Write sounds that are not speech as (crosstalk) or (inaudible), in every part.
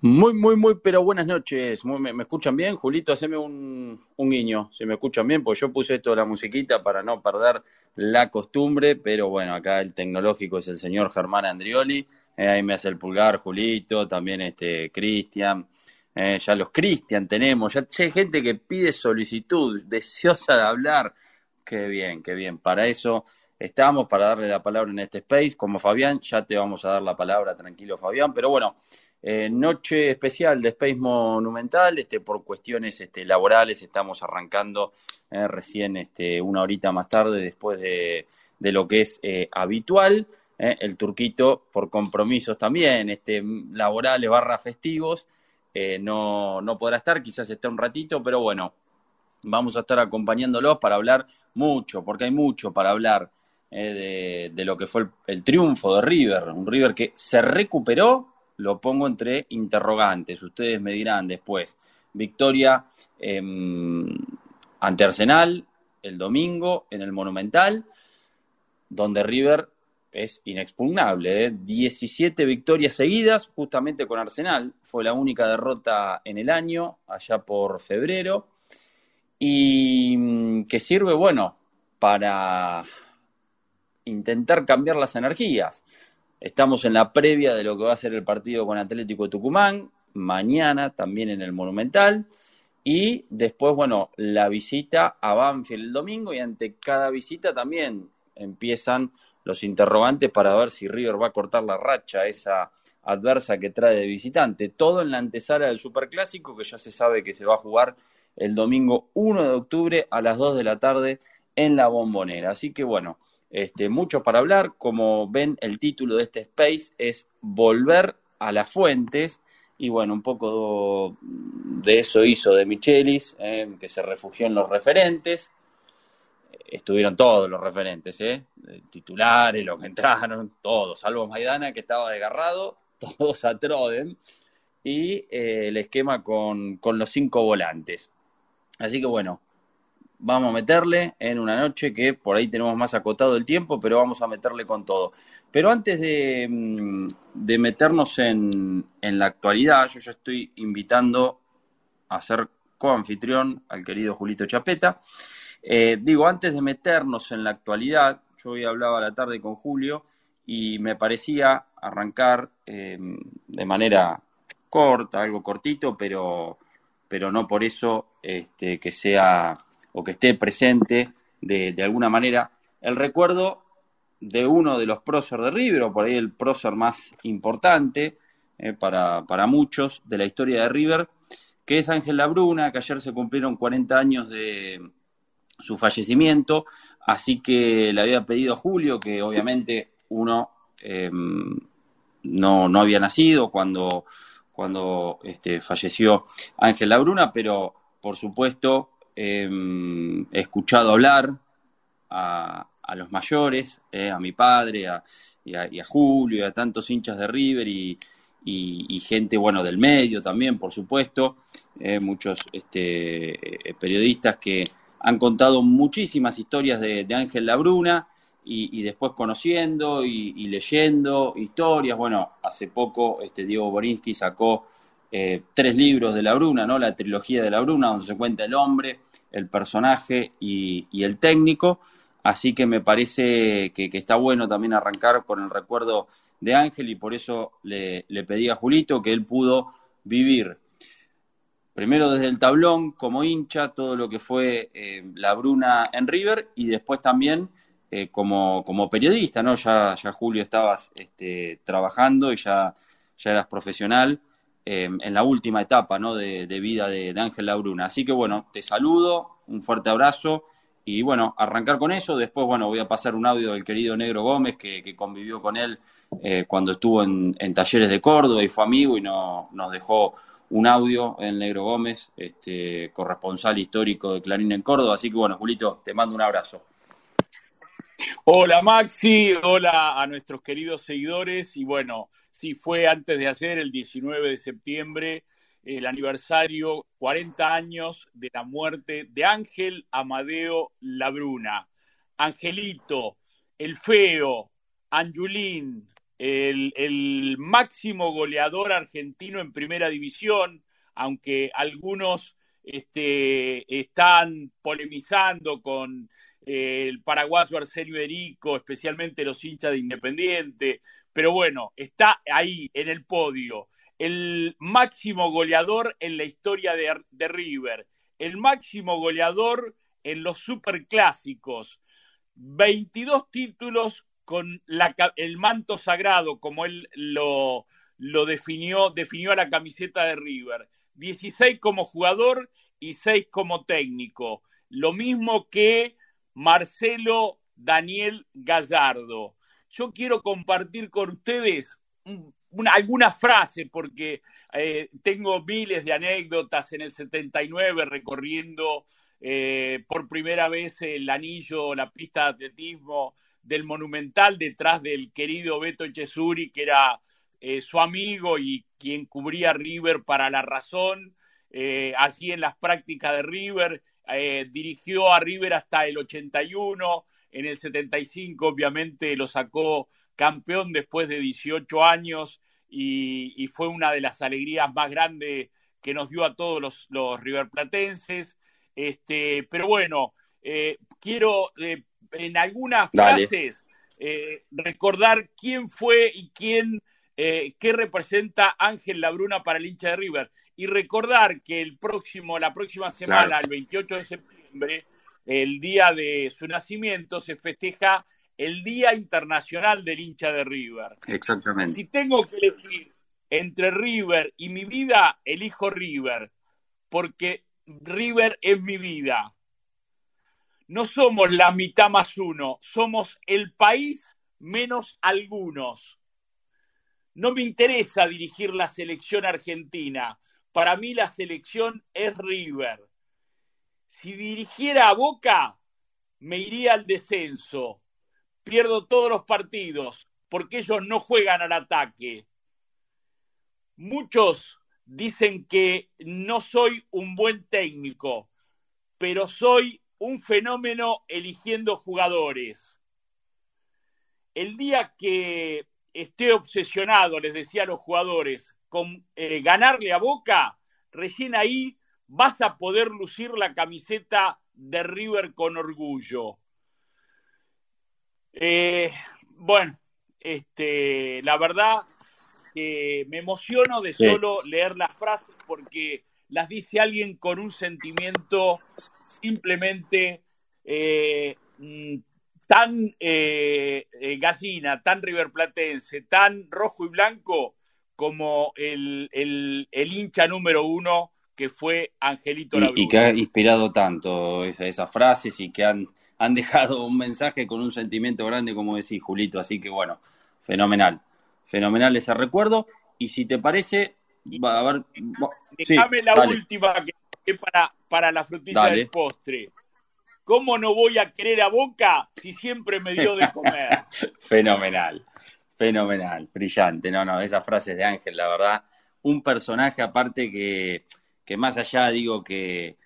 Muy, muy, muy, pero buenas noches. ¿Me, escuchan bien? Julito, haceme un, guiño, si me escuchan bien, pues yo puse esto de la musiquita para no perder la costumbre, pero bueno, acá el tecnológico es el señor Germán Andrioli, eh, ahí me hace el pulgar Julito, también este Cristian, eh, ya los Cristian tenemos, ya, hay gente que pide solicitud, deseosa de hablar, qué bien, qué bien, para eso estamos, para darle la palabra en este space, como Fabián, ya te vamos a dar la palabra, tranquilo Fabián, pero bueno, eh, noche especial de Space Monumental, este, por cuestiones este, laborales. Estamos arrancando eh, recién este, una horita más tarde después de, lo que es eh, habitual. el turquito por compromisos también, este, laborales barra festivos, no, no podrá estar, quizás esté un ratito, pero bueno, vamos a estar acompañándolos para hablar mucho, porque hay mucho para hablar de, lo que fue el triunfo de River, un River que se recuperó lo pongo entre interrogantes. Ustedes me dirán después. Victoria em, ante Arsenal el domingo en el Monumental, donde River es inexpugnable. 17 ¿eh? victorias seguidas, justamente con Arsenal. Fue la única derrota en el año, allá por febrero. Y mm, que sirve, bueno, para intentar cambiar las energías. Estamos en la previa de lo que va a ser el partido con Atlético Tucumán, mañana también en el Monumental. Y después, bueno, la visita a Banfield el domingo y ante cada visita también empiezan los interrogantes para ver si River va a cortar la racha esa adversa que trae de visitante. Todo en la antesala del Superclásico que ya se sabe que se va a jugar el domingo 1 de octubre a las 2 de la tarde en la Bombonera. Así que bueno, este, mucho para hablar. Como ven, el título de este space es Volver a las fuentes. Y bueno, un poco de eso hizo de Michelis, eh, que se refugió en los referentes. Estuvieron todos los referentes, ¿eh? titulares, los que entraron, todos, salvo Maidana, que estaba desgarrado, (laughs) todos a Troden. Y eh, el esquema con, con los cinco volantes. Así que bueno, vamos a meterle en una noche que por ahí tenemos más acotado el tiempo, pero vamos a meterle con todo. Pero antes de, mm, meternos en, la actualidad, yo ya estoy invitando a ser coanfitrión al querido Julito Chapeta. Eh, digo, antes de meternos en la actualidad, yo hoy hablaba la tarde con Julio y me parecía arrancar eh, de manera corta, algo cortito, pero, pero no por eso este, que sea o que esté presente de, alguna manera. El recuerdo de uno de los próceres de River, o por ahí el prócer más importante eh, para, para, muchos de la historia de River, que es Ángel Labruna, que ayer se cumplieron 40 años de su fallecimiento, así que le había pedido a Julio, que obviamente uno em, no, no, había nacido cuando, cuando este, falleció Ángel Labruna, pero por supuesto Em, he escuchado hablar a, los mayores, eh, a mi padre, a, y, a, Julio, y a tantos hinchas de River y, gente, bueno, del medio también, por supuesto, eh, muchos este, eh, periodistas que han contado muchísimas historias de, Ángel Labruna y, después conociendo y, leyendo historias. Bueno, hace poco este, Diego Borinsky sacó tres libros de Labruna, ¿no? La trilogía de Labruna, donde se cuenta el hombre, el personaje y, el técnico. Así que me parece que, está bueno también arrancar con el recuerdo de Ángel y por eso le, pedí a Julito que él pudo vivir primero desde el tablón como hincha todo lo que fue eh, la Bruna en River y después también eh, como, periodista, ¿no? Ya, ya Julio estabas este, trabajando y ya, ya eras profesional Em, en la última etapa ¿no? de, vida de, Ángel Labruna. Así que bueno, te saludo, un fuerte abrazo y bueno, arrancar con eso. Después, bueno, voy a pasar un audio del querido Negro Gómez que, convivió con él eh, cuando estuvo en, Talleres de Córdoba y fue amigo y no, nos dejó un audio el Negro Gómez, este, corresponsal histórico de Clarín en Córdoba. Así que bueno, Julito, te mando un abrazo. Hola Maxi, hola a nuestros queridos seguidores y bueno, sí, fue antes de hacer el 19 de septiembre el aniversario 40 años de la muerte de Ángel Amadeo Labruna. Angelito, el feo, Anjulín, el, máximo goleador argentino en primera división, aunque algunos este, están polemizando con eh, el paraguayo Arsenio Erico, especialmente los hinchas de Independiente, pero bueno, está ahí en el podio. El máximo goleador en la historia de, River, el máximo goleador en los superclásicos, 22 títulos con el manto sagrado, como él lo, lo definió, definió a la camiseta de River. 16 como jugador y 6 como técnico. Lo mismo que Marcelo Daniel Gallardo. Yo quiero compartir con ustedes alguna frase, porque eh, tengo miles de anécdotas en el 79 recorriendo eh, por primera vez el anillo, la pista de atletismo del Monumental detrás del querido Beto Chesuri, que era eh, su amigo y quien cubría River para la razón, eh, allí en las prácticas de River, eh, dirigió a River hasta el 81, en el 75 obviamente lo sacó campeón después de 18 años y, fue una de las alegrías más grandes que nos dio a todos los, los riverplatenses. Este, pero bueno, quiero en algunas frases eh, recordar quién fue y quién, eh, qué representa Ángel Labruna para el hincha de River. Y recordar que el próximo, la próxima semana, el 28 de septiembre, el día de su nacimiento, se festeja el Día Internacional del hincha de River. Exactamente. Si tengo que elegir entre River y mi vida, elijo River, porque River es mi vida no somos la mitad más uno, somos el país menos algunos. No me interesa dirigir la selección argentina. Para mí la selección es River. Si dirigiera a Boca, me iría al descenso. Pierdo todos los partidos porque ellos no juegan al ataque. Muchos dicen que no soy un buen técnico, pero soy un fenómeno eligiendo jugadores. El día que esté obsesionado, les decía a los jugadores, con eh, ganarle a Boca, recién ahí vas a poder lucir la camiseta de River con orgullo. Eh, bueno, este, la verdad que me emociono de solo leer las frases porque las dice alguien con un sentimiento simplemente eh, mm, tan eh, eh, gallina, tan riverplatense, tan rojo y blanco como el, hincha número uno que fue Angelito y, y, que ha inspirado tanto esas frases y que han, han dejado un mensaje con un sentimiento grande, como decís, Julito. Así que bueno, fenomenal. Fenomenal ese recuerdo. Y si te parece, va a ver. Déjame la última que para, para la frutilla del postre. ¿Cómo no voy a querer a Boca si siempre me dio de comer? (laughs) fenomenal, fenomenal, brillante. No, no, esas frases de Ángel, la verdad. Un personaje aparte que, que más allá, digo, que,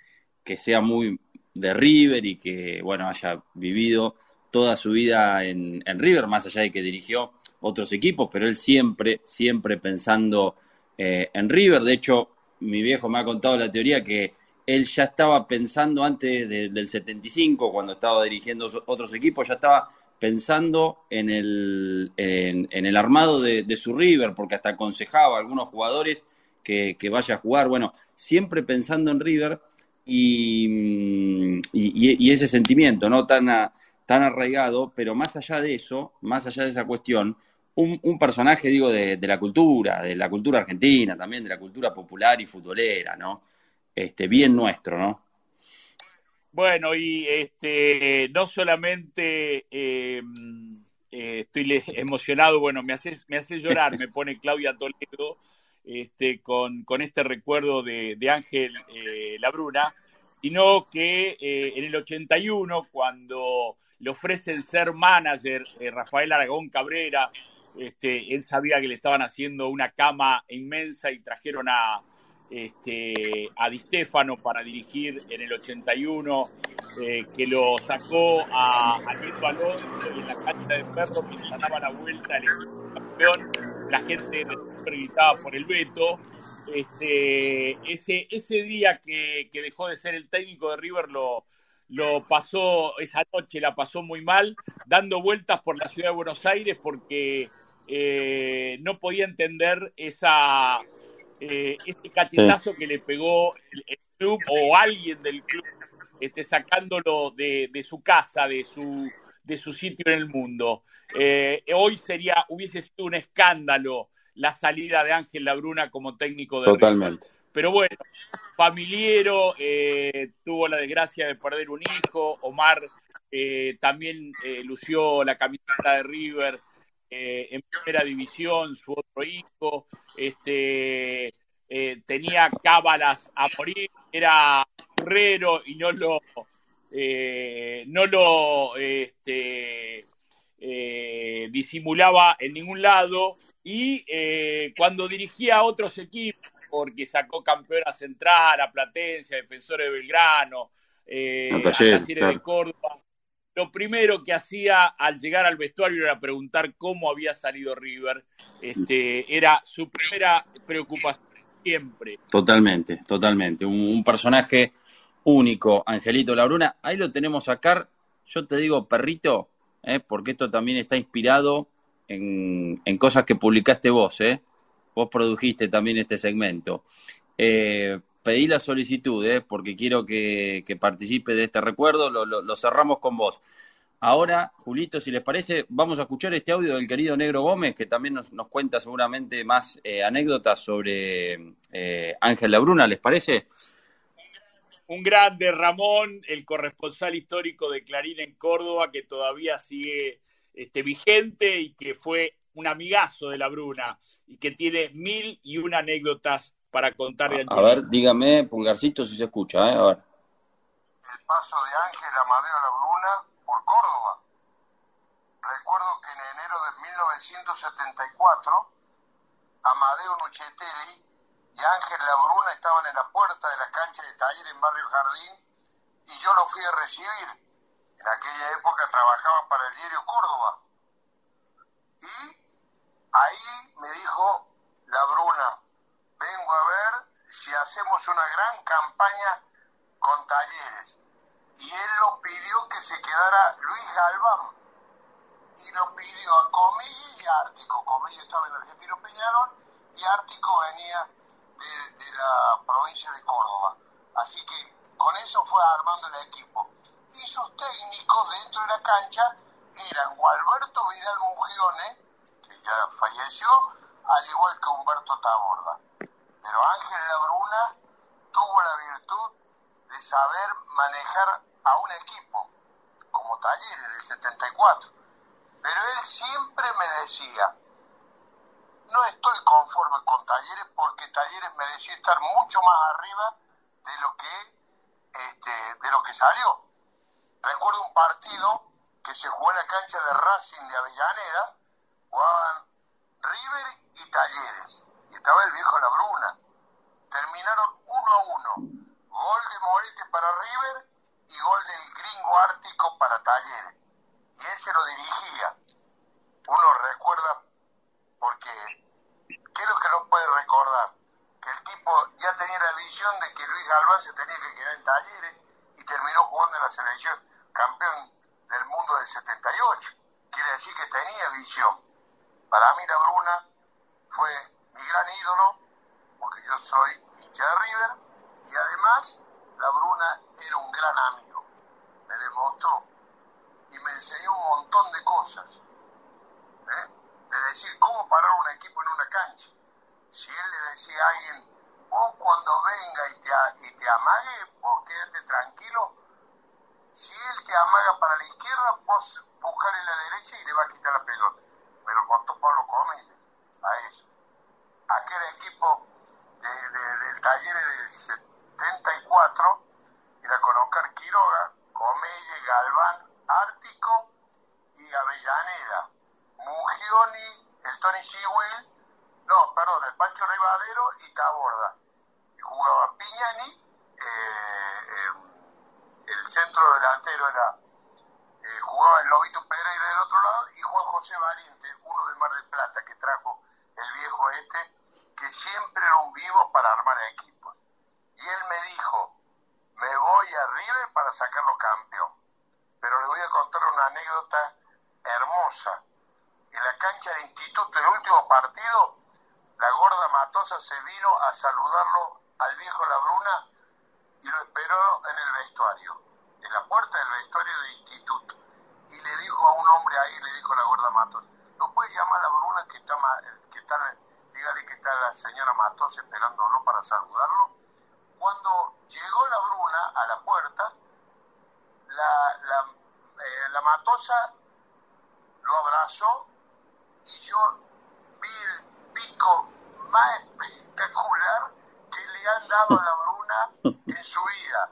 que sea muy de River y que, bueno, haya vivido toda su vida en, River, más allá de que dirigió otros equipos, pero él siempre, siempre pensando eh, en River. De hecho, mi viejo me ha contado la teoría que él ya estaba pensando antes del 75, cuando estaba dirigiendo otros equipos, ya estaba pensando en el, en, el armado de, su River, porque hasta aconsejaba a algunos jugadores que, que, vaya a jugar. Bueno, siempre pensando en River y, y, ese sentimiento, ¿no? Tan, tan arraigado, pero más allá de eso, más allá de esa cuestión, un, personaje, digo, de, la cultura, de la cultura argentina, también de la cultura popular y futbolera, ¿no? Este, bien nuestro, ¿no? Bueno, y este, no solamente em, eh, estoy emocionado, bueno, me hace, me hace llorar, me pone Claudia Toledo este, con, este recuerdo de, Ángel eh, Labruna, sino que eh, en el 81, cuando le ofrecen ser manager Rafael Aragón Cabrera, este, él sabía que le estaban haciendo una cama inmensa y trajeron a, este, Di Stefano para dirigir en el 81, eh, que lo sacó a, a Nieto Alonso y en la cancha de perro que se daba la vuelta el la gente gritaba por el veto. Este, ese, ese día que, que dejó de ser el técnico de River lo, lo pasó, esa noche la pasó muy mal, dando vueltas por la ciudad de Buenos Aires porque eh, no podía entender esa, eh, ese cachetazo que le pegó el, club o alguien del club, este, sacándolo de, de, su casa, de su, de su sitio en el mundo. Eh, hoy sería, hubiese sido un escándalo la salida de Ángel Labruna como técnico de Totalmente. Pero bueno, familiero, eh, tuvo la desgracia de perder un hijo, Omar eh, también lució la camiseta de River en primera división, su otro hijo, este, tenía cábalas a morir, era herrero y no lo, eh, no lo este, disimulaba en ningún lado y cuando dirigía a otros equipos, porque sacó campeona central, a Platense, a Defensores de Belgrano, eh, a Talleres claro. de Córdoba. Lo primero que hacía al llegar al vestuario era preguntar cómo había salido River. Este, era su primera preocupación siempre. Totalmente, totalmente. Un, un personaje único, Angelito Labruna. Ahí lo tenemos acá. Yo te digo, perrito, ¿eh? porque esto también está inspirado en, en cosas que publicaste vos, ¿eh? vos produjiste también este segmento. Eh, pedí la solicitud, ¿eh? porque quiero que, que, participe de este recuerdo, lo, lo, cerramos con vos. Ahora, Julito, si les parece, vamos a escuchar este audio del querido Negro Gómez, que también nos, nos cuenta seguramente más eh, anécdotas sobre Ángel Labruna, ¿les parece? Un grande Ramón, el corresponsal histórico de Clarín en Córdoba, que todavía sigue este, vigente y que fue un amigazo de la Bruna y que tiene mil y una anécdotas para contar de A ver, dígame, Pulgarcito, si se escucha, ¿eh? A ver. El paso de Ángel Amadeo La Bruna por Córdoba. Recuerdo que en enero de 1974, Amadeo Nuchetelli y Ángel La Bruna estaban en la puerta de la cancha de taller en Barrio Jardín y yo lo fui a recibir. En aquella época trabajaba para el diario Córdoba. Y ahí me dijo la Bruna, vengo a ver si hacemos una gran campaña con talleres. Y él lo pidió que se quedara Luis Galván. Y lo pidió a Comilla y Ártico. Comilla estaba en Argentino Peñarol y Ártico venía de, de, la provincia de Córdoba. Así que con eso fue armando el equipo. Y sus técnicos dentro de la cancha eran Gualberto Vidal Mugione, ya falleció, al igual que Humberto Taborda. Pero Ángel Labruna tuvo la virtud de saber manejar a un equipo, como Talleres del 74. Pero él siempre me decía, no estoy conforme con Talleres porque Talleres merecía estar mucho más arriba de lo que, este, de lo que salió. Recuerdo un partido que se jugó en la cancha de Racing de Avellaneda, jugaban River y Talleres, y estaba el viejo La Bruna. Terminaron uno a uno. Gol de Morete para River y gol del gringo ártico para Talleres. Y ese lo dirigía. Uno recuerda porque, ¿qué es lo que no puede recordar? Que el tipo ya tenía la visión de que Luis Galván se tenía que quedar en Talleres y terminó jugando en la selección campeón del mundo del 78. Quiere decir que tenía visión. Para mí la Bruna fue mi gran ídolo, porque yo soy hincha de River, y además la Bruna era un gran amigo. Me demostró y me enseñó un montón de cosas. ¿eh? De decir cómo parar un equipo en una cancha. Si él le decía a alguien, vos cuando venga y te, y te amague, vos quédate tranquilo. Si él te amaga para la izquierda, vos buscarle la derecha y le va a quitar la pelota me lo Pablo Gómez a eso. Aquel equipo de, de, del taller del 74 era con Oscar Quiroga, Comelle, Galván, Ártico y Avellaneda, Mugioni, el Tony Sewell, no, perdón, el Pancho Ribadero y Taborda. Y jugaba Piñani, eh, eh, el centro delantero era eh, jugaba el Lobito Pereira del otro lado y Juan José Valiente, uno de Mar del Plata que trajo el viejo este, que siempre era un vivo para armar equipos. Y él me dijo, me voy a River para sacarlo campeón. Pero le voy a contar una anécdota hermosa. En la cancha de instituto, el último partido, la gorda Matosa se vino a saludarlo al viejo Labruna y lo esperó en el vestuario, en la puerta del vestuario de instituto. Y le dijo a un hombre ahí, le dijo la gorda Matos, ¿no puede llamar a la Bruna que está, que está, dígale que está la señora Matos esperándolo para saludarlo? Cuando llegó la Bruna a la puerta, la, la, eh, la Matosa lo abrazó y yo vi el pico más espectacular que le han dado a la Bruna en su vida.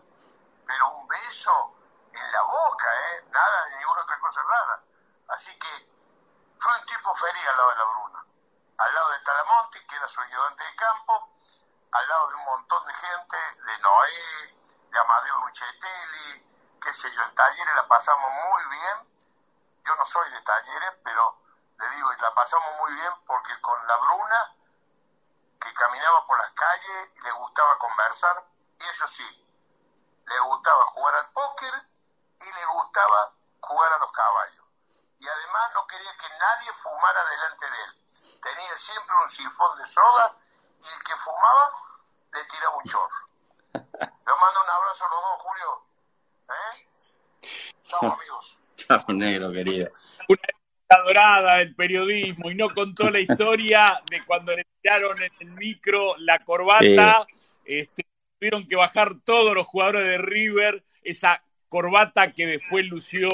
Pero un beso en la boca, ¿eh? Nada de ninguna otra cosa rara. Así que fue un tipo feliz al lado de la Bruna. Al lado de Talamonte, que era su ayudante de campo, al lado de un montón de gente, de Noé, de Amadeo Luchetelli, qué sé yo, en talleres la pasamos muy bien. Yo no soy de talleres, pero le digo, y la pasamos muy bien porque con la Bruna, que caminaba por las calles, le gustaba conversar, y eso sí, le gustaba jugar al póker y le gustaba jugar a los caballos. Y además no quería que nadie fumara delante de él. Tenía siempre un sifón de soda y el que fumaba le tiraba un chorro. (laughs) Le mando un abrazo a los dos, Julio. ¿Eh? Chao, amigos. (laughs) Chao, negro, querido. Una dorada del periodismo y no contó la historia de cuando le tiraron en el micro la corbata. Sí. Este, tuvieron que bajar todos los jugadores de River esa corbata que después lució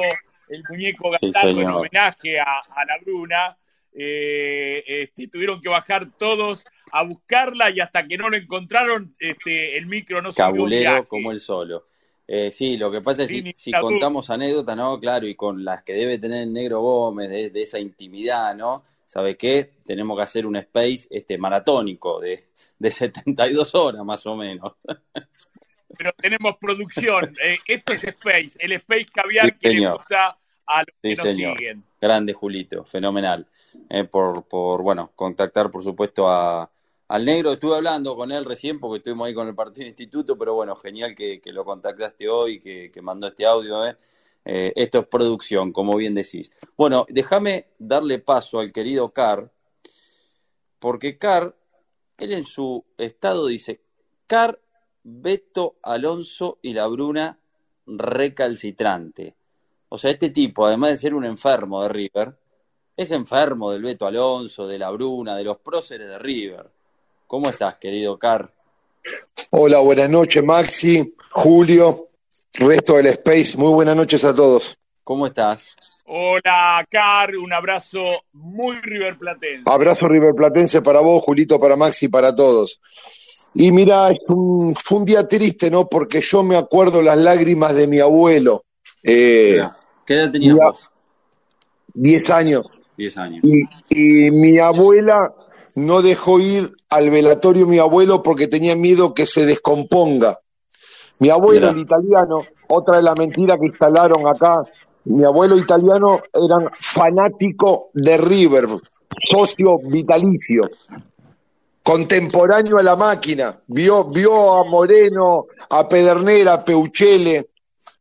el muñeco Gastano sí, en homenaje a, a la Bruna. Eh, este, tuvieron que bajar todos a buscarla y hasta que no lo encontraron, este, el micro no Cabulero como el solo. Eh, sí, lo que pasa es que si, si contamos anécdotas, ¿no? Claro, y con las que debe tener el Negro Gómez, de, de, esa intimidad, ¿no? ¿Sabe qué? Tenemos que hacer un space este, maratónico de, de 72 horas más o menos. (laughs) Pero tenemos producción. Eh, esto es space, el space caviar sí, que le gusta a los sí, que nos señor. siguen. Grande, Julito, fenomenal. Eh, por, por, bueno, contactar, por supuesto, a, al negro estuve hablando con él recién porque estuvimos ahí con el partido de instituto, pero bueno, genial que, lo contactaste hoy, que, mandó este audio. ¿eh? Eh, esto es producción, como bien decís. Bueno, déjame darle paso al querido Car, porque Car, él en su estado dice, Car, Beto, Alonso y la Bruna recalcitrante. O sea, este tipo, además de ser un enfermo de River, es enfermo del Beto Alonso, de la Bruna, de los próceres de River. ¿Cómo estás, querido Car? Hola, buenas noches, Maxi, Julio, resto del Space. Muy buenas noches a todos. ¿Cómo estás? Hola, Car, un abrazo muy riverplatense. Abrazo riverplatense para vos, Julito, para Maxi, para todos. Y mira, es un, fue un día triste, ¿no? Porque yo me acuerdo las lágrimas de mi abuelo. Eh, ¿Qué edad tenías vos? Diez años. Diez años. Y, y mi abuela no dejó ir al velatorio mi abuelo porque tenía miedo que se descomponga. Mi abuelo, el italiano, otra de las mentiras que instalaron acá, mi abuelo italiano era fanático de River, socio vitalicio, contemporáneo a la máquina. Vio, vio a Moreno, a Pedernera, a Peuchele,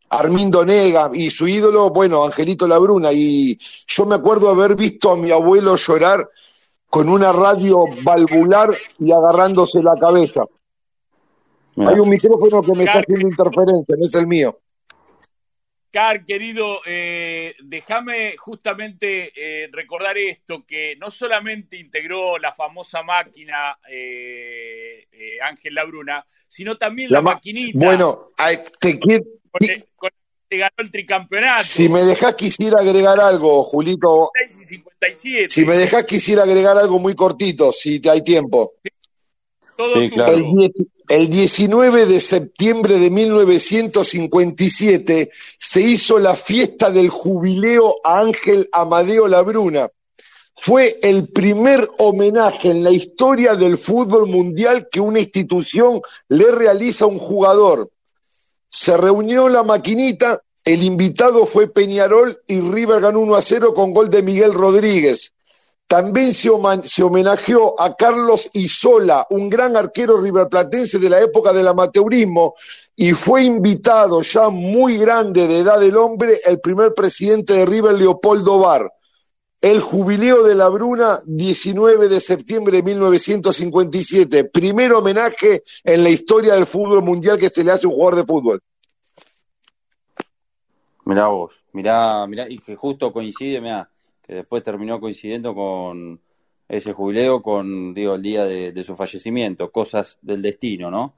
Armindo Nega y su ídolo, bueno, Angelito Labruna. Y yo me acuerdo haber visto a mi abuelo llorar con una radio valvular y agarrándose la cabeza. Mira. Hay un micrófono que me Car, está haciendo interferencia, no es el mío. Car, querido, eh, déjame justamente eh, recordar esto, que no solamente integró la famosa máquina eh, Ángel Labruna, sino también la, la maquinita. Bueno, te quiero... Con el, con ganó el tricampeonato. Si me dejás quisiera agregar algo, Julito. 56 y 57. Si me dejás quisiera agregar algo muy cortito, si hay tiempo. Todo Sí, claro. El, el 19 de septiembre de 1957 se hizo la fiesta del jubileo a Ángel Amadeo Labruna. Fue el primer homenaje en la historia del fútbol mundial que una institución le realiza a un jugador. Se reunió la maquinita El invitado fue Peñarol y River ganó 1 a 0 con gol de Miguel Rodríguez. También se, homenajeó a Carlos Isola, un gran arquero riverplatense de la época del amateurismo, y fue invitado ya muy grande de edad del hombre el primer presidente de River, Leopoldo Bar. El jubileo de la Bruna, 19 de septiembre de 1957. Primer homenaje en la historia del fútbol mundial que se le hace a un jugador de fútbol. Mirá vos, mirá, mirá, y que justo coincide, mirá, que después terminó coincidiendo con ese jubileo con, digo, el día de, su fallecimiento, cosas del destino, ¿no?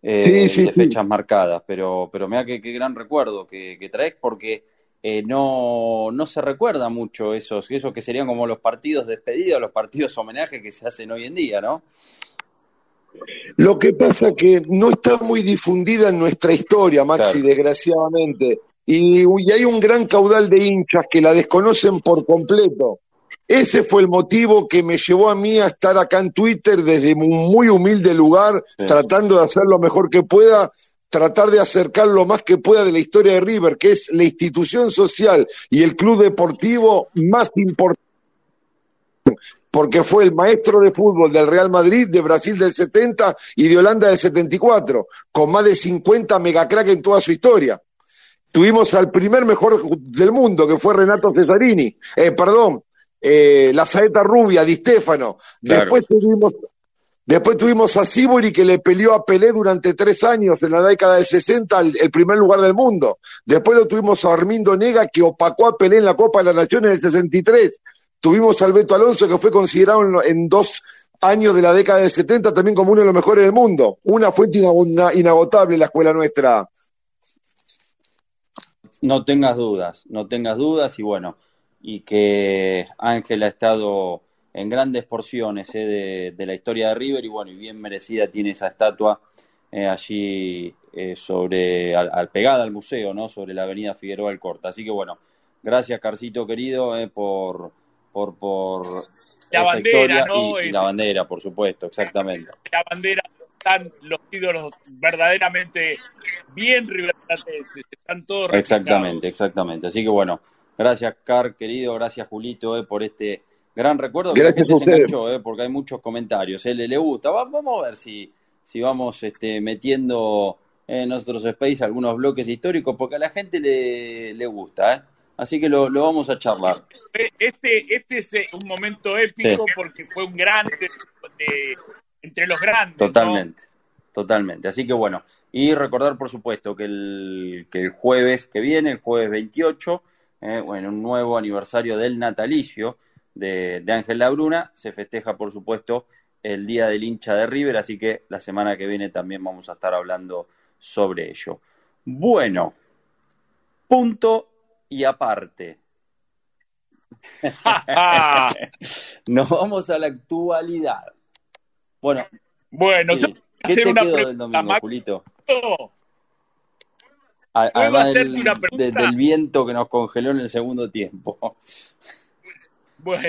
Eh, de fechas marcadas, pero, pero mira qué, gran recuerdo que, traes, porque eh, no, no se recuerda mucho esos, esos que serían como los partidos despedidos, los partidos homenaje que se hacen hoy en día, ¿no? Lo que pasa que no está muy difundida en nuestra historia, Maxi, desgraciadamente y, hay un gran caudal de hinchas que la desconocen por completo. Ese fue el motivo que me llevó a mí a estar acá en Twitter desde un muy humilde lugar, tratando de hacer lo mejor que pueda, tratar de acercar lo más que pueda de la historia de River, que es la institución social y el club deportivo más importante porque fue el maestro de fútbol del Real Madrid, de Brasil del 70 y de Holanda del 74, con más de 50 megacrack en toda su historia. Tuvimos al primer mejor del mundo, que fue Renato Cesarini, eh, perdón, eh, la saeta rubia, Di Stefano. Después tuvimos Después tuvimos a Sibori que le peleó a Pelé durante tres años en la década del 60 el, primer lugar del mundo. Después lo tuvimos a Armindo Nega que opacó a Pelé en la Copa de las Naciones en el 63. Tuvimos a Alberto Alonso que fue considerado en, dos años de la década del 70 también como uno de los mejores del mundo. Una fuente inagotable la escuela nuestra, no tengas dudas, no tengas dudas y bueno, y que Ángel ha estado en grandes porciones eh, de, la historia de River y bueno, y bien merecida tiene esa estatua eh, allí eh, sobre, al, pegada al museo, ¿no? Sobre la avenida Figueroa del Corta. Así que bueno, gracias Carcito querido por, por, por la bandera, ¿no? y la bandera, por supuesto, exactamente. La bandera están los ídolos verdaderamente bien riverplatenses, están todos Exactamente, exactamente. Así que bueno, gracias Car, querido, gracias Julito eh, por este gran recuerdo. Gracias que se enganchó, eh, porque hay muchos comentarios. Él le, gusta. vamos a ver si, si vamos este, metiendo en nuestros space algunos bloques históricos, porque a la gente le, le gusta, ¿eh? Así que lo, lo, vamos a charlar. Este, este es eh, un momento épico porque fue un grande de, entre los grandes. Totalmente, totalmente. Así que bueno, y recordar por supuesto que el, que el jueves que viene, el jueves 28, eh, bueno, un nuevo aniversario del natalicio de, de Ángel Labruna, se festeja por supuesto el Día del hincha de River, así que la semana que viene también vamos a estar hablando sobre ello. Bueno, punto y aparte. (laughs) (laughs) Nos vamos a la actualidad. Bueno, bueno yo ¿qué hacer te una del domingo, Julito? Además del, una pregunta? del viento que nos congeló en el segundo tiempo. Bueno,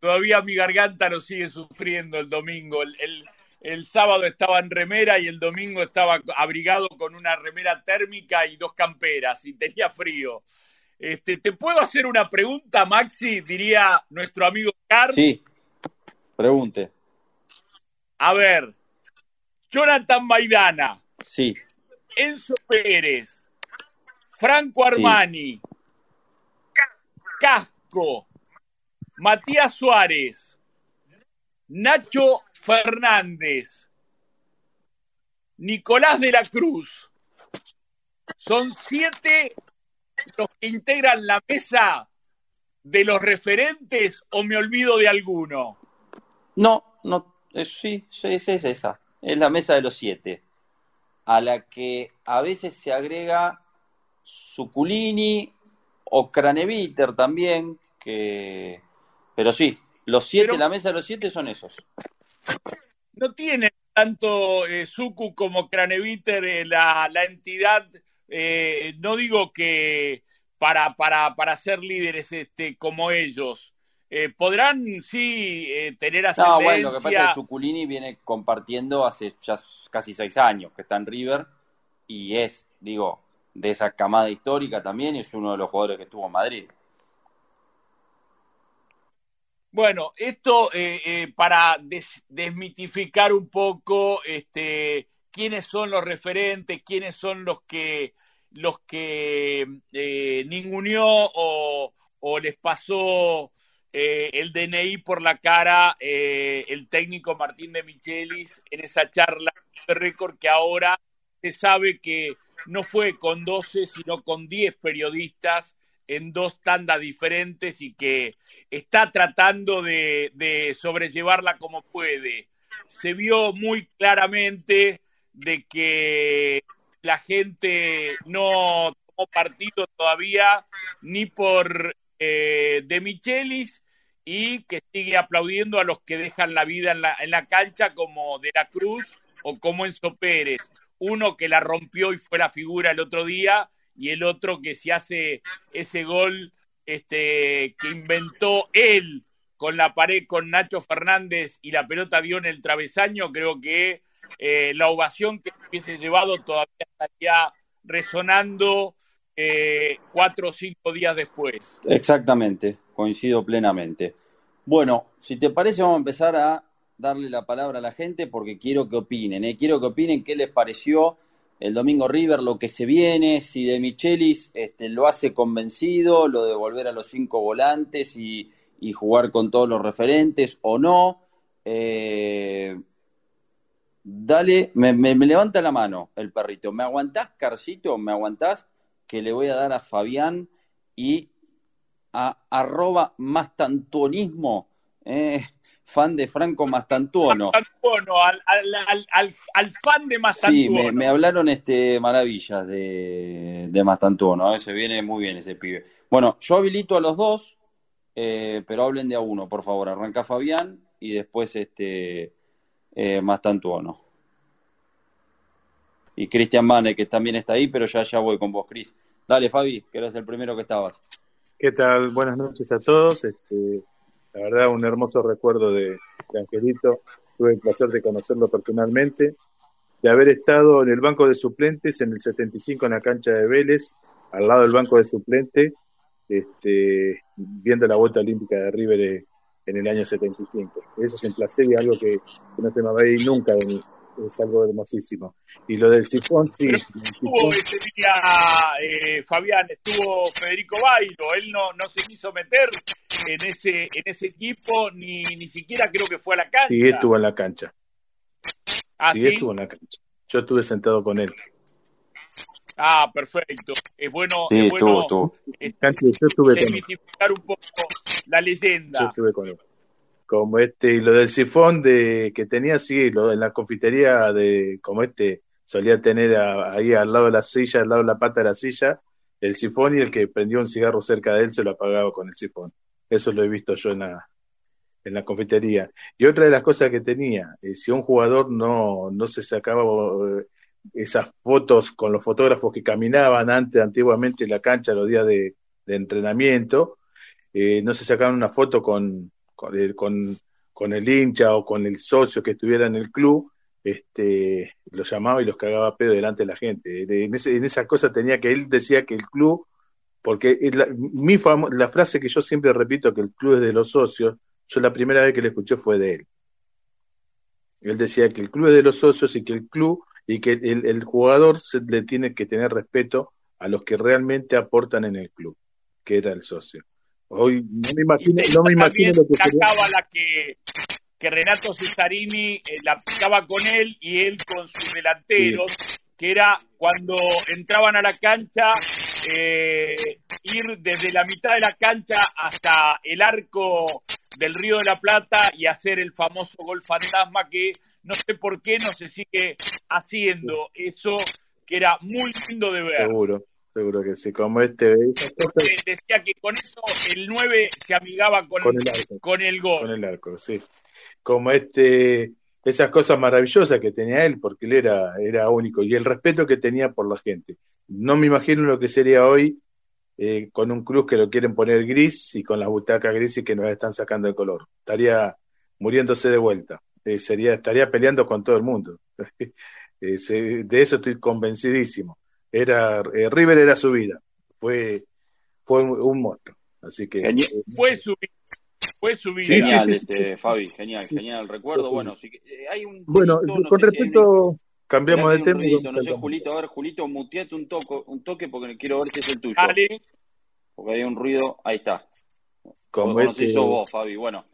todavía mi garganta nos sigue sufriendo el domingo. El, el, el, sábado estaba en remera y el domingo estaba abrigado con una remera térmica y dos camperas y tenía frío. Este, ¿Te puedo hacer una pregunta, Maxi? Diría nuestro amigo Carlos. Sí, pregunte. A ver, Jonathan Maidana. Sí. Enzo Pérez. Franco Armani. Casco. Matías Suárez. Nacho Fernández. Nicolás de la Cruz. Son siete los que integran la mesa de los referentes o me olvido de alguno. No, no, sí, es, es esa. Es la mesa de los siete. A la que a veces se agrega Suculini o Craneviter también, que... Pero sí, los siete, la mesa de los siete son esos. No tiene tanto eh, Suku como Craneviter eh, la, la, entidad, eh, no digo que para, para, para ser líderes este, como ellos, eh, podrán sí eh, tener ascendencia. No, bueno, lo que pasa es que Suculini viene compartiendo hace ya casi seis años que está en River y es, digo, de esa camada histórica también y es uno de los jugadores que estuvo en Madrid. Bueno, esto eh, eh, para desmitificar un poco este, quiénes son los referentes, quiénes son los que los que ninguneó o, les pasó el DNI por la cara el técnico Martín de Michelis en esa charla de récord que ahora se sabe que no fue con 12, sino con 10 periodistas en dos tandas diferentes y que está tratando de, sobrellevarla como puede. Se vio muy claramente de que la gente no tomó partido todavía ni por eh, De Michelis y que sigue aplaudiendo a los que dejan la vida en la, en la cancha como De la Cruz o como Enzo Pérez. Uno que la rompió y fue la figura el otro día y el otro que se hace ese gol este, que inventó él con la pared con Nacho Fernández y la pelota dio en el travesaño, creo que eh, la ovación que hubiese llevado todavía estaría resonando eh, cuatro o cinco días después. Exactamente, coincido plenamente. Bueno, si te parece, vamos a empezar a darle la palabra a la gente porque quiero que opinen, ¿eh? quiero que opinen qué les pareció el domingo River lo que se viene, si de Michelis este, lo hace convencido, lo de volver a los cinco volantes y, jugar con todos los referentes o no. Eh, dale, me, levanta la mano el perrito. ¿Me aguantás, Carcito? ¿Me aguantás? Que le voy a dar a Fabián y a arroba tantonismo. Eh, fan de Franco Mastantuono. Mastantuono, al, al, al, fan de Mastantuono. Sí, me, hablaron este maravillas de, de Mastantuono, ¿eh? se viene muy bien ese pibe. Bueno, yo habilito a los dos, eh, pero hablen de a uno, por favor. Arranca Fabián y después este eh, Mastantuono. Y Cristian Mane, que también está ahí, pero ya, ya voy con vos, Cris. Dale, Fabi, que eras el primero que estabas. ¿Qué tal? Buenas noches a todos. Este, la verdad, un hermoso recuerdo de, Angelito. Tuve el placer de conocerlo personalmente, de haber estado en el banco de suplentes en el 75 en la cancha de Vélez, al lado del banco de suplentes, este, viendo la vuelta olímpica de River en el año 75. Eso es un placer y algo que, no se me va a ir nunca de mí es algo hermosísimo. Y lo del sifón, sí. estuvo ese día, eh, Fabián, estuvo Federico Bailo, él no, no se quiso meter en ese, en ese equipo, ni, ni siquiera creo que fue a la cancha. Sí, estuvo en la cancha. ¿Ah, sí, estuvo en la cancha. Yo estuve sentado con él. Ah, perfecto. Es bueno, es bueno estuvo, estuvo. un poco la leyenda. Yo estuve con él como este, y lo del sifón de que tenía, sí, lo en la confitería de, como este, solía tener ahí al lado de la silla, al lado de la pata de la silla, el sifón y el que prendió un cigarro cerca de él se lo apagaba con el sifón. Eso lo he visto yo en la, en la confitería. Y otra de las cosas que tenía, eh, si un jugador no, no se sacaba eh, esas fotos con los fotógrafos que caminaban antes, antiguamente en la cancha, los días de, entrenamiento, eh, no se sacaban una foto con, con el, con, el hincha o con el socio que estuviera en el club, este, lo llamaba y los cagaba pedo delante de la gente. En, ese, en esa cosa tenía que él decía que el club, porque la, mi la frase que yo siempre repito, que el club es de los socios, yo la primera vez que le escuché fue de él. Él decía que el club es de los socios y que el club y que el, el jugador se, le tiene que tener respeto a los que realmente aportan en el club, que era el socio. Hoy no me imagino, no me imagino lo que sería. la que, que Renato Cesarini eh, la aplicaba con él y él con sus delanteros, que era cuando entraban a la cancha, eh, ir desde la mitad de la cancha hasta el arco del Río de la Plata y hacer el famoso gol fantasma que no sé por qué no se sigue haciendo eso que era muy lindo de ver. Seguro. Seguro que sí, como este. Decía que con eso el 9 se amigaba con, el, arco, con el gol. Con el arco, sí. Como este, esas cosas maravillosas que tenía él, porque él era, era único, y el respeto que tenía por la gente. No me imagino lo que sería hoy eh, con un cruz que lo quieren poner gris y con las butacas grises que nos están sacando el color. Estaría muriéndose de vuelta. Eh, sería, estaría peleando con todo el mundo. (laughs) Eh, de eso estoy convencidísimo era eh, River era su vida. Fue, fue un, un monstruo. Así que. Genial. eh, Fue su vida. Fue su vida. Sí, sí, Genial, sí, este, Fabi, genial, genial el recuerdo. Bueno, eh, hay un Bueno, no con sé si hay respecto, cambiamos de tema. no sé. Julito, a ver, Julito, muteate un toque, un toque porque quiero ver si es el tuyo. Dale. Porque hay un ruido, ahí está. Como o no sé si este- sos vos, Fabi. Bueno,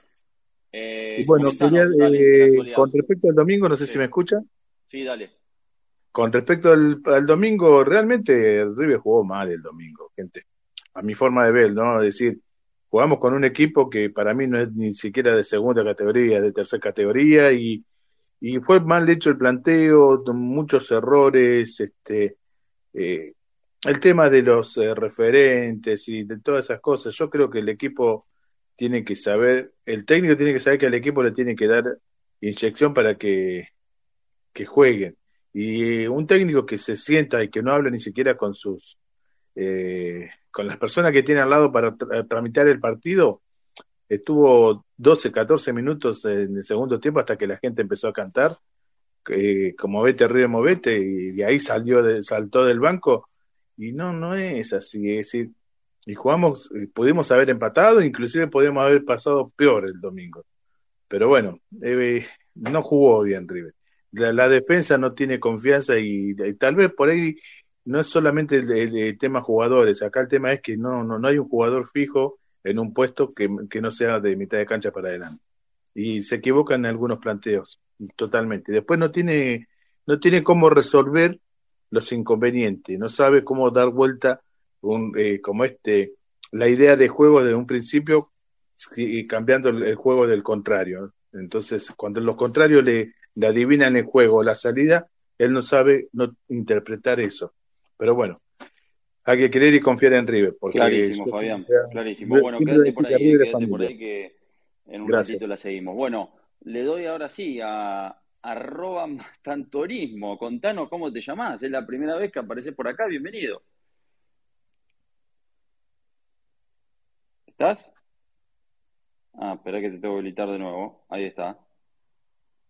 eh, y bueno, quería, eh, con respecto al domingo, no sé Sí. si me escucha. Sí, dale. Con respecto al, domingo, realmente River jugó mal el domingo, gente. A mi forma de ver, ¿no? Es decir, jugamos con un equipo que para mí no es ni siquiera de segunda categoría, de tercera categoría, y, y fue mal hecho el planteo, muchos errores, este, eh, el tema de los eh, referentes y de todas esas cosas. Yo creo que el equipo tiene que saber, el técnico tiene que saber que al equipo le tiene que dar inyección para que, que jueguen. Y un técnico que se sienta y que no habla ni siquiera con sus eh, con las personas que tiene al lado para tra- tramitar el partido, estuvo 12, 14 minutos en el segundo tiempo hasta que la gente empezó a cantar, eh, como vete, ríe, movete, y de ahí salió de- saltó del banco, y no, no es así, es decir, y jugamos, eh, pudimos haber empatado, inclusive podíamos haber pasado peor el domingo. Pero bueno, eh, no jugó bien River. La, la defensa no tiene confianza y, tal vez por ahí no es solamente el tema jugadores, acá el tema es que no, no, no hay un jugador fijo en un puesto que, que no sea de mitad de cancha para adelante. Y se equivocan en algunos planteos, totalmente. Después no tiene, no tiene cómo resolver los inconvenientes, no sabe cómo dar vuelta un, eh, como este, la idea de juego de un principio y cambiando el, el juego del contrario. Entonces, cuando los contrarios le, le adivinan el juego la salida, él no sabe no interpretar eso. Pero bueno, hay que creer y confiar en River. Porque Clarísimo, Fabián, clarísimo. Bueno, quédate por ahí, quédate por ahí que en un Gracias. ratito la seguimos. Bueno, le doy ahora sí a arroba tantorismo. Contanos cómo te llamás. Es la primera vez que apareces por acá. Bienvenido. ¿Estás? Ah, espera que te tengo que habilitar de nuevo. Ahí está.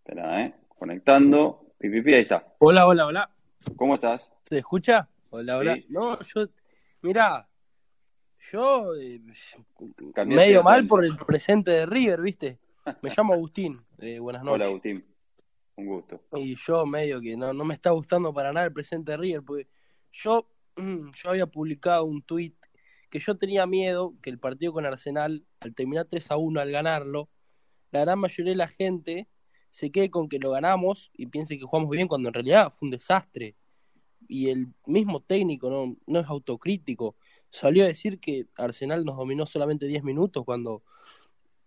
Espera, ¿eh? Conectando. Pipipi, ahí está. Hola, hola, hola. ¿Cómo estás? ¿Se escucha? Hola, hola. Sí. No, yo, mira, yo eh, medio mal por el presente de River, ¿viste? Me (laughs) llamo Agustín, eh, buenas Hola, noches. Agustín. Un gusto. Y yo medio que no, no me está gustando para nada el presente de River, porque yo, (clears throat) yo había publicado un tuit que yo tenía miedo que el partido con Arsenal, al terminar 3 a 1, al ganarlo, la gran mayoría de la gente se quede con que lo ganamos y piense que jugamos bien cuando en realidad fue un desastre. Y el mismo técnico no, no es autocrítico. Salió a decir que Arsenal nos dominó solamente 10 minutos cuando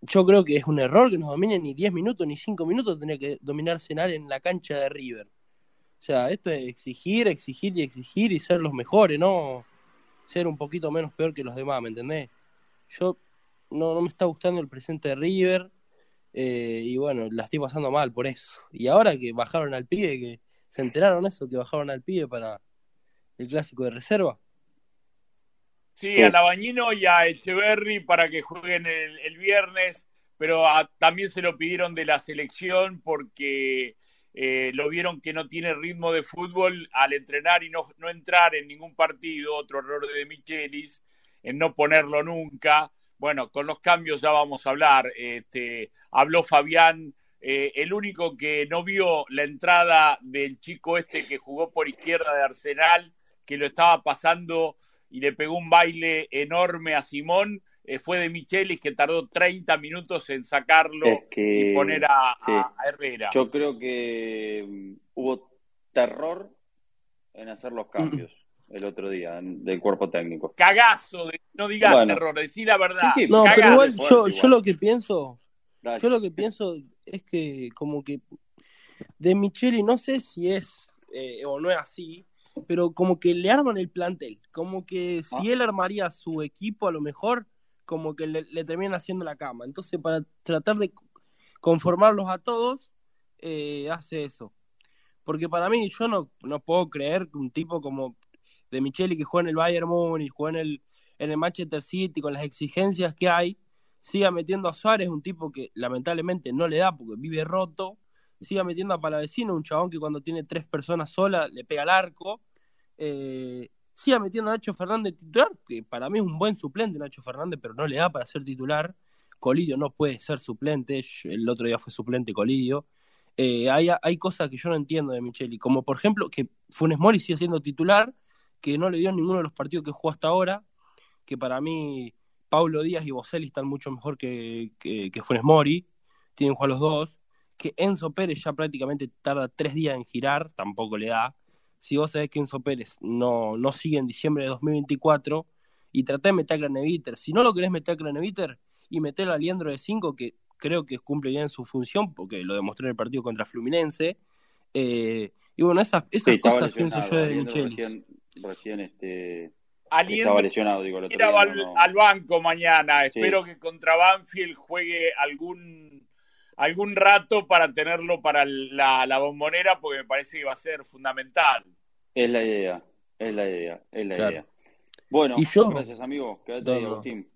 yo creo que es un error que nos domine ni 10 minutos ni 5 minutos tenía que dominar Arsenal en la cancha de River. O sea, esto es exigir, exigir y exigir y ser los mejores, no ser un poquito menos peor que los demás, ¿me entendés? Yo no, no me está gustando el presente de River eh, y bueno, la estoy pasando mal por eso. Y ahora que bajaron al pibe, que se enteraron eso, que bajaron al pibe para el clásico de reserva. Sí, Sí. a Labañino y a Echeverry para que jueguen el, el viernes, pero a- también se lo pidieron de la selección porque eh, lo vieron que no tiene ritmo de fútbol al entrenar y no, no entrar en ningún partido, otro error de Michelis, en no ponerlo nunca. Bueno, con los cambios ya vamos a hablar. Este, habló Fabián, eh, el único que no vio la entrada del chico este que jugó por izquierda de Arsenal, que lo estaba pasando y le pegó un baile enorme a Simón, eh, fue de Michelis que tardó 30 minutos en sacarlo Es que- y poner a, a- sí. a Herrera. Yo creo que mm, hubo terror en hacer los (clears throat) cambios el otro día en- del cuerpo técnico. Cagazo, de- no digas Bueno. terror, decí la verdad. Sí, sí, No, Cagazo. pero igual fuerte, yo, igual. yo lo que pienso, Dale. yo lo que pienso es que como que de Micheli no sé si es eh, o no es así, pero como que le arman el plantel, como que si Ah. él armaría su equipo a lo mejor, como que le, le terminan haciendo la cama. Entonces para tratar de conformarlos a todos, eh, hace eso. Porque para mí yo no, no puedo creer que un tipo como de Micheli que juega en el Bayern Múnich, juega en el, en el Manchester City, con las exigencias que hay, siga metiendo a Suárez, un tipo que lamentablemente no le da porque vive roto, siga metiendo a Palavecino, un chabón que cuando tiene tres personas solas le pega al arco, eh, siga metiendo a Nacho Fernández titular, que para mí es un buen suplente Nacho Fernández, pero no le da para ser titular. Colidio no puede ser suplente, el otro día fue suplente Colidio. Eh, hay, hay cosas que yo no entiendo de Micheli, como por ejemplo que Funes Mori sigue siendo titular, que no le dio en ninguno de los partidos que jugó hasta ahora, que para mí Paulo Díaz y Boselli están mucho mejor que, que, que Funes Mori, tienen que jugar los dos, que Enzo Pérez ya prácticamente tarda tres días en girar, tampoco le da. Si vos sabés que Enzo Pérez no, no sigue en diciembre de 2024 y tratá de meter a Craneviter, si no lo querés meter a Craneviter y meter a Liendro de 5, que creo que cumple bien su función, porque lo demostró en el partido contra Fluminense. Eh, y bueno, esas, esas Sí, cosas pienso yo de Michelis. Recién, recién este, Aliendo estaba lesionado, digo, el otro día, al, no, no. al banco mañana. Sí. Espero que contra Banfield juegue algún algún rato para tenerlo para la, la bombonera, porque me parece que va a ser fundamental. Es la idea, es la idea, es la Claro. idea. Bueno, Y yo- gracias amigo, quédate No, ahí, no. Agustín.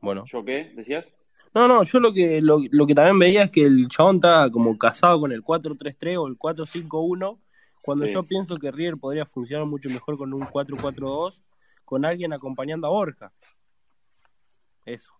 Bueno. ¿Yo qué? ¿Decías? No, no, yo lo que, lo, lo que también veía es que el chabón está como casado con el 4-3-3 o el 4-5-1, cuando Sí. yo pienso que River podría funcionar mucho mejor con un 4-4-2, con alguien acompañando a Borja. Eso.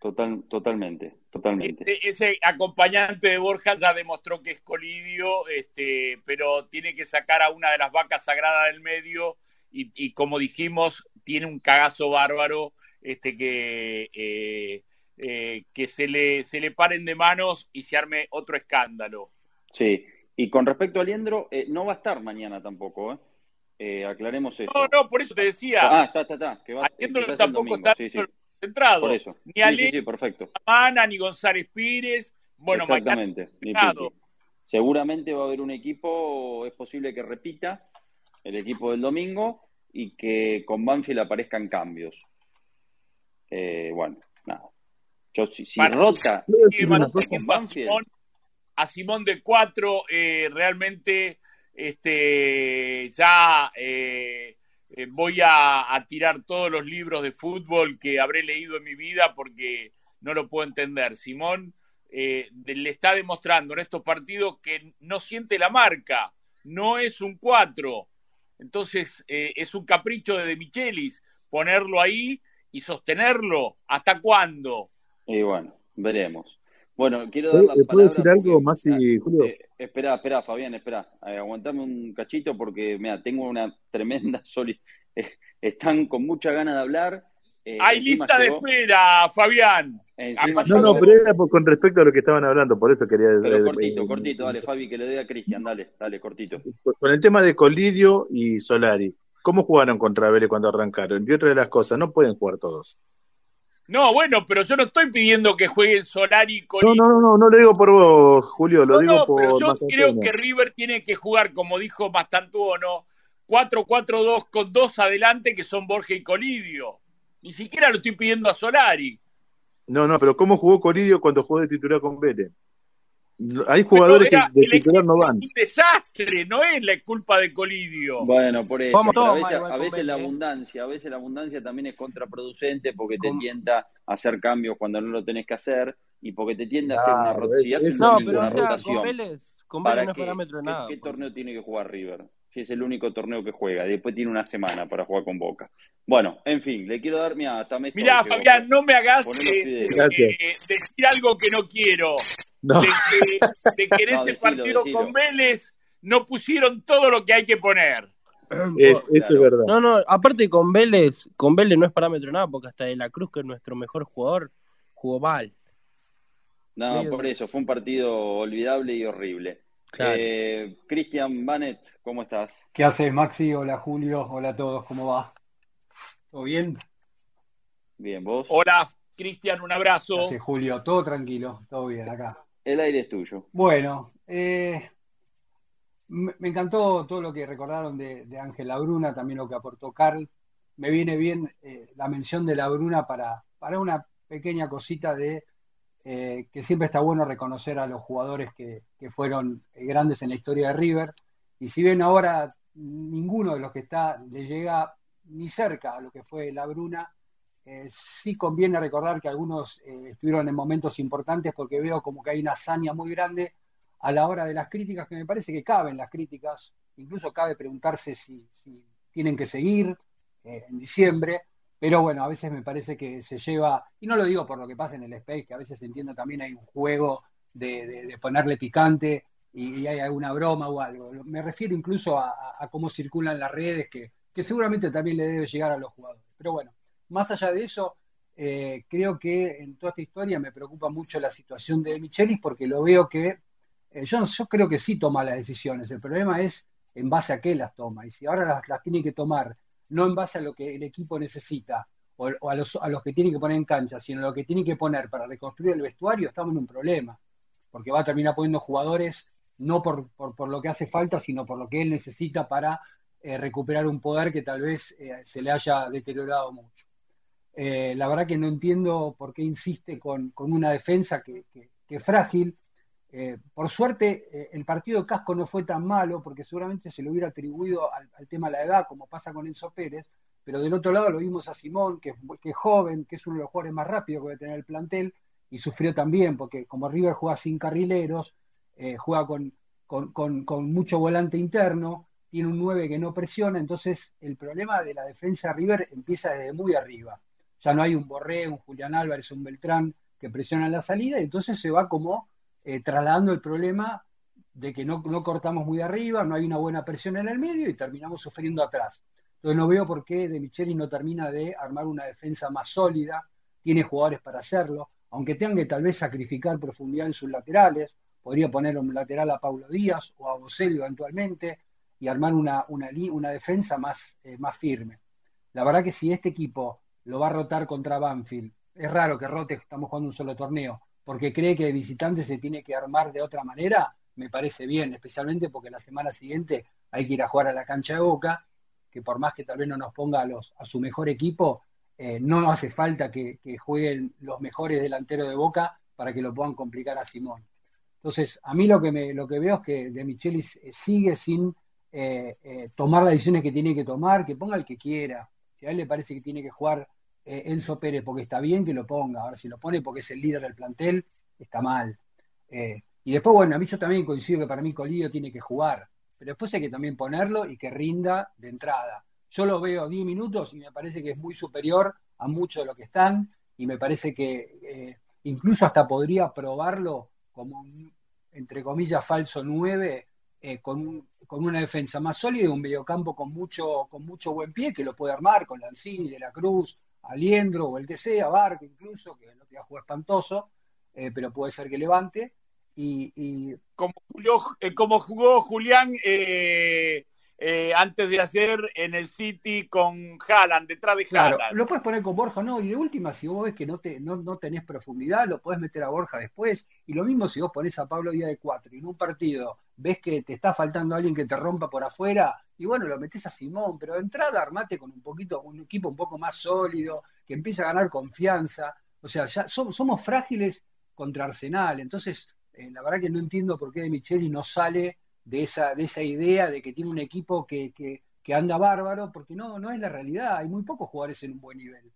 Total, totalmente, totalmente. Ese, ese acompañante de Borja ya demostró que es Colidio, este, pero tiene que sacar a una de las vacas sagradas del medio y, y como dijimos, tiene un cagazo bárbaro este, que, eh, eh, que se, le, se le paren de manos y se arme otro escándalo. Sí, y con respecto a Liendro, eh, no va a estar mañana tampoco, ¿eh? Eh, aclaremos eso. No, no, por eso te decía, Ah, está, está, está. Que va, Aliendro tampoco está sí, sí, centrado, por eso. ni Ale, sí, perfecto. Mana, ni González Pires. Bueno, mañana Exactamente, ni Claro. Piti. Seguramente va a haber un equipo, es posible que repita el equipo del domingo y que con Banfield aparezcan cambios. Eh, bueno, nada. Yo, si, si rota, Sí, decir una Manuel, cosa. A Simón, de cuatro, eh, realmente este, ya eh, eh, voy a, tirar todos los libros de fútbol que habré leído en mi vida porque no lo puedo entender. Simón eh, le está demostrando en estos partidos que no siente la marca, no es un cuatro. Entonces eh, es un capricho de De Michelis ponerlo ahí y sostenerlo. ¿Hasta cuándo? y bueno, veremos. Bueno, quiero dar ¿Puedo- la ¿Puedo decir algo porque- más, y, Julio? Eh, espera, espera, Fabián, espera. Eh, aguantame un cachito porque, mira, tengo una tremenda (laughs) soli... eh, están con mucha ganas de hablar. eh, Hay lista de espera, Fabián. encima No, no, pero era por- con respecto a lo que estaban hablando, por eso quería Pero eh, cortito, eh, cortito, dale, Fabi, que le dé a Cristian, dale, dale, cortito. Con el tema de Colidio y Solari, ¿cómo jugaron contra Vélez cuando arrancaron? Y otra de las cosas, no pueden jugar todos. No, bueno, pero yo no estoy pidiendo que jueguen Solari con No, no, no, no, no lo digo por vos, Julio, lo No, digo no, por pero yo creo que River tiene que jugar, como dijo Mastantuono, 4-4-2 con dos adelante que son Borja y Colidio. Ni siquiera lo estoy pidiendo a Solari. No, no, pero ¿cómo jugó Colidio cuando jugó de titular con Vélez? Hay jugadores que era- de el titular no van. es Un desastre, no es la culpa de Colidio. Bueno, por eso, pero a veces, a con la Vélez. abundancia, a veces la abundancia también es contraproducente porque te Con- tienta a hacer cambios cuando no lo tenés que hacer y porque te tiende a hacer una rotación. Haces No, una, pero o sea, con rotación, Vélez, con ¿para Vélez no es qué? parámetro de ¿Qué- nada. ¿Qué, pues. torneo tiene que jugar River? Si es el único torneo que juega, después tiene una semana para jugar con Boca. Bueno, en fin, le quiero dar, mira, hasta me Mirá, Fabián, no me hagas eh, eh, decir algo que no quiero. No, De que, (laughs) de que en No, ese decilo, partido decilo. con Vélez no pusieron todo lo que hay que poner. es- eso es verdad. No, no, aparte con Vélez, con Vélez no es parámetro nada, porque hasta De la Cruz, que es nuestro mejor jugador, jugó mal. No, Medio- por eso, fue un partido olvidable y horrible. Claro. Eh, Cristian Banet, ¿cómo estás? ¿Qué haces, Maxi? Hola, Julio. Hola a todos. ¿Cómo va? ¿Todo bien? Bien, ¿vos? Hola, Cristian, un ¿Qué abrazo. Julio? Todo tranquilo. Todo bien acá. El aire es tuyo. Bueno, eh, me, encantó todo lo que recordaron de, de Ángel Labruna, también lo que aportó Carl. Me viene bien eh, la mención de Labruna para, para una pequeña cosita de eh, que siempre está bueno reconocer a los jugadores que, que fueron grandes en la historia de River. Y si bien ahora ninguno de los que está le llega ni cerca a lo que fue Labruna, eh, sí conviene recordar que algunos eh, estuvieron en momentos importantes porque veo como que hay una hazaña muy grande a la hora de las críticas, que me parece que caben las críticas incluso cabe preguntarse si, tienen que seguir eh, en diciembre, pero bueno, a veces me parece que se lleva, y no lo digo por lo que pasa en el Space, que a veces entiendo también hay un juego de, ponerle picante y, hay alguna broma o algo. Me refiero incluso a, cómo circulan las redes, que, seguramente también le debe llegar a los jugadores. Pero bueno, más allá de eso, eh, creo que en toda esta historia me preocupa mucho la situación de Michelis porque lo veo que eh, yo, creo que sí toma las decisiones. El problema es en base a qué las toma. Y si ahora las, tiene que tomar no en base a lo que el equipo necesita o, a, los, a los que tiene que poner en cancha, sino a lo que tiene que poner para reconstruir el vestuario, estamos en un problema. Porque va a terminar poniendo jugadores no por, por, lo que hace falta, sino por lo que él necesita para eh, recuperar un poder que tal vez se le haya deteriorado mucho. Eh, la verdad que no entiendo por qué insiste con, una defensa que, es frágil. Eh, por suerte, eh, el partido de Casco no fue tan malo, porque seguramente se lo hubiera atribuido al, tema de la edad, como pasa con Enzo Pérez, pero del otro lado lo vimos a Simón, que, es joven, que es uno de los jugadores más rápidos que debe tener el plantel, y sufrió también, porque como River juega sin carrileros, juega con, con, mucho volante interno, tiene un 9 que no presiona, entonces el problema de la defensa de River empieza desde muy arriba ya no hay un Borré, un Julián Álvarez, un Beltrán que presionan la salida, y entonces se va como eh, trasladando el problema de que no, no, cortamos muy arriba, no hay una buena presión en el medio y terminamos sufriendo atrás. Entonces no veo por qué De Micheli no termina de armar una defensa más sólida, tiene jugadores para hacerlo, aunque tengan que tal vez sacrificar profundidad en sus laterales, podría poner un lateral a Paulo Díaz o a Bocelli eventualmente y armar una, una, una defensa más, eh, más firme. La verdad que si este equipo lo va a rotar contra Banfield. Es raro que rote, estamos jugando un solo torneo, porque cree que de visitante se tiene que armar de otra manera, me parece bien, especialmente porque la semana siguiente hay que ir a jugar a la cancha de Boca, que por más que tal vez no nos ponga a, los, a su mejor equipo, eh, no hace falta que, jueguen los mejores delanteros de Boca para que lo puedan complicar a Simón. Entonces, a mí lo que, me, lo que veo es que De Michelis sigue sin eh, eh, tomar las decisiones que tiene que tomar, que ponga el que quiera. Si a él le parece que tiene que jugar eh, Enzo Pérez porque está bien que lo ponga, ahora si lo pone porque es el líder del plantel, está mal. Eh, y después, bueno, a mí yo también coincido que para mí Colillo tiene que jugar, pero después hay que también ponerlo y que rinda de entrada. Yo lo veo 10 minutos y me parece que es muy superior a muchos de los que están y me parece que eh, incluso hasta podría probarlo como un, entre comillas, falso 9 con, con, una defensa más sólida y un mediocampo con mucho, con mucho buen pie que lo puede armar con Lanzini, De la Cruz, Aliendro o el que sea, Barco incluso, que no te jugar espantoso, eh, pero puede ser que levante. Y, Como, eh, como jugó Julián eh, antes de hacer en el City con Haaland, detrás de Haaland. lo puedes poner con Borja, no, y de última, si vos ves que no, te, no, no tenés profundidad, lo puedes meter a Borja después. Y lo mismo si vos pones a Pablo Díaz de cuatro y en un partido ves que te está faltando alguien que te rompa por afuera, y bueno, lo metes a Simón, pero de entrada armate con un poquito, un equipo un poco más sólido, que empiece a ganar confianza. O sea, ya somos, frágiles contra Arsenal, entonces eh, la verdad que no entiendo por qué de Micheli no sale de esa, de esa idea de que tiene un equipo que, que, anda bárbaro, porque no, no es la realidad, hay muy pocos jugadores en un buen nivel.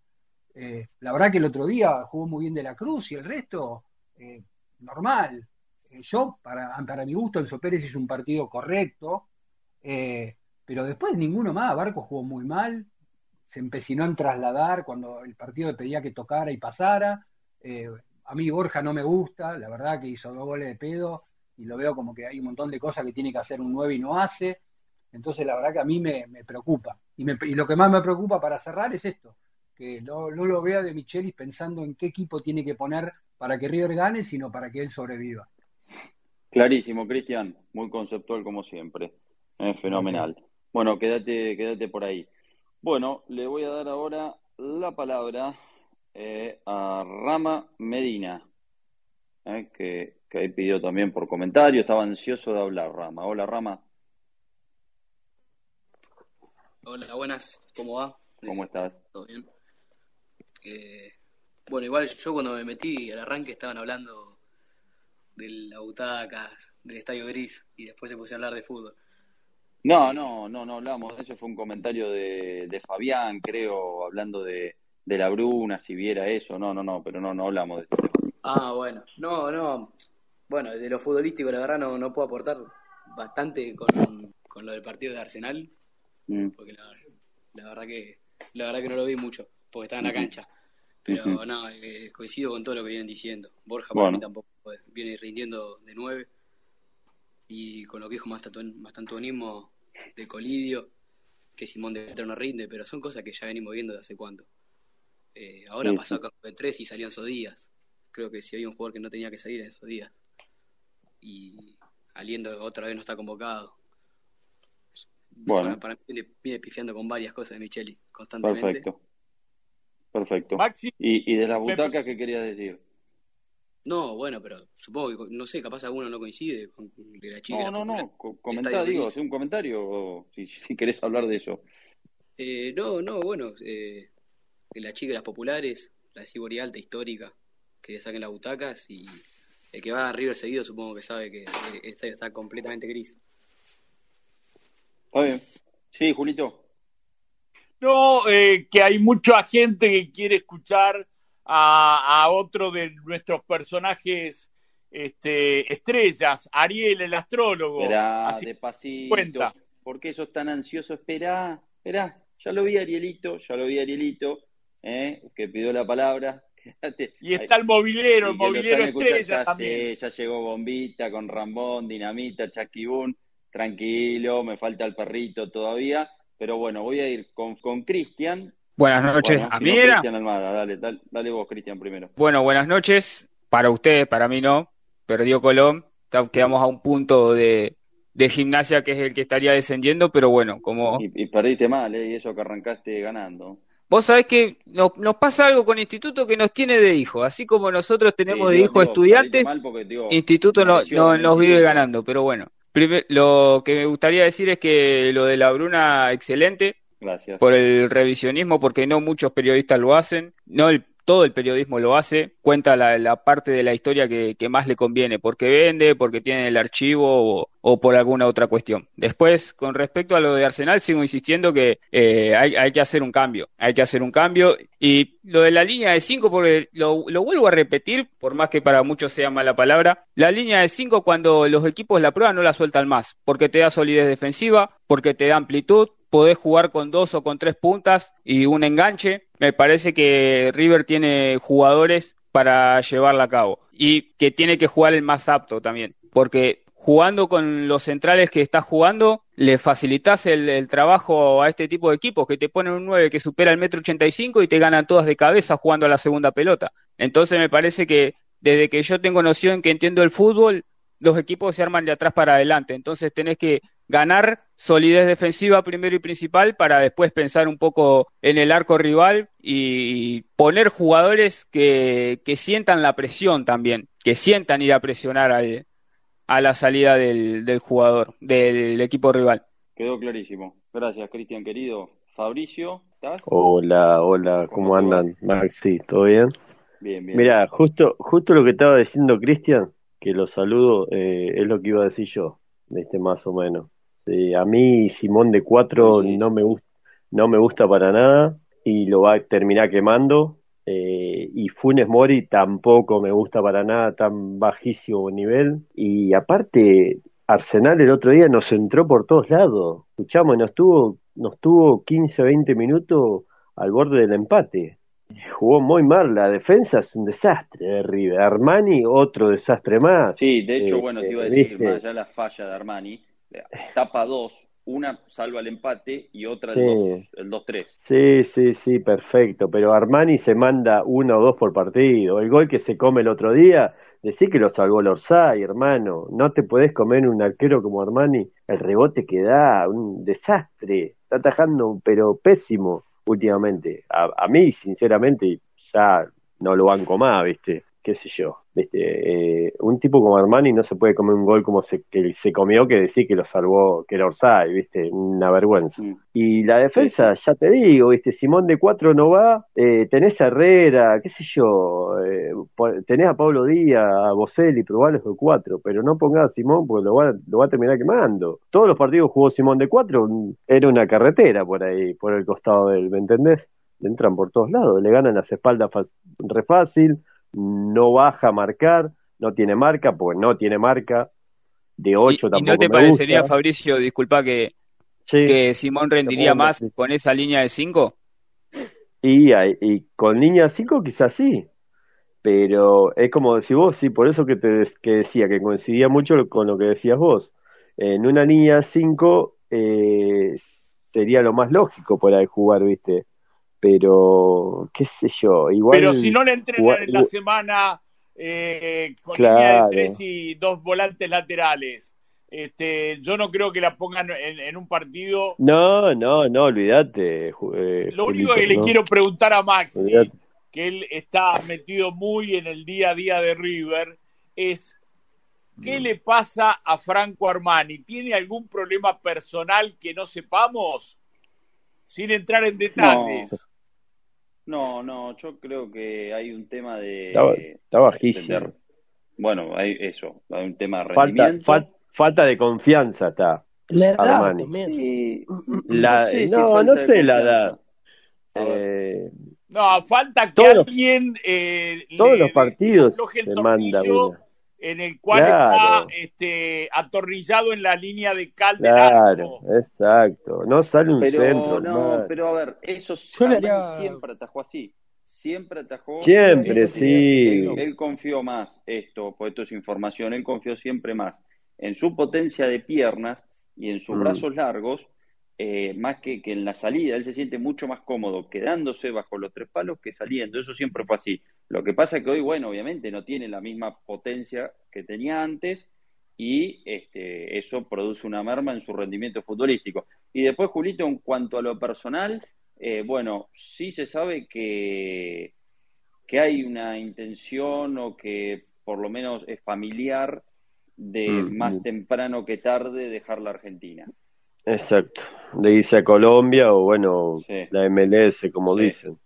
Eh, la verdad que el otro día jugó muy bien de la Cruz y el resto, eh, normal. yo, para, para mi gusto, el Pérez hizo un partido correcto, pero después ninguno más. Barco jugó muy mal, se empecinó en trasladar cuando el partido le pedía que tocara y pasara. Eh, a mí Borja no me gusta, la verdad que hizo dos goles de pedo y lo veo como que hay un montón de cosas que tiene que hacer un 9 y no hace. Entonces la verdad que a mí me, preocupa. Y, lo que más me preocupa para cerrar es esto, que no, lo vea de Michelis pensando en qué equipo tiene que poner para que River gane, sino para que él sobreviva. Clarísimo, Cristian, muy conceptual como siempre. Es fenomenal. Bueno, quédate, quédate por ahí. Bueno, le voy a dar ahora la palabra eh, a Rama Medina, eh, que, que ahí pidió también por comentario. Estaba ansioso de hablar, Rama. Hola, Rama. Hola, buenas. ¿Cómo va? ¿Cómo estás? ¿Todo bien? Eh, bueno, igual yo cuando me metí al arranque estaban hablando de la butacas, del estadio gris, y después se pusieron a hablar de fútbol. No, no, no, no hablamos de eso. Fue un comentario de, de Fabián, creo, hablando de, de la Bruna, si viera eso. No, no, no, pero no, no hablamos de eso. Ah, bueno. No, no. Bueno, de lo futbolístico, la verdad, no, no puedo aportar bastante con, con lo del partido de Arsenal, Mm. porque la, la verdad que la verdad que no lo vi mucho, porque estaba en la cancha. Pero Ujú. no, eh, coincido con todo lo que vienen diciendo. Borja para Bueno. mí tampoco viene rindiendo de nueve. Y con lo que dijo Mastantuanismo de Colidio, que Simón de Petro no rinde, pero son cosas que ya venimos viendo de hace cuánto. Eh, ahora Sí, pasó sí. acá de tres y salió en esos días. Creo que si había un jugador que no tenía que salir en esos días. Y Aliendo otra vez no está convocado. Bueno. Para, para mí viene, viene pifiando con varias cosas de Micheli constantemente. Perfecto. Perfecto. Maxi, ¿Y, y de las Me- butacas qué querías decir? No, bueno, pero supongo que, no sé, capaz alguno no coincide con de la chica. No, la no, no. co- Comentá, Estadio digo, haz un comentario o si, (laughs) si querés hablar de eso. Eh, no, no, bueno, eh, que la chica de las populares, la Ciboria alta histórica, que le saquen las butacas y el que va a River seguido supongo que sabe que el estadio está completamente gris. Está bien. Sí, Julito. no, eh, que hay mucha gente que quiere escuchar a, a otro de nuestros personajes este, estrellas, Ariel, el astrólogo. Esperá, Así despacito. cuenta. ¿Por qué sos tan ansioso? Esperá, esperá. Ya lo vi Arielito, ya lo vi Arielito, ¿eh? que pidió la palabra. Y está el movilero, el movilero estrella ya también. sé, ya llegó Bombita con Rambón, Dinamita, Chasquibún. Tranquilo, me falta el perrito todavía. Pero bueno, voy a ir con, con Cristian. Buenas noches, Bueno, ¿a mí no era? Cristian Almada, dale, dale, dale vos, Cristian, primero. Bueno, buenas noches. Para ustedes, para mí no. Perdió Colón. Quedamos a un punto de, de gimnasia que es el que estaría descendiendo, pero bueno, como Y, y perdiste mal, ¿eh? Y eso que arrancaste ganando. Vos sabés que nos, nos pasa algo con Instituto que nos tiene de hijo. Así como nosotros tenemos Sí, de hijo estudiantes, porque, digo, Instituto no, no- nos vive ganando, pero bueno. Primer- lo que me gustaría decir es que lo de la Bruna, excelente. Gracias. por el revisionismo, porque no muchos periodistas lo hacen, no el- todo el periodismo lo hace, cuenta la, parte de la historia que, más le conviene, porque vende, porque tiene el archivo o, por alguna otra cuestión. Después, con respecto a lo de Arsenal, sigo insistiendo que eh, hay, hay que hacer un cambio, hay que hacer un cambio. Y lo de la línea de 5, porque lo, lo vuelvo a repetir, por más que para muchos sea mala palabra, la línea de 5 cuando los equipos la prueban no la sueltan más, porque te da solidez defensiva, porque te da amplitud, podés jugar con dos o con tres puntas y un enganche. Me parece que River tiene jugadores para llevarla a cabo y que tiene que jugar el más apto también, porque jugando con los centrales que estás jugando, le facilitas el, trabajo a este tipo de equipos que te ponen un 9 que supera el metro 85 y te ganan todas de cabeza jugando a la segunda pelota. Entonces me parece que desde que yo tengo noción que entiendo el fútbol, los equipos se arman de atrás para adelante. Entonces tenés que ganar solidez defensiva primero y principal para después pensar un poco en el arco rival y poner jugadores que, que sientan la presión también, que sientan ir a presionar al, a la salida del, del jugador, del equipo rival. Quedó clarísimo. Gracias, Cristian, querido. Fabricio, ¿estás? Hola, hola, ¿Cómo andan? Maxi, ¿todo bien? Bien, bien. Mira, justo, justo lo que estaba diciendo Cristian, que lo saludo, eh, es lo que iba a decir yo, este más o menos. Sí, a mí Simón de cuatro Coincidís. no me gusta, no me gusta para nada y lo va a terminar quemando. eh, y Funes Mori tampoco me gusta para nada, tan bajísimo nivel. Y aparte, Arsenal el otro día nos entró por todos lados. Escuchamos, nos tuvo, nos tuvo 15, 20 minutos al borde del empate. Jugó muy mal, la defensa es un desastre de River. Armani, otro desastre más. Sí, de hecho, Eh, bueno, te iba a eh, decir, ¿viste? más allá la falla de Armani, tapa dos, una salva el empate y otra el Sí. dos- el 2-3. Sí, sí, sí, perfecto. Pero Armani se manda uno o dos por partido. El gol que se come el otro día, decir que lo salvó el Orsay, hermano. No te podés comer un arquero como Armani. El rebote que da, un desastre. Está atajando, pero pésimo últimamente. A, a mí, sinceramente, ya no lo banco más, ¿viste? Qué sé yo. ¿Viste? Eh, un tipo como Armani no se puede comer un gol como se, que se comió que decir que lo salvó, que era Orsay, ¿viste? Una vergüenza. Mm. Y la defensa, ya te digo, ¿viste? Simón de cuatro no va, eh, tenés a Herrera, qué sé yo, eh, tenés a Pablo Díaz, a Boselli, probalos de cuatro, pero no pongas a Simón porque lo va, lo va a terminar quemando. Todos los partidos jugó Simón de cuatro, mm, era una carretera por ahí, por el costado de él, ¿me entendés? Le entran por todos lados, le ganan las espaldas re fácil, no baja a marcar, no tiene marca, porque no tiene marca, de ¿Y, 8 y no tampoco te me parecería, gusta. Fabricio, disculpa, que, Sí, que Simón rendiría más con esa línea de 5? Y, y con línea 5 quizás sí, pero es como decís vos, sí, por eso que te que decía que coincidía mucho con lo que decías vos. En una línea 5 eh, sería lo más lógico por ahí jugar, ¿viste? Pero, qué sé yo, igual Pero si no le entrenan en la semana eh, con línea de Claro. tres y dos volantes laterales, este, yo no creo que la pongan en, en un partido. No, no, no, olvídate, eh, Lo único Julito, que le no, quiero preguntar a Maxi, que él está metido muy en el día a día de River, es ¿qué le pasa a Franco Armani? ¿Tiene algún problema personal que no sepamos? Sin entrar en detalles. No, no, yo creo que hay un tema de Está, está bajísimo. entender. Bueno, hay eso, hay un tema de Falta, fal- falta de confianza está La edad. Sí, La, sé no, falta no de sé la edad. Eh, No, falta que Todos los- alguien eh, todos le- los partidos te manda tornillo una. En el cual Claro. está este, atornillado en la línea de cal del Claro, arco. exacto. No sale un Pero centro, no, pero a ver, eso Yo le Armani haría- siempre atajó así. Siempre atajó. Siempre, sí. Él, él confió más, esto, pues esto es información, él confió siempre más en su potencia de piernas y en sus Mm. brazos largos, eh, más que, que en la salida. Él se siente mucho más cómodo quedándose bajo los tres palos que saliendo. Eso siempre fue así. Lo que pasa es que hoy, bueno, obviamente no tiene la misma potencia que tenía antes y este, eso produce una merma en su rendimiento futbolístico. Y después, Julito, en cuanto a lo personal, eh, bueno, sí se sabe que, que hay una intención o que por lo menos es familiar de Mm, más mm. temprano que tarde dejar la Argentina. Exacto. De irse a Colombia o, bueno, Sí. la MLS, como Sí. dicen.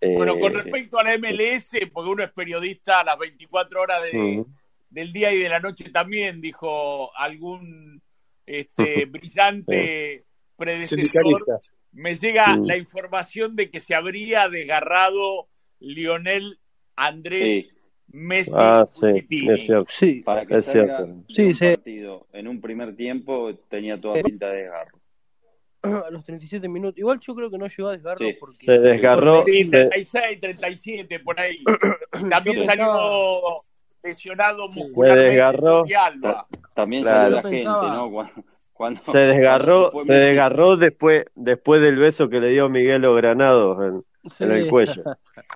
Bueno, con Eh, respecto a la MLS, porque uno es periodista a las 24 horas de, del día y de la noche también, dijo algún este, brillante predecesor. Me llega la información de que se habría desgarrado Lionel Andrés Messi Ah, sí, Cucitini. es cierto. Sí, para que Es salga cierto. de Sí, un sí. partido en un primer tiempo tenía toda pinta de desgarro. a los 37 minutos. Igual yo creo que no llegó a desgarro Sí. porque Se desgarró. Sí, se- 36, 37, por ahí. (coughs) También Yo salió pensaba- lesionado muscularmente Se desgarró. También Claro. salió la Yo gente, pensaba- ¿no? Cuando, cuando- Se desgarró, cuando se Messi. desgarró después, después del beso que le dio Miguel Granados en, (laughs) en el cuello.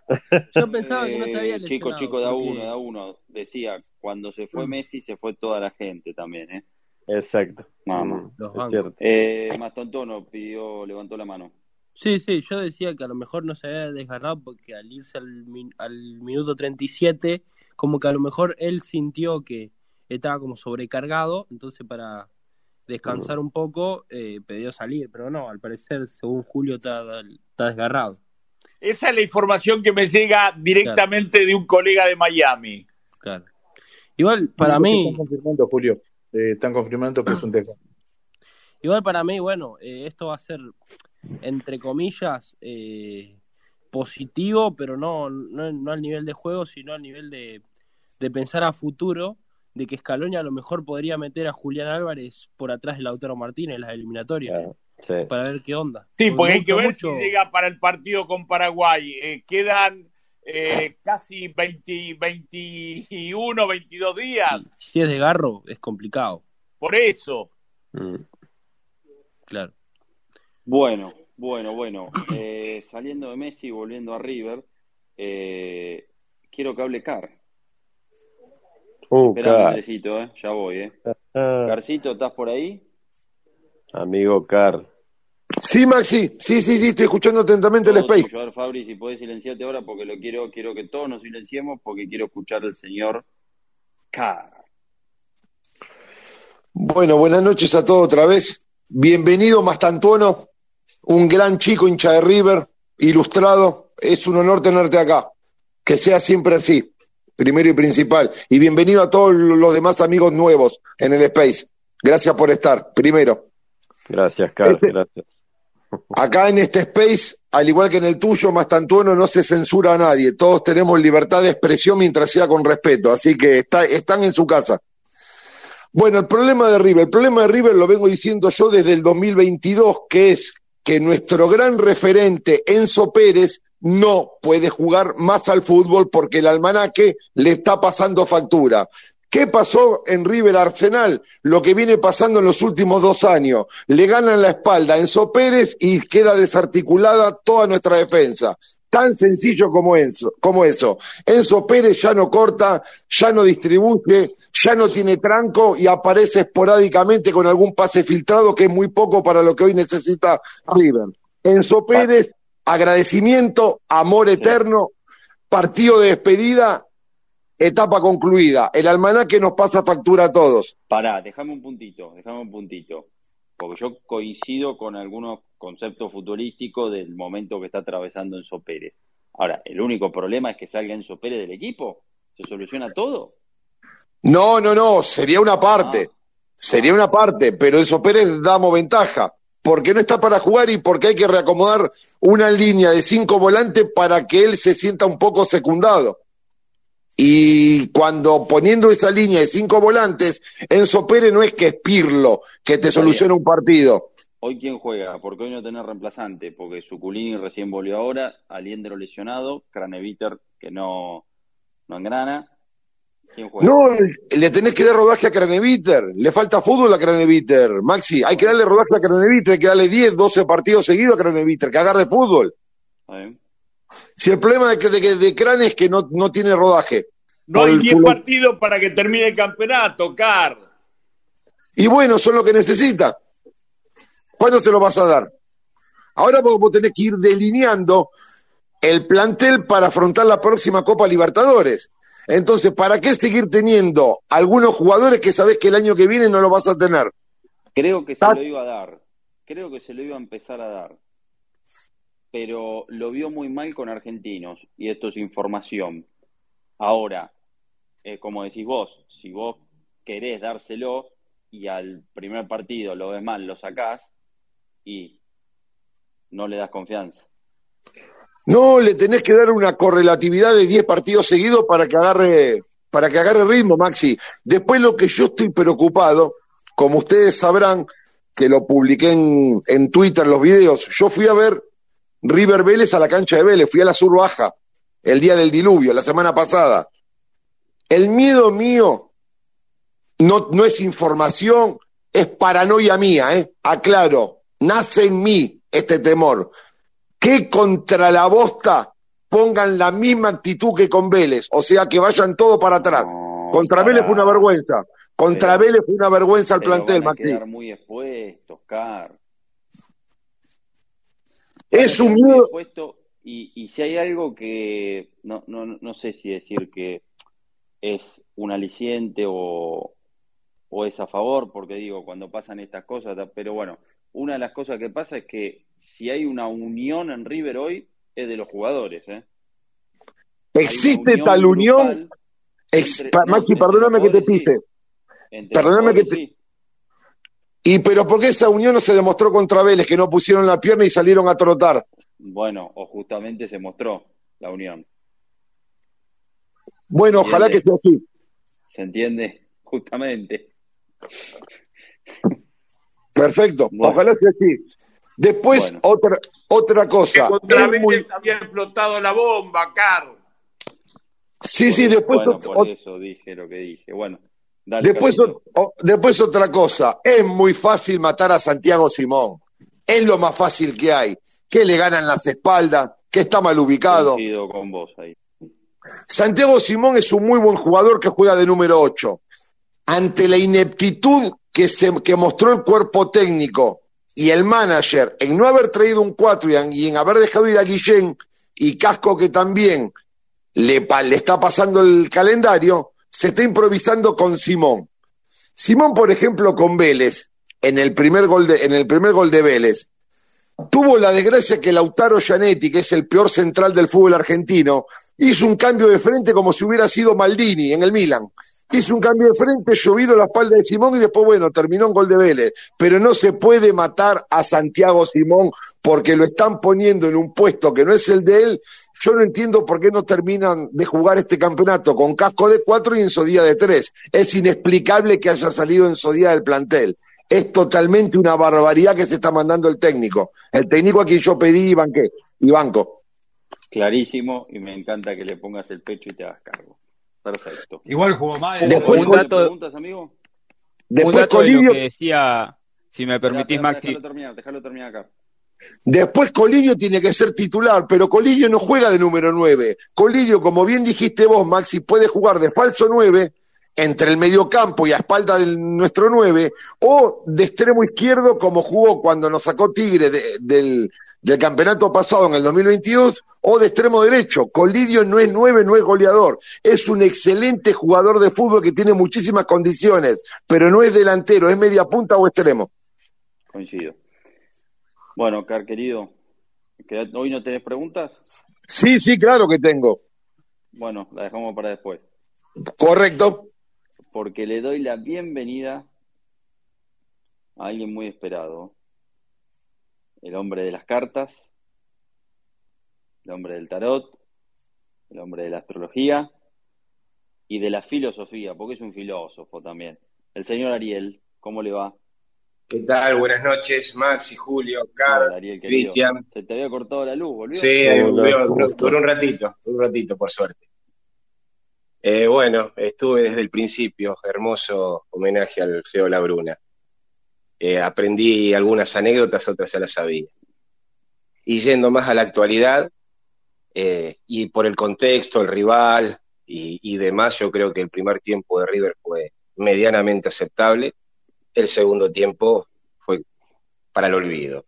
(laughs) Yo pensaba que no se había Eh, Chico, lesionado, chico, da porque- uno, da uno. Decía, cuando se fue Messi, se fue toda la gente también, ¿eh? Exacto. Vamos. Mm, Los es bancos. cierto. Eh, Mastontono pidió, levantó la mano. Sí, sí, yo decía que a lo mejor no se había desgarrado porque al irse al, min- al minuto 37, como que a lo mejor él sintió que estaba como sobrecargado, entonces para descansar un poco eh, pidió salir, pero no, al parecer, según Julio, está, está desgarrado. Esa es la información que me llega directamente de un colega de Miami. Claro. Igual para Están mí, confirmando, Julio. Eh, están confirmando que es un desgarro. igual para mí, bueno, eh, esto va a ser entre comillas eh, positivo, pero no, no, no al nivel de juego, sino al nivel de, de pensar a futuro, de que Scaloni a lo mejor podría meter a Julián Álvarez por atrás de Lautaro Martínez en las eliminatorias, Claro, sí. para ver qué onda. Sí, porque hay que ver mucho- si llega para el partido con Paraguay. Eh, quedan eh, casi 20, 21, 22 días. Si es de garro, es complicado, Por eso. Mm. claro. Bueno, bueno, bueno. Eh, saliendo de Messi y volviendo a River, eh, quiero que hable Car. Uh, Espera. Andresito, eh, ya voy, eh. Ah, Carcito, ¿estás por ahí? amigo Car. Sí, Maxi, sí, sí, sí, estoy escuchando atentamente el space. tuyo. A ver, Fabri, si podés silenciarte ahora porque lo quiero, quiero que todos nos silenciemos porque quiero escuchar al señor Car. Bueno, buenas noches a todos otra vez. Bienvenido, Mastantuono, un gran chico hincha de River, ilustrado. Es un honor tenerte acá. Que sea siempre así, primero y principal. Y bienvenido a todos los demás amigos nuevos en el Space. Gracias por estar, primero. Gracias, Car, Este- gracias. Acá en este space, al igual que en el tuyo, Mastantuono, no se censura a nadie. Todos tenemos libertad de expresión mientras sea con respeto. Así que está- están en su casa. Bueno, el problema de River, el problema de River lo vengo diciendo yo desde el 2022, que es que nuestro gran referente Enzo Pérez no puede jugar más al fútbol porque el almanaque le está pasando factura. ¿Qué pasó en River Arsenal? Lo que viene pasando en los últimos dos años. Le ganan la espalda a Enzo Pérez y queda desarticulada toda nuestra defensa. Tan sencillo como eso, como eso. Enzo Pérez ya no corta, ya no distribuye, ya no tiene tranco y aparece esporádicamente con algún pase filtrado que es muy poco para lo que hoy necesita River. Enzo Pérez, agradecimiento, amor eterno, partido de despedida etapa concluida. El almanaque nos pasa factura a todos. Pará, déjame un puntito, déjame un puntito. Porque yo coincido con algunos conceptos futurísticos del momento que está atravesando Enzo Pérez. Ahora, el único problema es que salga Enzo Pérez del equipo. ¿Se soluciona todo? No, no, no, sería una parte. Ah. Sería una parte, pero Enzo Pérez damos ventaja. Porque no está para jugar y porque hay que reacomodar una línea de cinco volantes para que él se sienta un poco secundado. Y cuando poniendo esa línea de cinco volantes, Enzo Pérez no es que es Pirlo, que te soluciona un partido. Hoy quién juega, porque hoy no tenés reemplazante, porque Suculini recién volvió ahora, Aliendro lesionado, Craneviter que no, no engrana. ¿Quién juega? No, le tenés que dar rodaje a Craneviter, le falta fútbol a Craneviter, Maxi, hay que darle rodaje a Craneviter, hay que darle 10, 12 partidos seguidos a Craneviter, que agarre fútbol. Si el problema de, que, de, de Crane es que no, no tiene rodaje. No hay 10 partidos para que termine el campeonato, Car. Y bueno, son lo que necesita. ¿Cuándo se lo vas a dar? Ahora vos tenés que ir delineando el plantel para afrontar la próxima Copa Libertadores. Entonces, ¿para qué seguir teniendo algunos jugadores que sabés que el año que viene no lo vas a tener? Creo que se lo iba a dar. Creo que se lo iba a empezar a dar pero lo vio muy mal con argentinos, y esto es información. Ahora, eh, como decís vos, si vos querés dárselo y al primer partido lo ves mal, lo sacás y no le das confianza. No, le tenés que dar una correlatividad de 10 partidos seguidos para que agarre para que agarre ritmo, Maxi. Después lo que yo estoy preocupado, como ustedes sabrán, que lo publiqué en, en Twitter los videos, yo fui a ver River Vélez a la cancha de Vélez, fui a la Sur Baja el día del diluvio, la semana pasada. El miedo mío no, no es información, es paranoia mía, ¿eh? Aclaro, nace en mí este temor. Que contra la bosta pongan la misma actitud que con Vélez, o sea, que vayan todo para atrás. contra Vélez fue una vergüenza. Contra Vélez fue una vergüenza al plantel, van a quedar muy expuestos, Car. Es un miedo. Y, si hay algo que no, no, no sé si decir que es un aliciente o, o es a favor, porque digo, cuando pasan estas cosas, pero bueno, una de las cosas que pasa es que si hay una unión en River hoy, es de los jugadores. ¿eh? Existe tal unión. Maxi, perdóname que te pise. Perdóname que te, ¿Y pero por qué esa unión no se demostró contra Vélez, que no pusieron la pierna y salieron a trotar? Bueno, o justamente se mostró la unión. Bueno, ojalá que sea así. ¿Se entiende? (laughs) Justamente. Perfecto, ojalá sea así. Después, otra, otra cosa. Que contra Vélez había explotado la bomba, Carlos. Sí, sí, después. Bueno, por eso dije lo que dije. Bueno después, después otra cosa, es muy fácil matar a Santiago Simón. Es lo más fácil que hay. Que le ganan las espaldas, que está mal ubicado. Con vos ahí. Santiago Simón es un muy buen jugador que juega de número 8. Ante la ineptitud que, se, que mostró el cuerpo técnico y el manager en no haber traído un 4 y en, haber dejado ir a Guillén y Casco que también le, le está pasando el calendario, se está improvisando con Simón. Simón, por ejemplo, con Vélez, en el primer gol de, en el primer gol de Vélez, tuvo la desgracia que Lautaro Gianetti, que es el peor central del fútbol argentino, hizo un cambio de frente como si hubiera sido Maldini en el Milan. Hizo un cambio de frente, llovido la espalda de Simón y después, bueno, terminó en gol de Vélez. Pero no se puede matar a Santiago Simón porque lo están poniendo en un puesto que no es el de él. Yo no entiendo por qué no terminan de jugar este campeonato con casco de cuatro y en Sodía de tres. Es inexplicable que haya salido en Sodía del plantel es totalmente una barbaridad que se está mandando el técnico. El técnico a quien yo pedí y banqué, y banco. Clarísimo, y me encanta que le pongas el pecho y te hagas cargo. Perfecto. Igual jugó mal. Después, un dato, preguntas, amigo? un después dato de lo que decía, si me permitís, Espera, espera, Maxi, Déjalo terminar, déjalo terminar acá. después Colidio tiene que ser titular, pero Colidio no juega de número 9. Colidio, como bien dijiste vos, Maxi, puede jugar de falso 9 entre el mediocampo y a espalda de nuestro 9, o de extremo izquierdo, como jugó cuando nos sacó Tigre de- del, del campeonato pasado en el 2022, o de extremo derecho. Colidio no es 9, no es goleador. Es un excelente jugador de fútbol que tiene muchísimas condiciones, pero no es delantero, es media punta o extremo. Coincido. Bueno, Car, querido, ¿queda- ¿hoy no tenés preguntas? Sí, sí, claro que tengo. Bueno, la dejamos para después. Correcto. Porque le doy la bienvenida a alguien muy esperado. El hombre de las cartas, el hombre del tarot, el hombre de la astrología y de la filosofía, porque es un filósofo también. El señor Ariel, ¿cómo le va? ¿Qué tal? Buenas noches, Maxi, Julio, Hola, Carl, Ariel, querido. Cristian. Se te había cortado la luz, ¿volvió? Sí, eh, Hola, veo, ¿cómo duró, estás? duró un ratito, duró un ratito, por suerte. Eh, bueno, estuve desde el principio, hermoso homenaje al feo Labruna. Eh, aprendí algunas anécdotas, otras ya las sabía. Y yendo más a la actualidad, eh, y por el contexto, el rival y, y demás, yo creo que el primer tiempo de River fue medianamente aceptable. El segundo tiempo fue para el olvido.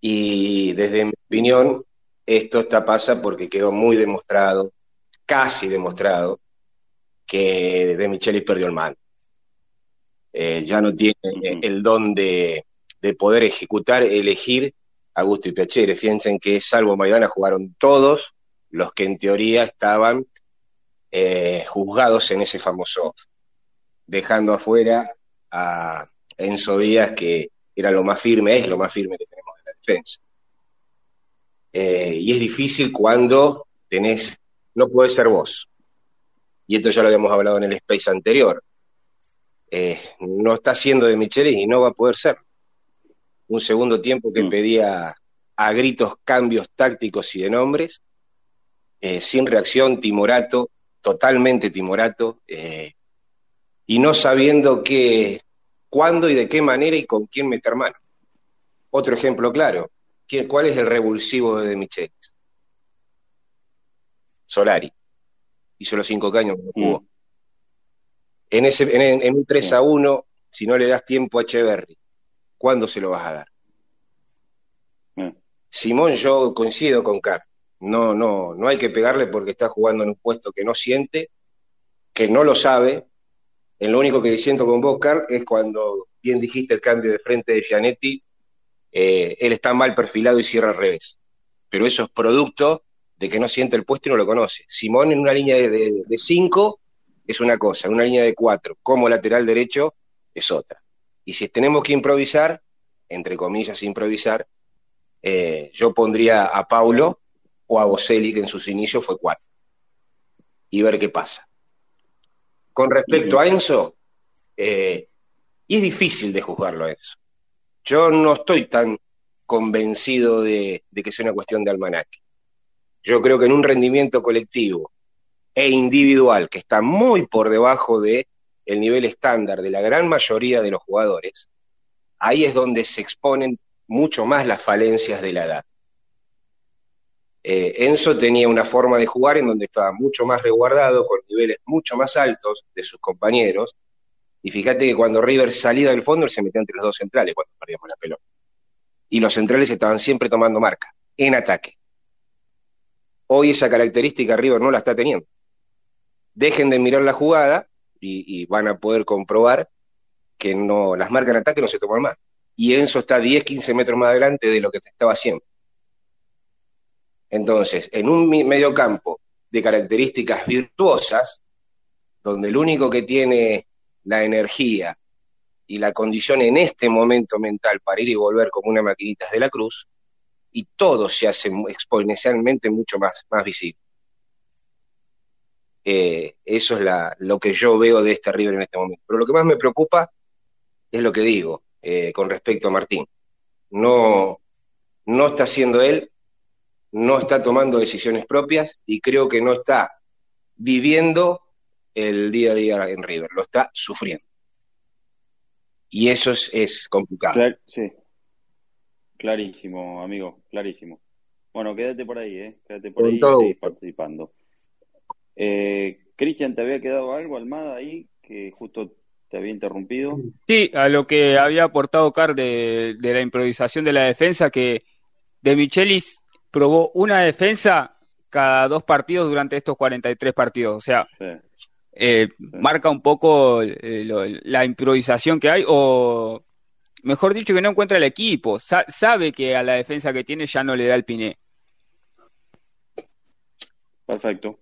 Y desde mi opinión, esto está pasa porque quedó muy demostrado, casi demostrado, que De Michelis perdió el mando. Eh, ya no tiene el don de, de poder ejecutar, elegir a gusto y piacere. Fíjense que salvo Maidana jugaron todos los que en teoría estaban eh, juzgados en ese famoso dejando afuera a Enzo Díaz, que era lo más firme, es lo más firme que tenemos en la defensa. Eh, y es difícil cuando tenés, no podés ser vos. Y esto ya lo habíamos hablado en el space anterior. Eh, no está siendo de Michelis y no va a poder ser. Un segundo tiempo que Mm. pedía a gritos cambios tácticos y de nombres, eh, sin reacción, timorato, totalmente timorato, eh, y no sabiendo qué, cuándo y de qué manera y con quién meter mano. Otro ejemplo claro, ¿quién- ¿cuál es el revulsivo de Michelis? Solari. Hizo los cinco caños no jugó. Mm. En, ese, en, en un 3 Sí. a 1, si no le das tiempo a Echeverry, ¿cuándo se lo vas a dar? Mm. Simón, yo coincido con Carl. No, no, no hay que pegarle porque está jugando en un puesto que no siente, que no lo sabe. En lo único que siento con vos, Carl, es cuando bien dijiste el cambio de frente de Gianetti, eh, él está mal perfilado y cierra al revés. Pero eso es producto de que no siente el puesto y no lo conoce. Simón en una línea de, de, cinco es una cosa, en una línea de cuatro, como lateral derecho, es otra. Y si tenemos que improvisar, entre comillas, improvisar, eh, yo pondría a Paulo o a Boselli, que en sus inicios fue cuatro, y ver qué pasa. Con respecto a Enzo, eh, y es difícil de juzgarlo a Enzo. Yo no estoy tan convencido de que sea una cuestión de almanaque. Yo creo que en un rendimiento colectivo e individual que está muy por debajo de el nivel estándar de la gran mayoría de los jugadores, ahí es donde se exponen mucho más las falencias de la edad. Eh, Enzo tenía una forma de jugar en donde estaba mucho más resguardado, con niveles mucho más altos de sus compañeros, y fíjate que cuando River salía del fondo, él se metía entre los dos centrales cuando perdíamos la pelota. Y los centrales estaban siempre tomando marca, en ataque. Hoy esa característica River no la está teniendo. Dejen de mirar la jugada y, van a poder comprobar que no, las marcas en ataque no se toman más. y Enzo está 10, 15 metros más adelante de lo que estaba haciendo. Entonces, en un mediocampo de características virtuosas, donde el único que tiene la energía y la condición en este momento mental para ir y volver como una maquinita de la cruz, y todo se hace exponencialmente mucho más, más visible. Eh, eso es la, lo que yo veo de este River en este momento. Pero lo que más me preocupa es lo que digo eh, con respecto a Martín. No, no está siendo él, no está tomando decisiones propias y creo que no está viviendo el día a día en River, lo está sufriendo. Y eso es, es complicado. sí, clarísimo, amigo, clarísimo. Bueno, quédate por ahí, ¿eh? Quédate por ahí y participando. Eh, Cristian, ¿te había quedado algo, Almada, ahí, que justo te había interrumpido? Sí, a lo que había aportado Car de, la improvisación de la defensa, que De Michelis probó una defensa cada dos partidos durante estos 43 partidos. O sea, eh, marca un poco eh, la improvisación que hay, o mejor dicho, que no encuentra el equipo. sabe que a la defensa que tiene ya no le da el piné. Perfecto.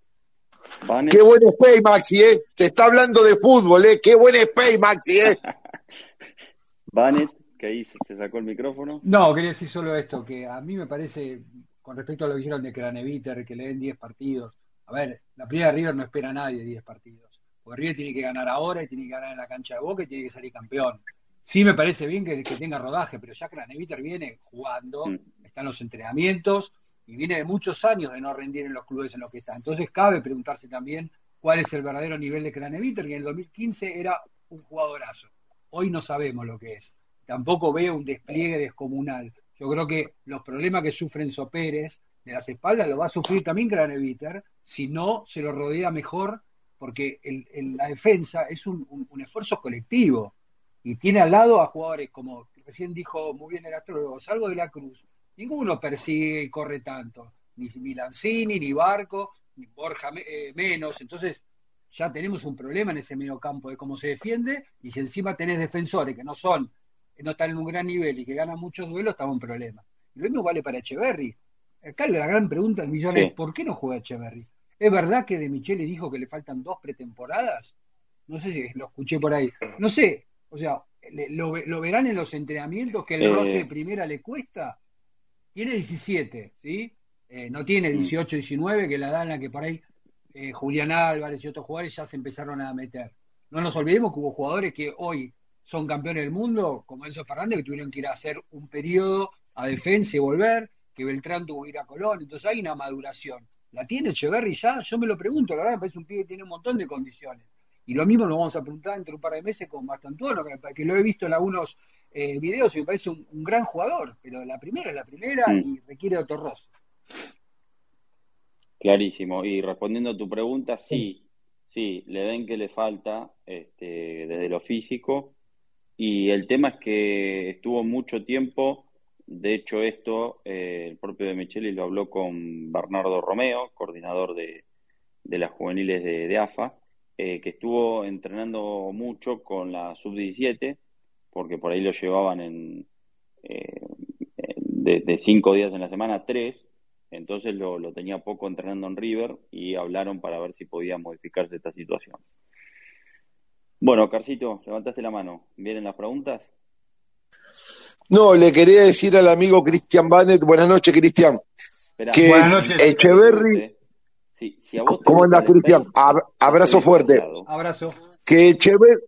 Qué buen spay, Maxi, ¿eh? Se está hablando de fútbol, ¿eh? Qué buen spay, Maxi, ¿eh? (laughs) Vanet, que ahí se sacó el micrófono. No, quería decir solo esto, que a mí me parece, con respecto a lo que dijeron de Craneviter, que le den 10 partidos. A ver, la primera de River no espera a nadie 10 partidos. Porque River tiene que ganar ahora y tiene que ganar en la cancha de Boca y tiene que salir campeón. Sí me parece bien que, tenga rodaje, pero ya Craneviter viene jugando, mm. están los entrenamientos, y viene de muchos años de no rendir en los clubes en los que está. Entonces cabe preguntarse también cuál es el verdadero nivel de Craneviter, que en el 2015 era un jugadorazo. Hoy no sabemos lo que es. Tampoco veo un despliegue descomunal. Yo creo que los problemas que sufren Pérez de las espaldas lo va a sufrir también Craneviter si no se lo rodea mejor, porque en la defensa es un, un, esfuerzo colectivo y tiene al lado a jugadores como recién dijo muy bien el astrólogo Salvo de la Cruz, ninguno persigue y corre tanto, ni, ni Lanzini, ni Barco, ni Borja eh, menos, entonces ya tenemos un problema en ese medio campo de cómo se defiende, y si encima tenés defensores que no son, no están en un gran nivel y que ganan muchos duelos, estamos un problema. Y lo mismo vale para Echeverry. Acá la gran pregunta del millón es, ¿por qué no juega Echeverry? ¿Es verdad que De Michele dijo que le faltan dos pretemporadas? No sé si lo escuché por ahí. No sé, o sea, ¿lo, verán en los entrenamientos que el roce de primera le cuesta? tiene 17, ¿sí? Eh, no tiene 18, mm. 19, que la dan la que por ahí eh, Julián Álvarez y otros jugadores ya se empezaron a meter. No nos olvidemos que hubo jugadores que hoy son campeones del mundo, como Enzo Fernández, que tuvieron que ir a hacer un periodo a defensa y volver, que Beltrán tuvo que ir a Colón, entonces hay una maduración. ¿La tiene Echeverry ya? Yo me lo pregunto, la verdad me parece un pibe que tiene un montón de condiciones. Y lo mismo lo vamos a preguntar entre un par de meses con Bastantuono, que, que lo he visto en algunos eh, videos y me parece un, gran jugador, pero la primera es la primera mm. y requiere otro rostro. Clarísimo. Y respondiendo a tu pregunta, sí, sí, le ven que le falta este, desde lo físico. Y el tema es que estuvo mucho tiempo, de hecho esto, eh, el propio de Micheli lo habló con Bernardo Romeo, coordinador de, de las juveniles de, AFA, eh, que estuvo entrenando mucho con la sub-17 porque por ahí lo llevaban en, eh, de, cinco días en la semana a tres, entonces lo, lo, tenía poco entrenando en River y hablaron para ver si podía modificarse esta situación. Bueno, Carcito, levantaste la mano. ¿Vienen las preguntas? No, le quería decir al amigo Cristian Banet, buenas noches, Cristian. Que buenas noches. Echeverry. ¿Cómo andas, Cristian? Abrazo fuerte. Abrazo. Que Echeverry,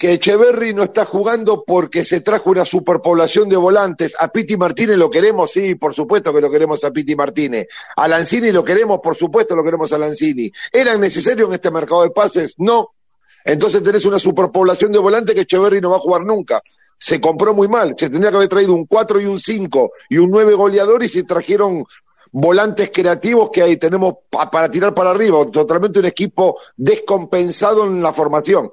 que Echeverry no está jugando porque se trajo una superpoblación de volantes. A Piti Martínez lo queremos, sí, por supuesto que lo queremos a Piti Martínez. A Lanzini lo queremos, por supuesto lo queremos a Lanzini. ¿Eran necesarios en este mercado de pases? No. Entonces tenés una superpoblación de volantes que Echeverry no va a jugar nunca. Se compró muy mal. Se tendría que haber traído un 4 y un 5 y un 9 goleador y se trajeron volantes creativos que ahí tenemos para tirar para arriba. Totalmente un equipo descompensado en la formación.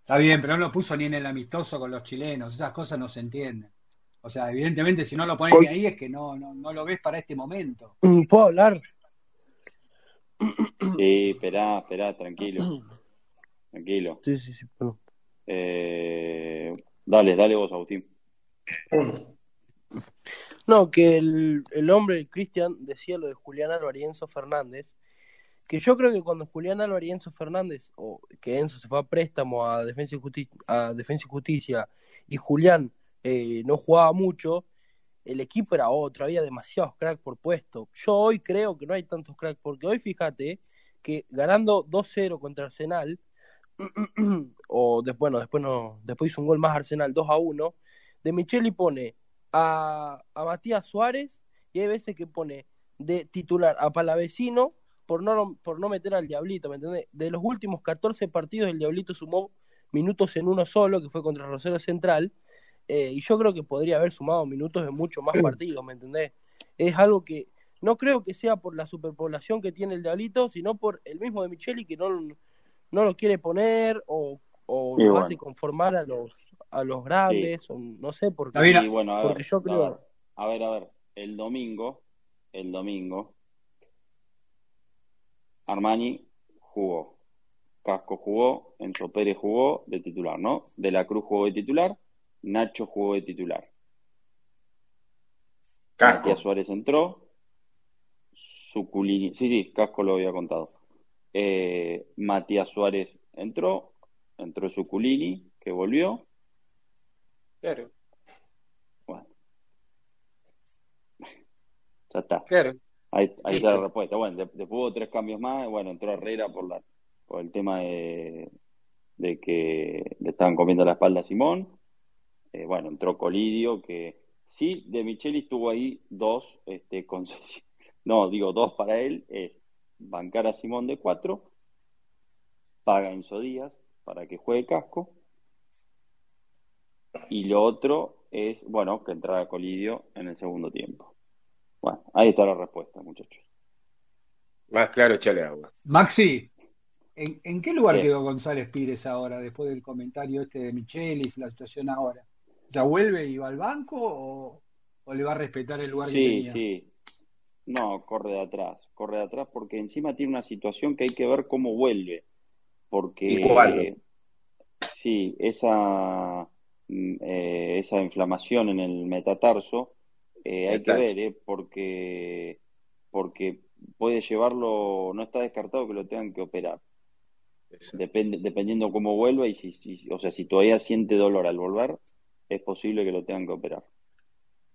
Está bien, pero no lo puso ni en el amistoso con los chilenos, esas cosas no se entienden. O sea, evidentemente si no lo pones ahí es que no, no, lo ves para este momento. Mm, ¿Puedo hablar? Sí, esperá, esperá, tranquilo. Tranquilo. Sí, sí, sí. Eh, dale, dale vos, Agustín. No, que el, el hombre, Cristian, decía lo de Julián Álvarez y Enzo Fernández, que yo creo que cuando Julián Álvarez y Enzo Fernández, o que Enzo se fue a préstamo a Defensa y Justicia, a Defensa y, Justicia, y Julián eh, no jugaba mucho, el equipo era otro, había demasiados cracks por puesto. Yo hoy creo que no hay tantos cracks, porque hoy fíjate que ganando 2-0 contra Arsenal, (clears throat) o después, bueno, después no, después hizo un gol más Arsenal 2 a 1, de Micheli pone a, a Matías Suárez y hay veces que pone de titular a Palavecino por no, por no meter al Diablito, ¿me entendés? De los últimos 14 partidos el Diablito sumó minutos en uno solo, que fue contra Rosario Central, eh, y yo creo que podría haber sumado minutos en muchos más (clears throat) partidos, ¿me entendés? Es algo que no creo que sea por la superpoblación que tiene el Diablito, sino por el mismo de Micheli que no, no lo quiere poner o, o bueno. hace conformar a los a los grandes, o no sé por qué. David, Y bueno, a ver, Porque yo a creo- ver, a ver, a ver, el domingo, el domingo, Armani jugó, Casco jugó, Enzo Pérez jugó de titular, ¿no? De la Cruz jugó de titular, Nacho jugó de titular, Casco. Matías Suárez entró, Suculini, sí, sí, Casco lo había contado, Eh, Matías Suárez entró, entró Suculini, que volvió, Claro, bueno, ya está. claro. Ahí, ahí está la respuesta. Bueno, de- después hubo tres cambios más. Bueno, entró Herrera por la por el tema de, de que le estaban comiendo la espalda a Simón. Eh, bueno, entró Colidio, que sí, de Micheli estuvo ahí dos este, (laughs) concesiones. No, digo dos para él, es bancar a Simón de cuatro, paga Enzo Díaz para que juegue casco. Y lo otro es, bueno, que entrara Colidio en el segundo tiempo. Bueno, ahí está la respuesta, muchachos. Más claro, echale agua. Maxi, ¿en, en qué lugar Sí. quedó González Pires ahora, después del comentario este de Michelis, la situación ahora? ¿Ya vuelve y va al banco o, o le va a respetar el lugar que Sí, tenía? sí. No, corre de atrás, corre de atrás porque encima tiene una situación que hay que ver cómo vuelve. Porque ¿Y sí, esa, eh, esa inflamación en el metatarso eh, hay que ver, eh, porque, porque puede llevarlo, no está descartado que lo tengan que operar. Depende, dependiendo cómo vuelva y si, si- o sea, si todavía siente dolor al volver, es posible que lo tengan que operar.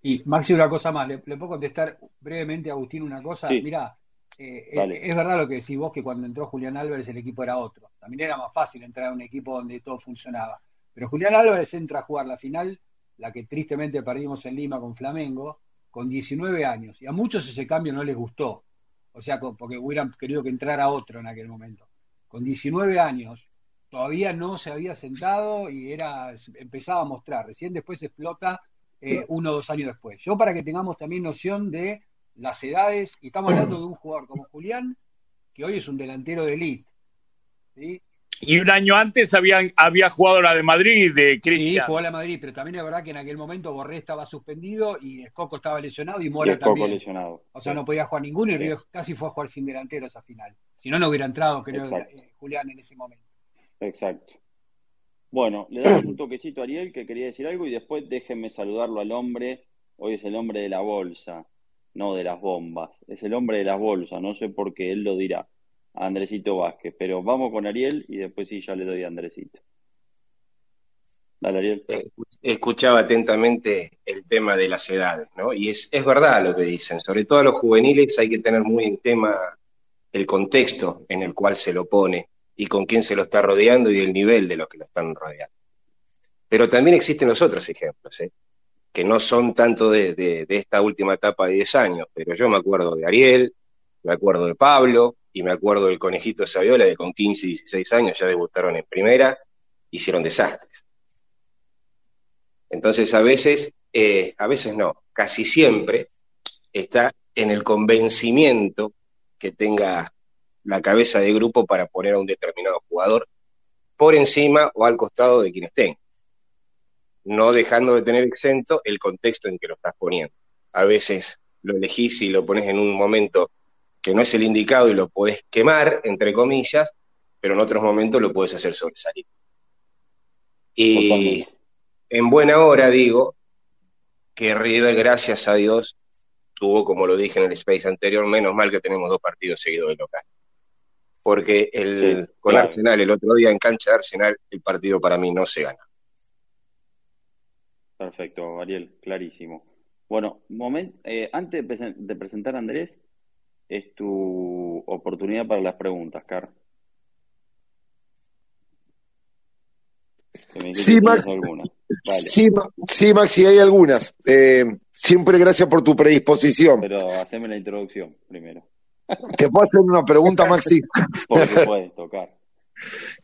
Y Maxi, una cosa más, ¿le, le puedo contestar brevemente a Agustín una cosa? Sí. Mirá, eh, eh, Dale. es verdad lo que decís vos, que cuando entró Julián Álvarez el equipo era otro. También era más fácil entrar a un equipo donde todo funcionaba. Pero Julián Álvarez entra a jugar la final, la que tristemente perdimos en Lima con Flamengo, con 19 años. Y a muchos ese cambio no les gustó. O sea, porque hubieran querido que entrara otro en aquel momento. Con 19 años, todavía no se había sentado y era empezaba a mostrar. Recién después explota eh, uno o dos años después. Yo para que tengamos también noción de las edades, y estamos hablando de un jugador como Julián, que hoy es un delantero de elite. ¿sí? Y un año antes habían, había jugado la de Madrid, de Sí, Cristian. jugó a la Madrid, pero también es verdad que en aquel momento Borré estaba suspendido y Escoco estaba lesionado y Y Mora poco también. lesionado. O sea, Sí. no podía jugar ninguno y Sí. Río casi fue a jugar sin delantero esa final. Si no, no hubiera entrado, creo, Exacto. eh, Julián en ese momento. Exacto. Bueno, le damos un toquecito a Ariel que quería decir algo y después déjenme saludarlo al hombre. Hoy es el hombre de la bolsa, no de las bombas. Es el hombre de las bolsas, no sé por qué, él lo dirá. A Andresito Vázquez. Pero vamos con Ariel y después sí ya le doy a Andresito. Dale, Ariel. Escuchaba atentamente el tema de las edades, ¿no? Y es, es verdad lo que dicen. Sobre todo a los juveniles hay que tener muy en tema el contexto en el cual se lo pone y con quién se lo está rodeando y el nivel de los que lo están rodeando. Pero también existen los otros ejemplos, ¿eh? que no son tanto de, de- de esta última etapa de 10 años, pero yo me acuerdo de Ariel, me acuerdo de Pablo y me acuerdo del conejito Saviola, de con 15 y 16 años ya debutaron en primera, hicieron desastres. Entonces a veces, eh, a veces no, casi siempre está en el convencimiento que tenga la cabeza de grupo para poner a un determinado jugador por encima o al costado de quien estén, no dejando de tener exento el contexto en que lo estás poniendo. A veces lo elegís y lo pones en un momento que no es el indicado y lo podés quemar, entre comillas, pero en otros momentos lo puedes hacer sobresalir. Y en buena hora, digo, que River, gracias a Dios, tuvo, como lo dije en el space anterior, menos mal que tenemos dos partidos seguidos de local. Porque el, Sí, con claro. Arsenal, el otro día en cancha de Arsenal, el partido para mí no se gana. Perfecto, Ariel, clarísimo. Bueno, momen- eh, antes de, presen- de presentar a Andrés, es tu oportunidad para las preguntas, Car. Sí, Max. Sí, Ma- sí, Maxi, hay algunas. Eh, siempre gracias por tu predisposición. pero haceme la introducción primero. (laughs) ¿Te puedo hacer una pregunta, Maxi? (laughs) Por supuesto, Car.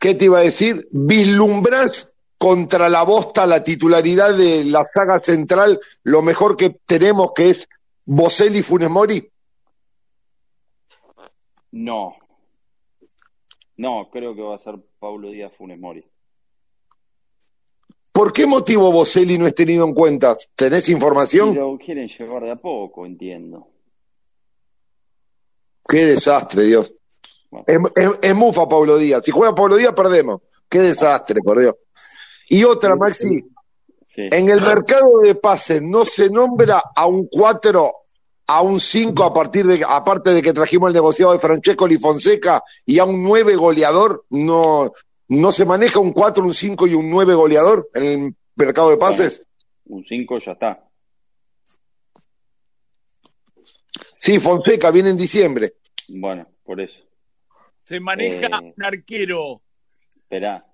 ¿Qué te iba a decir? ¿Vislumbrás contra la bosta la titularidad de la saga central lo mejor que tenemos, que es Boselli Funes Mori? No. No, creo que va a ser Pablo Díaz Funes Mori. ¿Por qué motivo Boselli no es tenido en cuenta? ¿Tenés información? lo quieren llevar de a poco, entiendo. Qué desastre, Dios. Bueno, Es, es- es mufa Pablo Díaz. Si juega Pablo Díaz, perdemos. Qué desastre, por Dios. Y otra, Maxi, sí. en el mercado de pases no se nombra a un 4, a un 5 a partir de, aparte de que trajimos el negociado de Francesco y Fonseca y a un 9 goleador, no, no se maneja un 4, un 5 y un 9 goleador en el mercado de Bueno, pases. un 5 ya está. Sí, Fonseca viene en diciembre. Bueno, por eso. Se maneja Eh, un arquero. Esperá,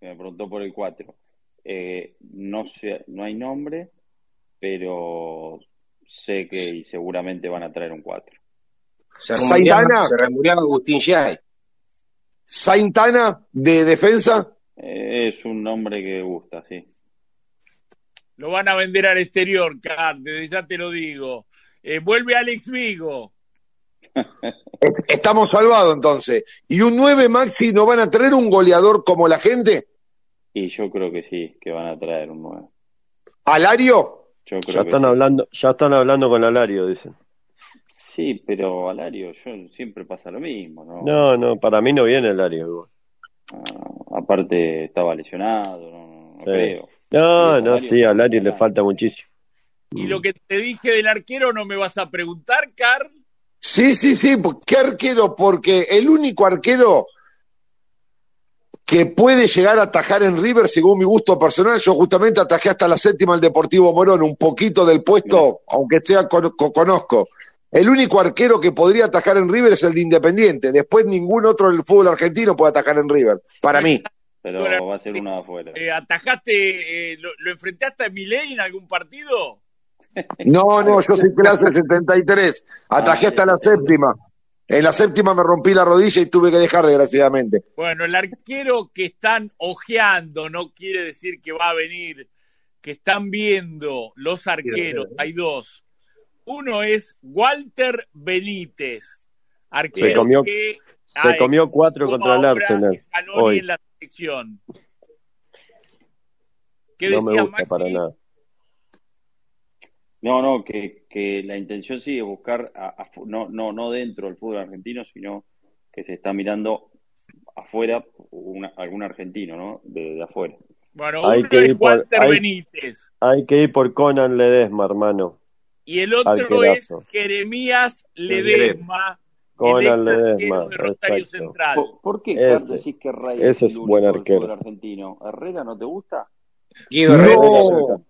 me preguntó por el 4. Eh, no sé, no hay nombre, pero sé que y seguramente van a traer un 4. Se Saitana, se Agustín de defensa. Eh, es un nombre que gusta, sí. Lo van a vender al exterior, Car, desde ya te lo digo. Eh, vuelve Alex Vigo. (laughs) Estamos salvados entonces. ¿Y un 9 Maxi no van a traer un goleador como la gente? Y yo creo que sí, que van a traer un 9. ¿Alario? Yo Ya creo están hablando, ya están hablando con Alario, dicen. Sí, pero Alario, yo siempre pasa lo mismo, ¿no? No, no, para mí no viene Alario. igual. Ah, aparte estaba lesionado, no, no Sí. creo. No, no, Alario sí, a Alario le falta muchísimo. Y lo que te dije del arquero no me vas a preguntar, Car. Sí, sí, sí. ¿Qué arquero? Porque el único arquero que puede llegar a atajar en River, según mi gusto personal, yo justamente atajé hasta la séptima al Deportivo Morón, un poquito del puesto, aunque sea con- con- conozco. El único arquero que podría atajar en River es el de Independiente. Después ningún otro del fútbol argentino puede atajar en River, para mí. pero va a ser uno de afuera. Eh, ¿Atajaste, eh, lo, lo enfrentaste a Milei en algún partido? No, no, yo soy clase 73. (laughs) Atajé Ah, hasta la séptima. En la séptima me rompí la rodilla y tuve que dejar, desgraciadamente. Bueno, el arquero que están ojeando no quiere decir que va a venir, que están viendo los arqueros, hay dos. Uno es Walter Benítez, Se arquero comió, que se comió cuatro contra el Arsenal hoy. en la selección. ¿Qué No me gusta para nada. No, no, que, que la intención sí es buscar, a- a fu- no, no, no dentro del fútbol argentino, sino que se está mirando afuera una- algún argentino, ¿no? De, de afuera. Bueno, Hay uno que es ir por, Walter hay, Benítez hay que ir por Conan Ledesma, hermano. y el otro es. Jeremías Ledesma. El Conan arquero Ledesma, de Rosario exacto. Central. ¿Por, por qué, decís que Ray es ese es el buen único del fútbol arquero. argentino? ¿Herrera no te gusta? Guido Herrera.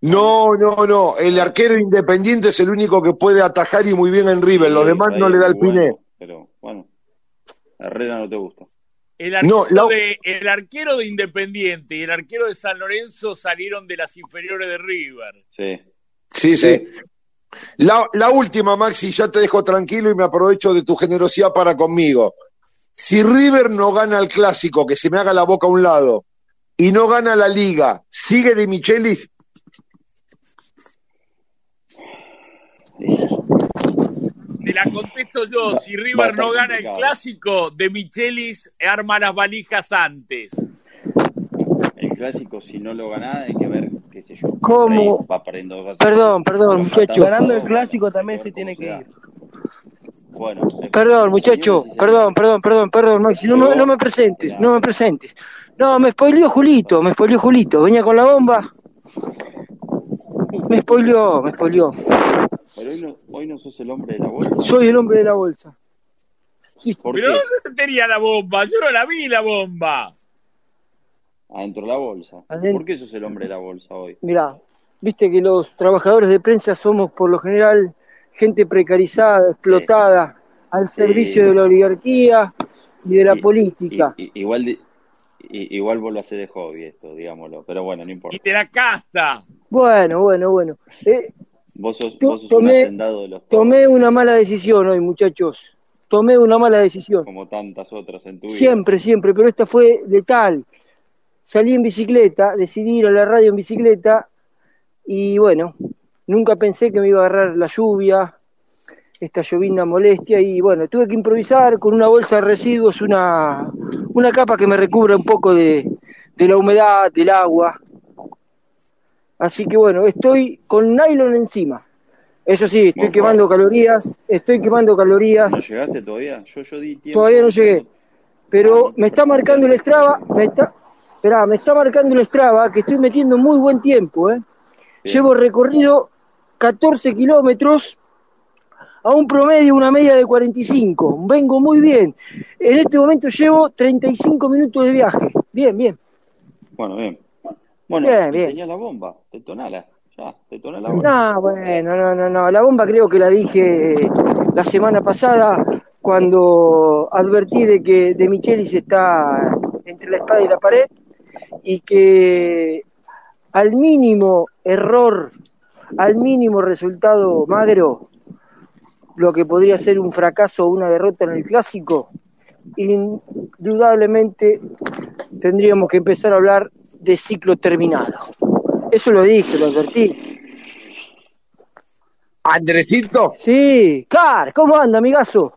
No, no, no, no. El arquero independiente es el único que puede atajar y muy bien en River. Los Sí, demás Ray no le da el piné. bueno, pero bueno, Herrera no te gusta. El No, arquero, la- de, el arquero de Independiente y el arquero de San Lorenzo salieron de las inferiores de River. Sí. sí, sí. La, la última, Maxi, ya te dejo tranquilo y me aprovecho de tu generosidad para conmigo. Si River no gana el clásico, que se me haga la boca a un lado, y no gana la liga, ¿sigue de Michelis? Te la contesto yo, si River no gana el clásico, de Michelis arma las valijas antes. El clásico, si no lo gana, hay que ver, qué sé yo. ¿Cómo? Va perdiendo dos a Perdón, perdón, muchacho. Ganando el clásico también se tiene que ir. Bueno, Perdón, muchacho, perdón, perdón, perdón, perdón, Maxi, no, me- no me presentes, no me presentes. No, me spoileó Julito, me spoileó Julito, venía con la bomba. Me spoileó, me spoileó. Pero hoy no, hoy no sos el hombre de la bolsa. Soy el hombre de la bolsa. ¿Por ¿Pero qué? dónde tenía la bomba? Yo no la vi la bomba. Adentro de la bolsa. Adentro. ¿Por qué sos el hombre de la bolsa hoy? Mirá, viste que los trabajadores de prensa somos por lo general gente precarizada, explotada, al servicio de la oligarquía y de la Y- política. y- y- igual, de- igual vos lo hacés de hobby esto, digámoslo. Pero bueno, no importa. Y de la casta. Bueno, bueno, bueno. Eh, Vos sos, To- vos sos un tomé- hacendado de los tomé una mala decisión hoy, muchachos. Tomé una mala decisión. como tantas otras en tu vida. Siempre, siempre, pero esta fue letal. Salí en bicicleta, decidí ir a la radio en bicicleta y bueno, nunca pensé que me iba a agarrar la lluvia, esta llovina molestia y bueno, tuve que improvisar con una bolsa de residuos, una, una capa que me recubra un poco de, de la humedad, del agua. Así que bueno, estoy con nylon encima. Eso sí, estoy quemando calorías, estoy quemando calorías. ¿No llegaste todavía? Yo, yo di tiempo. Todavía no llegué. Pero me está marcando el Strava, me está, esperá, me está marcando el Strava que estoy metiendo muy buen tiempo, ¿eh? Bien. Llevo recorrido 14 kilómetros a un promedio, una media de 45. Vengo muy bien. En este momento llevo 35 minutos de viaje. Bien, bien. Bueno, bien. Bueno, Bien, y bien. tenías la bomba, detonala. Ya, detona la bomba. No, bueno, no, no, no. La bomba creo que la dije la semana pasada cuando advertí de que De Michelis está entre la espada y la pared y que al mínimo error, al mínimo resultado magro, lo que podría ser un fracaso o una derrota en el clásico, indudablemente tendríamos que empezar a hablar de ciclo terminado. Eso lo dije, lo advertí. Andresito, Sí, Car, ¿cómo anda, amigazo?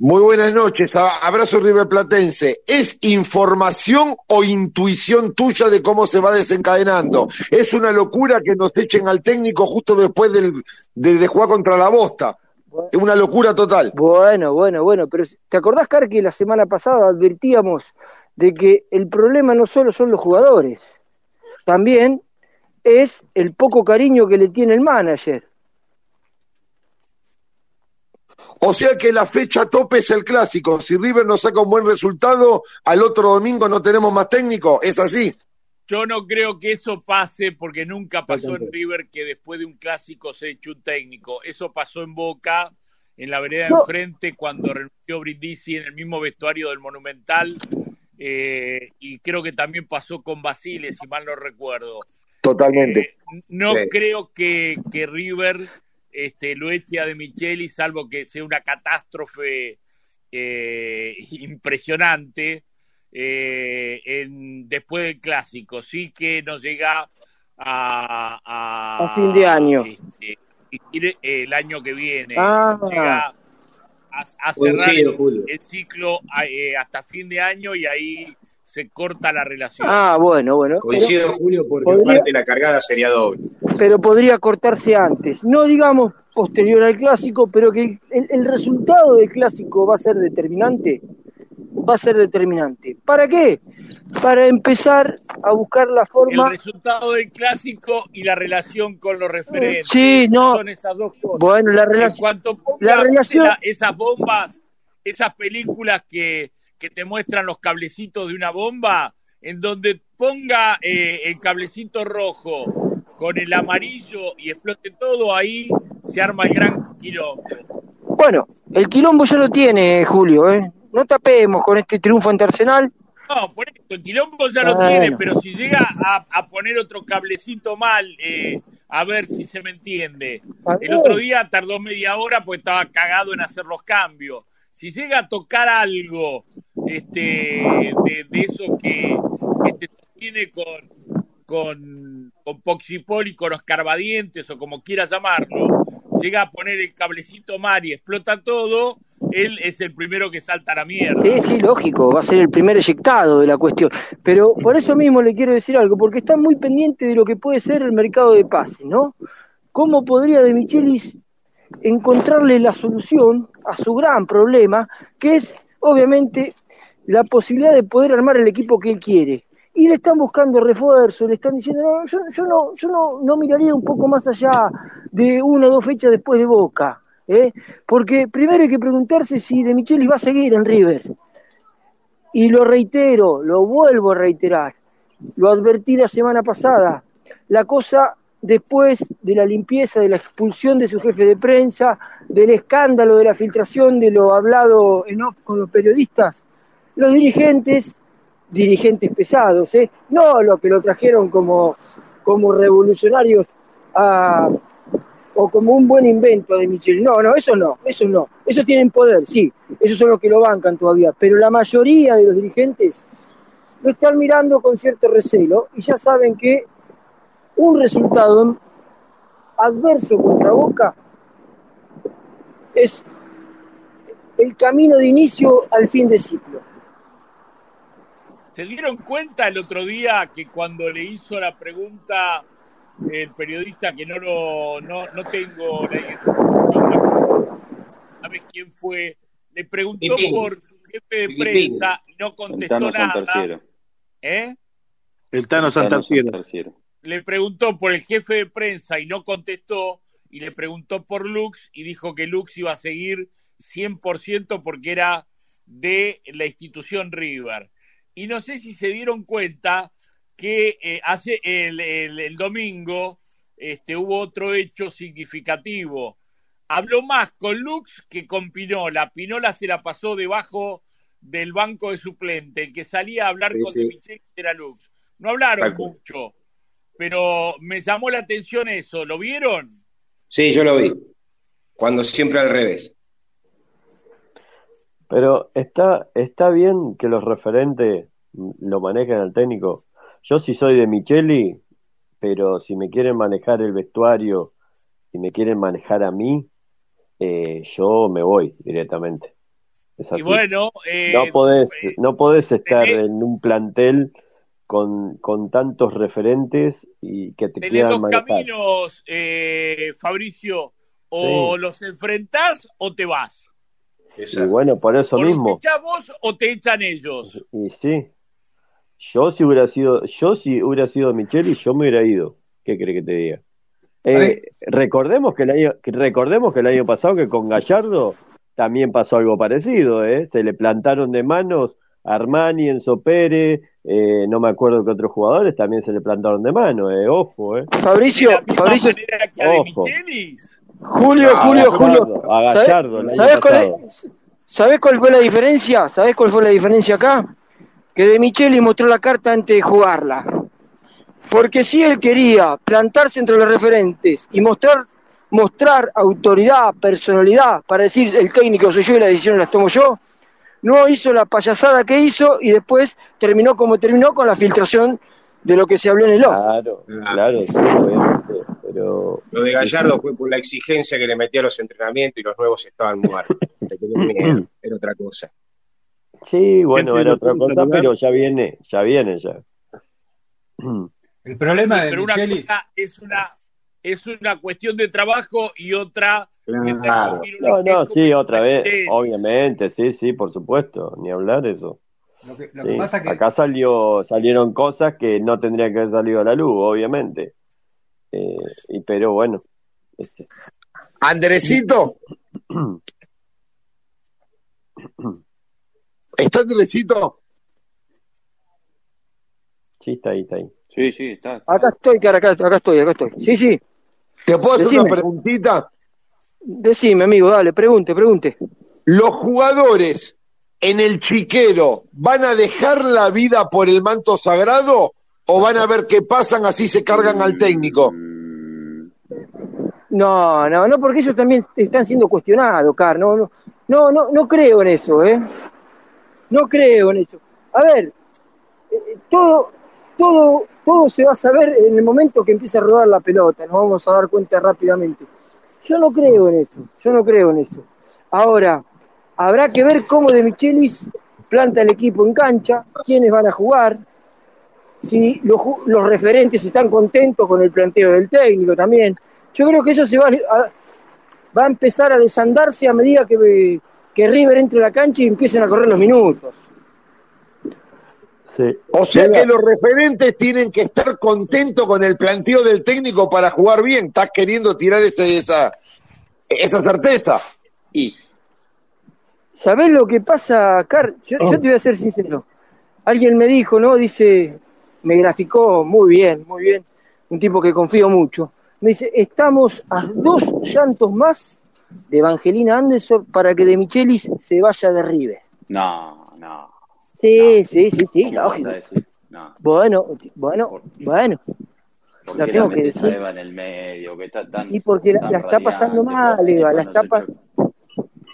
muy buenas noches. Abrazo riverplatense. ¿Es información o intuición tuya de cómo se va desencadenando? Es una locura que nos echen al técnico justo después del, de, de jugar contra la bosta. Es una locura total. Bueno, bueno, bueno, pero ¿te acordás, Car, que la semana pasada advertíamos de que el problema no solo son los jugadores, también es el poco cariño que le tiene el manager. O sea que la fecha tope es el clásico. Si River no saca un buen resultado, al otro domingo no tenemos más técnico. ¿Es así? Yo no creo que eso pase porque nunca pasó en River que después de un clásico se eche un técnico. Eso pasó en Boca, en la vereda de No. enfrente, cuando renunció Brindisi en el mismo vestuario del Monumental. Eh, y creo que también pasó con Basile, si mal no recuerdo. Totalmente. Eh, no Sí. creo que, que River este, lo eche a De Micheli, salvo que sea una catástrofe eh, (laughs) impresionante eh, en, después del clásico. Sí que nos llega a, a, A fin de año. este, ir el año que viene. Ah. Llega a, a cerrar el, ciclo eh, hasta fin de año y ahí se corta la relación. Ah, bueno, bueno. Coincido, Julio, porque podría- aparte la cargada sería doble. Pero, pero podría cortarse antes. No digamos posterior al clásico, pero que el, el resultado del clásico va a ser determinante. Va a ser determinante. ¿Para qué? Para empezar a buscar la el forma. resultado del clásico y la relación con los referentes. Sí, no. Son esas dos cosas. Bueno, la en relación. cuanto ponga la relación- la- esas bombas, esas películas que, que te muestran los cablecitos de una bomba, en donde ponga eh, el cablecito rojo con el amarillo y explote todo, ahí se arma el gran quilombo. Bueno, el quilombo ya lo tiene Julio, ¿eh? No tapemos con este triunfo ante Arsenal. No, por eso, el quilombo ya lo Bueno. tiene, pero si llega a, a poner otro cablecito mal, eh, a ver si se me entiende. El otro día tardó media hora porque estaba cagado en hacer los cambios. Si llega a tocar algo este, de, de eso que, que se sostiene con, con, con Poxipol y con los carbadientes o como quieras llamarlo, llega a poner el cablecito mal y explota todo, él es el primero que salta a la mierda. Sí, sí, lógico, va a ser el primer eyectado de la cuestión. Pero por eso mismo le quiero decir algo, porque está muy pendiente de lo que puede ser el mercado de pases, ¿no? ¿Cómo podría De Michelis encontrarle la solución a su gran problema, que es obviamente la posibilidad de poder armar el equipo que él quiere? y le están buscando refuerzo, le están diciendo, no, yo, yo no, yo no, no miraría un poco más allá de una o dos fechas después de Boca, ¿eh? porque primero hay que preguntarse si De Michelis va a seguir en River. Y lo reitero, lo vuelvo a reiterar, lo advertí la semana pasada, la cosa después de la limpieza, de la expulsión de su jefe de prensa, del escándalo de la filtración de lo hablado en off con los periodistas, los dirigentes, dirigentes pesados, ¿eh? no los que lo trajeron como, como revolucionarios a- o como un buen invento de Michel. No, no, eso no, eso no. Eso tienen poder, sí, esos son los que lo bancan todavía, pero la mayoría de los dirigentes lo están mirando con cierto recelo y ya saben que un resultado adverso contra Boca es el camino de inicio al fin de ciclo. ¿Se dieron cuenta el otro día que cuando le hizo la pregunta el periodista que no lo no, no tengo la identificación, ¿sabes quién fue? Le preguntó Pipín. por su jefe de prensa y no contestó Tano nada. ¿Eh? El Tano. Santarciero. Le preguntó por el jefe de prensa y no contestó. Y le preguntó por Lux y dijo que Lux iba a seguir 100% porque era de la institución River. Y no sé si se dieron cuenta que eh, hace el, el- el domingo este, hubo otro hecho significativo. Habló más con Lux que con Pinola. Pinola se la pasó debajo del banco de suplente. El que salía a hablar Sí, con sí. De era Lux. No hablaron mucho, pero me llamó la atención eso. ¿Lo vieron? Sí, yo lo vi. Cuando siempre al revés. Pero está, está bien que los referentes lo manejen al técnico. Yo sí soy de Micheli, pero si me quieren manejar el vestuario y me quieren manejar a mí, eh, yo me voy directamente. Es Y así. bueno, eh, No podés, eh, no podés estar tenés- en un plantel con, con tantos referentes y que te tenés quieran dos manejar. caminos, eh, Fabricio. O Sí. los enfrentás o te vas. Y Exacto. bueno, por eso O los mismo. echás vos o te echan ellos. Y sí, yo si hubiera sido, yo si hubiera sido Micheli, yo me hubiera ido. ¿Qué cree que te diga? Eh, recordemos que el año, recordemos que el año pasado que con Gallardo también pasó algo parecido, ¿eh? Se le plantaron de manos a Armani, Enzo Pérez, eh, no me acuerdo que otros jugadores también se le plantaron de mano, ¿eh? Ojo, ¿eh? Fabricio, Fabricio, Ojo. Michelis. Julio, A Julio, Julio, Gallardo, a ¿sabés- Gallardo año ¿sabés cuál, ¿sabés cuál fue la diferencia? ¿Sabés cuál fue la diferencia acá? Que De Micheli mostró la carta antes de jugarla. Porque si él quería plantarse entre los referentes y mostrar, mostrar autoridad, personalidad, para decir el técnico soy yo y las decisiones las tomo yo, no hizo la payasada que hizo y después terminó como terminó con la filtración de lo que se habló en el off. Claro, claro, sí, obviamente, pero Lo de Gallardo fue por la exigencia que le metía a los entrenamientos y los nuevos estaban muertos. (laughs) Era otra cosa. Sí, bueno, era ¿lo otra cosa, pero ya viene, ya viene ya. El problema Sí, de pero una cosa es una, es una cuestión de trabajo y otra de Claro. No, no, sí, otra vez, obviamente, sí, sí, por supuesto, ni hablar eso. lo que, lo que Sí, pasa que acá salió, salieron cosas que no tendrían que haber salido a la luz, obviamente. Eh, y pero bueno, este, Andresito, (clears throat) (clears throat) ¿está Andresito? sí, está ahí, está ahí. Sí, sí, está. Acá estoy, cara, acá, acá estoy, acá estoy. Sí, sí, ¿Te puedo hacer Decime. una preguntita? decime, amigo, dale, pregunte, pregunte. ¿Los jugadores en el chiquero van a dejar la vida por el manto sagrado o van a ver qué pasan así se cargan al técnico? No, no, no, porque ellos también están siendo cuestionados, Car. No, no, no, no, no creo en eso, ¿eh? No creo en eso. A ver, eh, todo, todo, todo se va a saber en el momento que empiece a rodar la pelota. Nos vamos a dar cuenta rápidamente. Yo no creo en eso. Yo no creo en eso. Ahora, habrá que ver cómo De Michelis planta el equipo en cancha, quiénes van a jugar, si los, referentes están contentos con el planteo del técnico también. Yo creo que eso se a, va a empezar a desandarse a medida que, que River entre a la cancha y empiecen a correr los minutos. Sí. O sea que los referentes tienen que estar contentos con el planteo del técnico para jugar bien. Estás queriendo tirar ese- esa, esa certeza. Y ¿Sabés lo que pasa, Car? Yo, yo te voy a ser sincero. Alguien me dijo, ¿no? Dice, me graficó muy bien, muy bien. Un tipo que confío mucho. Me dice, estamos a dos llantos más de Evangelina Anderson para que De Michelis se vaya de River. no, no. Sí, sí, sí, sí, ¿Cómo vas lógico. No. Bueno, bueno, bueno. ¿Por Lo tengo la que decir. Eva en el medio? Que está tan, Y porque la, tan la está pasando mal, Eva, la está, pa-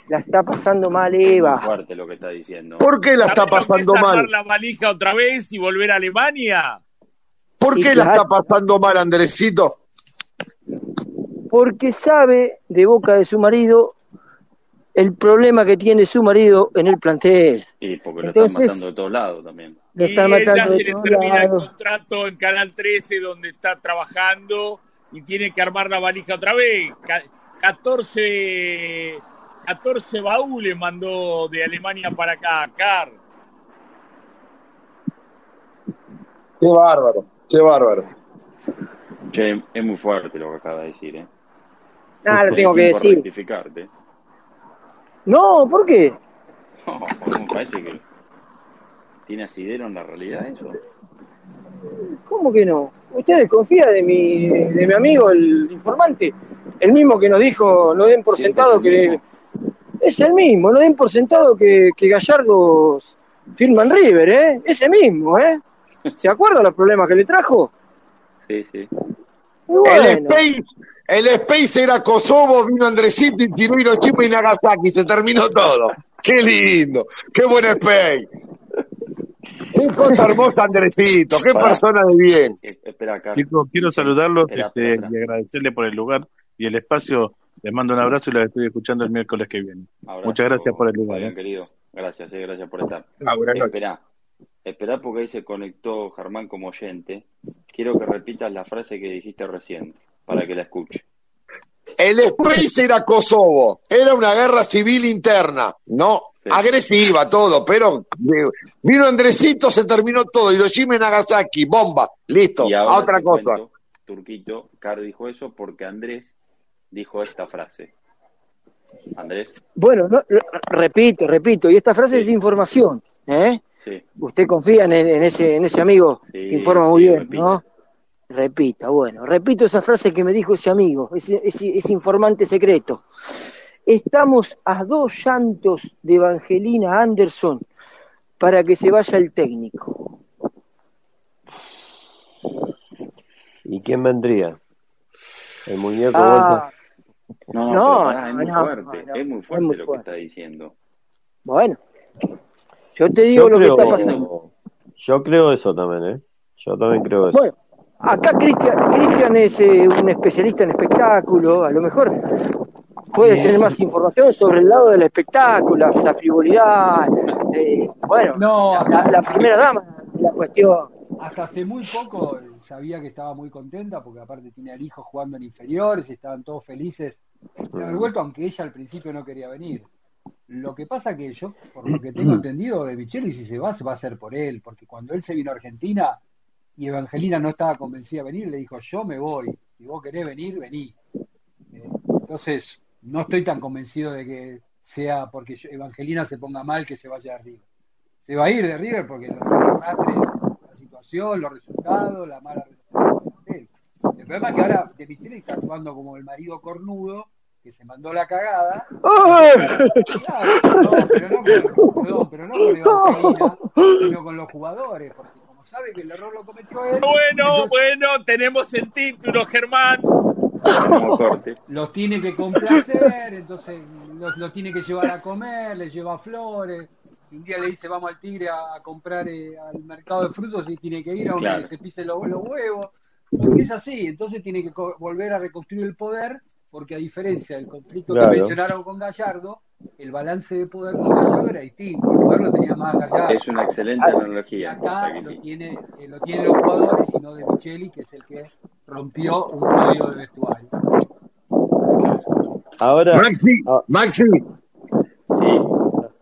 la está pasando mal, Muy Eva. fuerte lo que está diciendo. ¿Por qué la está ¿Sabés lo que es pasando mal? la valija otra vez y volver a Alemania? ¿Por Y qué la claro. está pasando mal, Andresito? Porque sabe de boca de su marido el problema que tiene su marido en el plantel. Y porque lo están Entonces- matando de todos lados también. Lo Y están ella matando se de le termina el contrato en Canal 13 donde está trabajando y tiene que armar la valija otra vez. Ca- 14, 14 baúles mandó de Alemania para acá, Car. Qué bárbaro, qué bárbaro. Che, es muy fuerte lo que acaba de decir, ¿eh? Nada, lo Tenés tengo que decir. rectificarte. No, ¿por qué? (laughs) No, me parece que tiene asidero en la realidad eso. ¿Cómo que no? ¿Usted desconfía de mi, de mi amigo, el informante? El mismo que nos dijo, no den por Siempre sentado es que... Es el mismo, no den por sentado que, que Gallardo firma en River, ¿eh? Ese mismo, ¿eh? (laughs) ¿Se acuerda los problemas que le trajo? Sí, sí. El Space, el Space era Kosovo, vino Andresito y tiró Hiroshima y Nagasaki, se terminó todo. Qué lindo, qué buen Space. Qué cosa hermosa, Andresito, qué Pará. persona de bien. Espera. Chicos, quiero saludarlos Espera, este, espera, y agradecerles por el lugar y el espacio. Les mando un abrazo y los estoy escuchando el miércoles que viene. Abrazo, Muchas gracias por el lugar. Fabián, ¿eh? querido. Gracias, eh, gracias por estar. Ah. Esperá, esperá porque ahí se conectó Germán como oyente. Quiero que repitas la frase que dijiste recién, para que la escuche. El Space era Kosovo, era una guerra civil interna, no Sí. agresiva todo, pero eh, vino Andresito, se terminó todo, Hiroshima y Nagasaki, bomba, listo, Y a ahora otra te cosa. cuento, Turquito, Car dijo eso porque Andrés dijo esta frase. Andrés, bueno, no, re- repito, repito, y esta frase Sí. es información, ¿eh? sí, Usted confía en, en ese, en ese amigo Sí, que informa muy sí, bien. ¿no? Repita, bueno, repito esa frase que me dijo ese amigo, ese, ese, ese informante secreto. Estamos a dos llantos de Evangelina Anderson para que se vaya el técnico. ¿Y quién vendría? El muñeco Ah, No, no, No, pero pará, es muy no, fuerte, no, es muy es fuerte muy lo fuerte. que está diciendo. bueno, yo te digo Yo lo que está pasando. yo creo eso también, ¿eh? Yo también creo eso. Bueno, acá Cristian, Cristian es eh, un especialista en espectáculo, a lo mejor puede tener más información sobre el lado del espectáculo, la, frivolidad, eh, bueno, No, la, la primera dama de la cuestión. hasta hace muy poco sabía que estaba muy contenta porque aparte tiene al hijo jugando en inferiores y estaban todos felices de haber vuelto, aunque ella al principio no quería venir. Lo que pasa que yo, por lo que tengo entendido de Micheli, si se va, se va a hacer por él, porque cuando él se vino a Argentina y Evangelina no estaba convencida de venir, le dijo, yo me voy, si vos querés venir, vení. Eh, entonces, no estoy tan convencido de que sea porque Evangelina se ponga mal que se vaya de River. Se va a ir de River porque lo arrastre la situación, los resultados, la mala relación con él. El problema es que ahora De Micheli está actuando como el marido cornudo que se mandó la cagada. Claro, no, pero no con, perdón, pero no con (laughs) Evangelina, sino con los jugadores, porque como sabe que el error lo cometió él, Bueno, entonces bueno, tenemos el título, Germán. Los tiene que complacer, entonces los, los tiene que llevar a comer, les lleva flores. Si un día le dice vamos al tigre a, a comprar eh, al mercado de frutos y tiene que ir a donde Claro. se pise los, los huevos, porque es así, entonces tiene que volver a reconstruir el poder, porque a diferencia del conflicto Claro. que mencionaron con Gallardo, el balance de poder con Gallardo era distinto, el poder lo tenía más Gallardo. Es una excelente Y analogía. acá lo, sí. tiene, eh, lo tienen los jugadores y no de Micheli, que es el que rompió un código de vestuario. Ahora, Maxi, Ah. Maxi, Sí,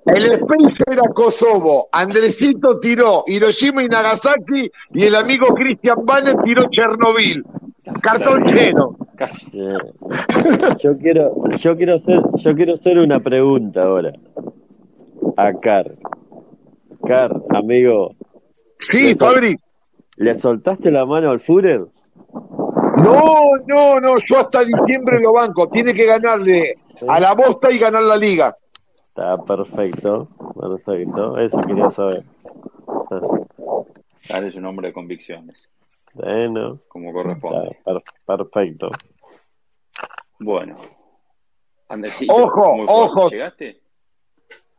El Space era Kosovo, Andresito tiró Hiroshima y Nagasaki y el amigo Christian Banner tiró Chernobyl. Cartón lleno. Eh, Yo quiero, yo quiero hacer, yo quiero hacer una pregunta ahora. A Car. Car, amigo. Sí, ¿le sol- Fabri. ¿Le soltaste la mano al Führer? No, no, no, yo hasta diciembre lo banco. Tiene que ganarle a la bosta y ganar la liga. Está perfecto, perfecto. Eso quería saber. Dale es un hombre de convicciones, Bueno, como está corresponde. per- perfecto. Bueno. Ojo, ojo. ¿Llegaste?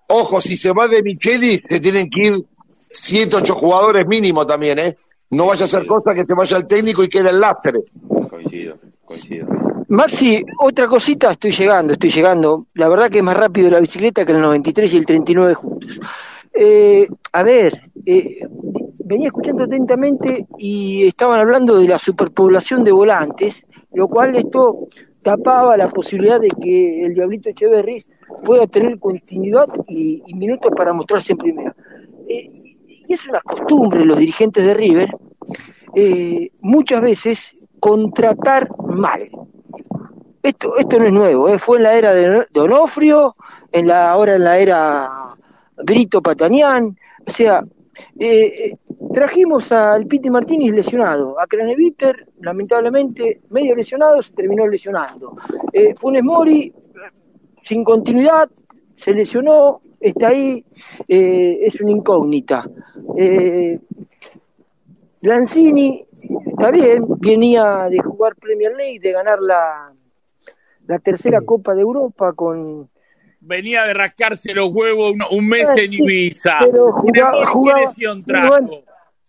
Ojo, si se va de Micheli, se tienen que ir 7, 8 jugadores mínimo también, ¿eh? No vaya a ser cosa que se vaya el técnico y quede el lastre. Coincido, coincido. Maxi, otra cosita, estoy llegando, estoy llegando. La verdad que es más rápido la bicicleta que el 93 y el 39 juntos. Eh, a ver, eh, venía escuchando atentamente y estaban hablando de la superpoblación de volantes, lo cual esto tapaba la posibilidad de que el Diablito Echeverry pueda tener continuidad y, y minutos para mostrarse en primera. Eh, y es una costumbre los dirigentes de River, eh, muchas veces contratar mal. Esto, esto no es nuevo, ¿eh? fue en la era de, de Onofrio, en la, ahora en la era Brito Patanián, o sea, eh, eh, trajimos al Piti Martínez lesionado, a Craneviter, lamentablemente, medio lesionado, se terminó lesionando. Eh, Funes Mori, sin continuidad, se lesionó, está ahí, eh, es una incógnita. Lanzini, está bien, venía de jugar Premier League, de ganar la, la tercera Copa de Europa con... Venía de rascarse los huevos un, un mes en Ibiza. pero jugaba- Mori, ¿qué jugaba- lesión trajo?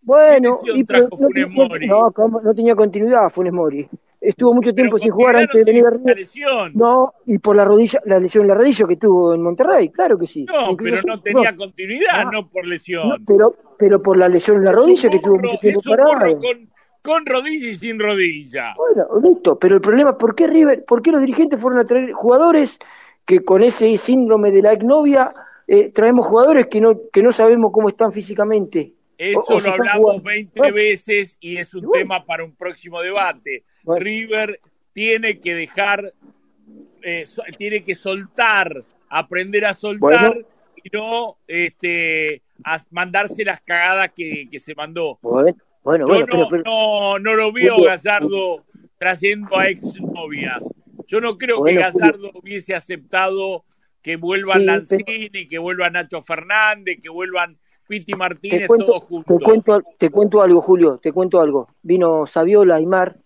bueno, y, pero trajo no, Funes Mori? no, tenía continuidad Funes Mori. Estuvo mucho tiempo sin jugar antes de venir a lesión. No, y por la rodilla, la lesión en la rodilla que tuvo en Monterrey, claro que sí. No, Incluso pero no tenía no, continuidad, no por lesión. no, pero, pero por la lesión en la Es un rodilla que tuvo mucho tiempo parado. con, con rodilla y sin rodilla. Bueno, listo, pero el problema es por qué River, por qué los dirigentes fueron a traer jugadores que con ese síndrome de la exnovia eh, traemos jugadores que no, que no sabemos cómo están físicamente. Eso O- o si lo hablamos jugando. 20 Bueno, veces y es un bueno. tema para un próximo debate. Bueno. River tiene que dejar, eh, so- tiene que soltar, aprender a soltar Bueno. y no este, a mandarse las cagadas que, que se mandó. Bueno, bueno, Yo bueno, no, pero, pero- no, no lo veo Gallardo trayendo a exnovias. Yo no creo Bueno, que Julio. Gallardo hubiese aceptado que vuelvan Sí, Lanzini, que vuelvan Nacho Fernández, que vuelvan Piti te Martínez, cuento, todos te juntos. cuento, te cuento algo, Julio, te cuento algo. Vino Saviola, Aymar,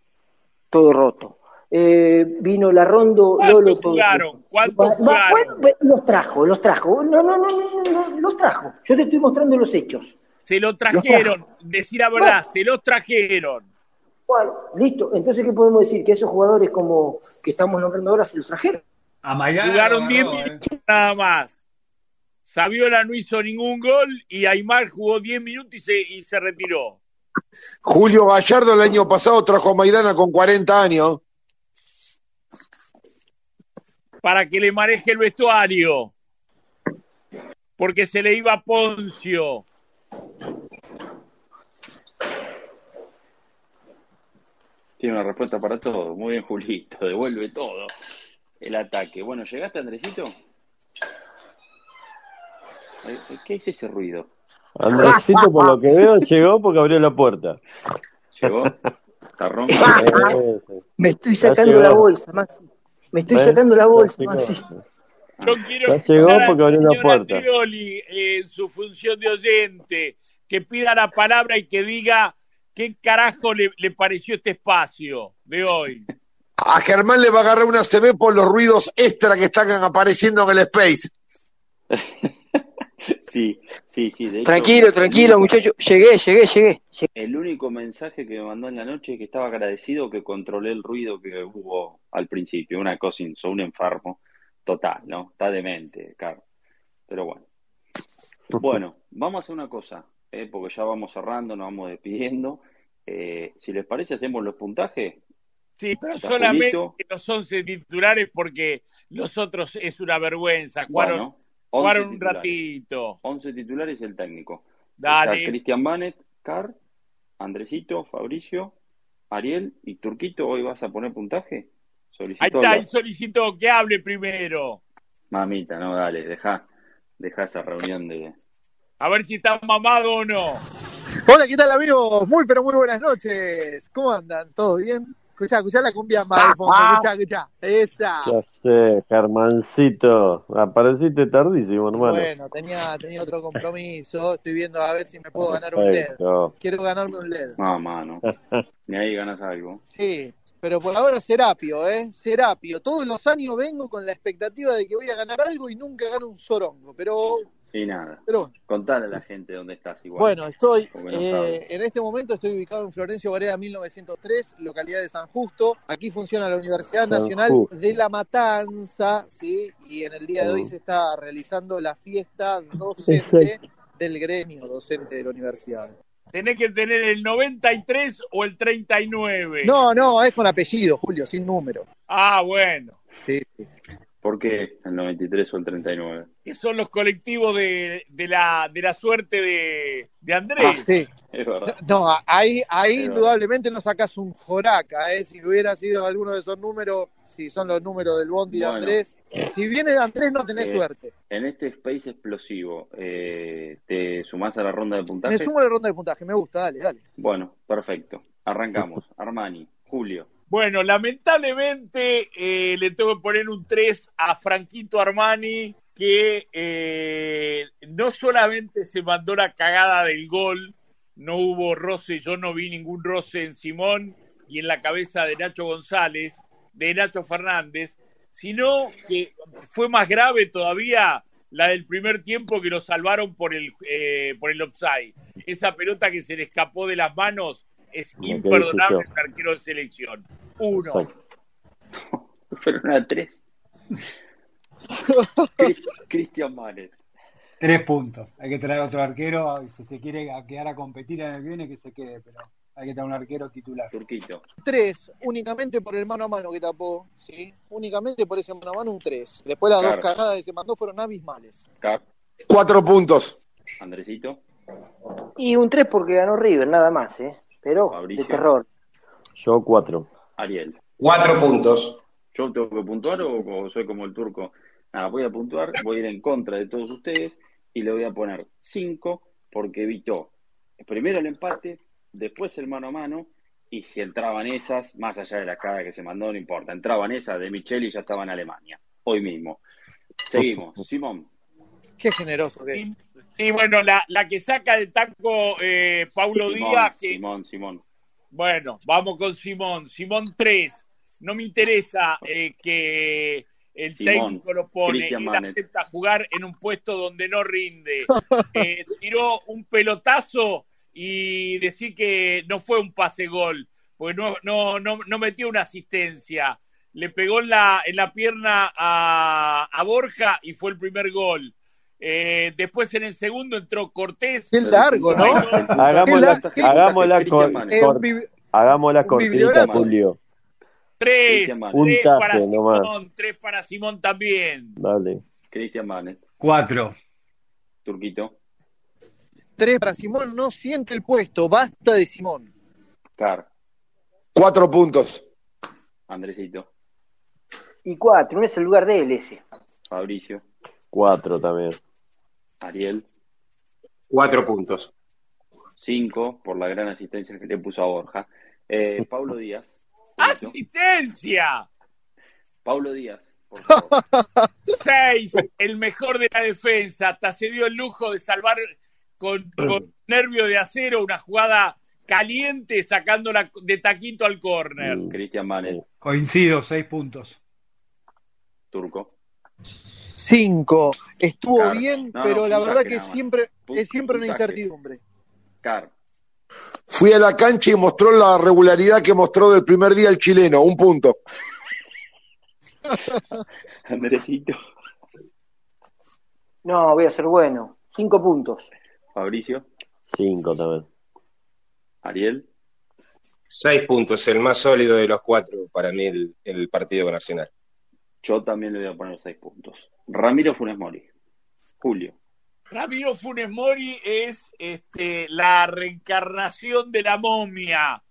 todo roto. Eh, vino Larrondo, Lolo, ¿Cuántos todo jugaron? roto. ¿Cuántos Va- va- jugaron? ve- los trajo, los trajo. No, no, no, no, no, los trajo. Yo te estoy mostrando los hechos. Se lo Los trajeron, decir la verdad, se los trajeron. Bueno, listo. Entonces, ¿qué podemos decir? Que esos jugadores como que estamos nombrando ahora se los trajeron. A Maidana Jugaron lo 10 agarró, ¿eh? minutos nada más. Saviola no hizo ningún gol y Aymar jugó 10 minutos y se, y se retiró. Julio Gallardo el año pasado trajo a Maidana con 40 años. para que le maneje el vestuario. Porque se le iba a Poncio. Tiene una respuesta para todo. Muy bien, Julito. (laughs) Devuelve todo. El ataque. Bueno, ¿llegaste, Andresito? Ay, ¿Qué es ese ruido? Andresito, por lo que veo, llegó porque abrió la puerta. ¿Llegó? ¿Está ronco? Eh, sí. Me estoy sacando la bolsa, Maxi. Me estoy ¿Ves? sacando la bolsa. Maxi. Yo quiero Ya llegó porque abrió la puerta. Eh, en su función de oyente, que pida la palabra y que diga qué carajo le, le pareció este espacio de hoy. A Germán le va a agarrar una CB por los ruidos extra que están apareciendo en el Space. (laughs) Sí, sí, sí. De hecho, Tranquilo, tranquilo, muchacho. Llegué, llegué, llegué. llegué. El único mensaje que me mandó en la noche es que estaba agradecido que controlé el ruido que hubo al principio. Una cosa, un enfermo total, ¿no? Está demente, Carlos. Pero bueno. Bueno, vamos a hacer una cosa, ¿eh? porque ya vamos cerrando, nos vamos despidiendo. (laughs) Eh, si les parece, hacemos los puntajes. Sí, pero solamente los 11 titulares porque los otros es una vergüenza. Jugaron Bueno, Jugaron 11 un ratito. 11 titulares y el técnico. Dale. Cristian Manet, Car, Andresito, Fabricio, Ariel y Turquito. ¿Hoy vas a poner puntaje? Ahí está, la- y solicitó que hable primero. Mamita, no, dale, deja, deja esa reunión de... A ver si está mamado o no. Hola, ¿qué tal amigos? Muy pero muy buenas noches. ¿Cómo andan? ¿Todo bien? Escuchá, escuchá la cumbia más de fondo, escuchá, escuchá. Esa. Ya sé, Germancito. Apareciste tardísimo, hermano. Bueno, tenía, tenía otro compromiso. Estoy viendo a ver si me puedo ganar un LED. Quiero ganarme un LED. No, mano. Ni ahí ganas algo. Sí, pero por ahora Serapio, ¿eh? Serapio. Todos los años vengo con la expectativa de que voy a ganar algo y nunca gano un sorongo. Pero, Y nada. pero bueno. Contale a la gente dónde estás igual. Bueno, estoy, no eh, en este momento estoy ubicado en Florencio Varela 1903, localidad de San Justo. Aquí funciona la Universidad San Nacional Justo. de La Matanza, ¿sí? Y en el día de hoy Mm. se está realizando la fiesta docente del gremio docente de la universidad. Tenés que tener el 93 o el 39. No, no, es con apellido, Julio, sin número. Ah, bueno. Sí, sí. ¿Por qué el 93 o el 39? Que son los colectivos de, de, la, de la suerte de, de Ah, Andrés. sí. Es verdad. No, ahí, ahí Es verdad. indudablemente no sacas un joraca, ¿eh? Si hubiera sido alguno de esos números, si son los números del Bondi de. Andrés, si viene de Andrés no tenés Eh, suerte. En este space explosivo, eh, ¿te sumás a la ronda de Me puntaje? sumo a la ronda de puntaje, me gusta, dale, dale. Bueno, perfecto. Arrancamos. Armani, Julio. Bueno, lamentablemente eh, le tengo que poner un 3 a Franquito Armani, que eh, no solamente se mandó la cagada del gol, no hubo roce, yo no vi ningún roce en Simón y en la cabeza de Nacho González, de Nacho Fernández, sino que fue más grave todavía la del primer tiempo que lo salvaron por el, eh, por el offside. Esa pelota que se le escapó de las manos es imperdonable un arquero de selección. Uno. (laughs) Fueron a tres. (laughs) Cristian Manet. Tres puntos. Hay que traer otro arquero. Si se quiere a- quedar a competir en el que viene, que se quede. Pero hay que traer un arquero titular. Turquito. Tres, únicamente por el mano a mano que tapó, ¿sí? Únicamente por ese mano a mano un tres. Después las Claro. dos cagadas que se mandó fueron abismales. Cap. Cuatro puntos. Andresito. Y un 3 porque ganó River, nada más, ¿eh? Pero Fabricio. de terror. Yo cuatro. Ariel. Cuatro puntos. ¿Yo tengo que puntuar o, soy como el turco? Nada, voy a puntuar, voy a ir en contra de todos ustedes y le voy a poner 5 porque evitó primero el empate, después el mano a mano y si entraban esas, más allá de la cara que se mandó, no importa, entraban esas de Micheli y ya estaba en Alemania, hoy mismo. Seguimos, (laughs) Simón. Qué generoso que. Sí, bueno, la, la que saca de taco eh, Paulo Simón, Díaz, que Simón, Simón. Bueno, vamos con Simón. Simón 3. No me interesa eh, que el Simón, técnico lo pone. Él acepta jugar en un puesto donde no rinde. Eh, tiró un pelotazo y decir que no fue un pase gol, porque no, no, no, no metió una asistencia. Le pegó en la, en la pierna a, a Borja y fue el primer gol. Eh, después en el segundo entró Cortés. Qué largo, ¿no? Hagámosla, Qué hagámosla, cor- cor- un cortita. Julio. Tres. Un tres tape para nomás. Simón, tres para Simón también. Dale. Cristian Manet. Cuatro. Turquito. tres para Simón, no siente el puesto, basta de Simón. Car. Cuatro puntos. Andresito. Y 4, no es el lugar de él ese. Fabricio. Cuatro también. Ariel. Cuatro puntos. 5 por la gran asistencia que le puso a Borja. Eh, Pablo Díaz. (laughs) ¡Asistencia! Pablo Díaz, por (laughs) favor. 6, el mejor de la defensa. Hasta se dio el lujo de salvar con, con nervio de acero una jugada caliente sacándola de taquito al córner. Cristian Manet, Coincido, seis puntos. Turco. Cinco. Estuvo Claro. bien, No, pero no, la verdad que siempre es siempre una incertidumbre. Car. Fui a la cancha y mostró la regularidad que mostró del primer día el chileno, un punto. (laughs) Andresito. No, voy a ser bueno. 5 puntos. Fabricio. Cinco también. Ariel. Seis puntos, el más sólido de los cuatro para mí el, el partido con Arsenal. Yo también le voy a poner 6 puntos. Ramiro Funes Mori. Julio. Ramiro Funes Mori es este, la reencarnación de la momia.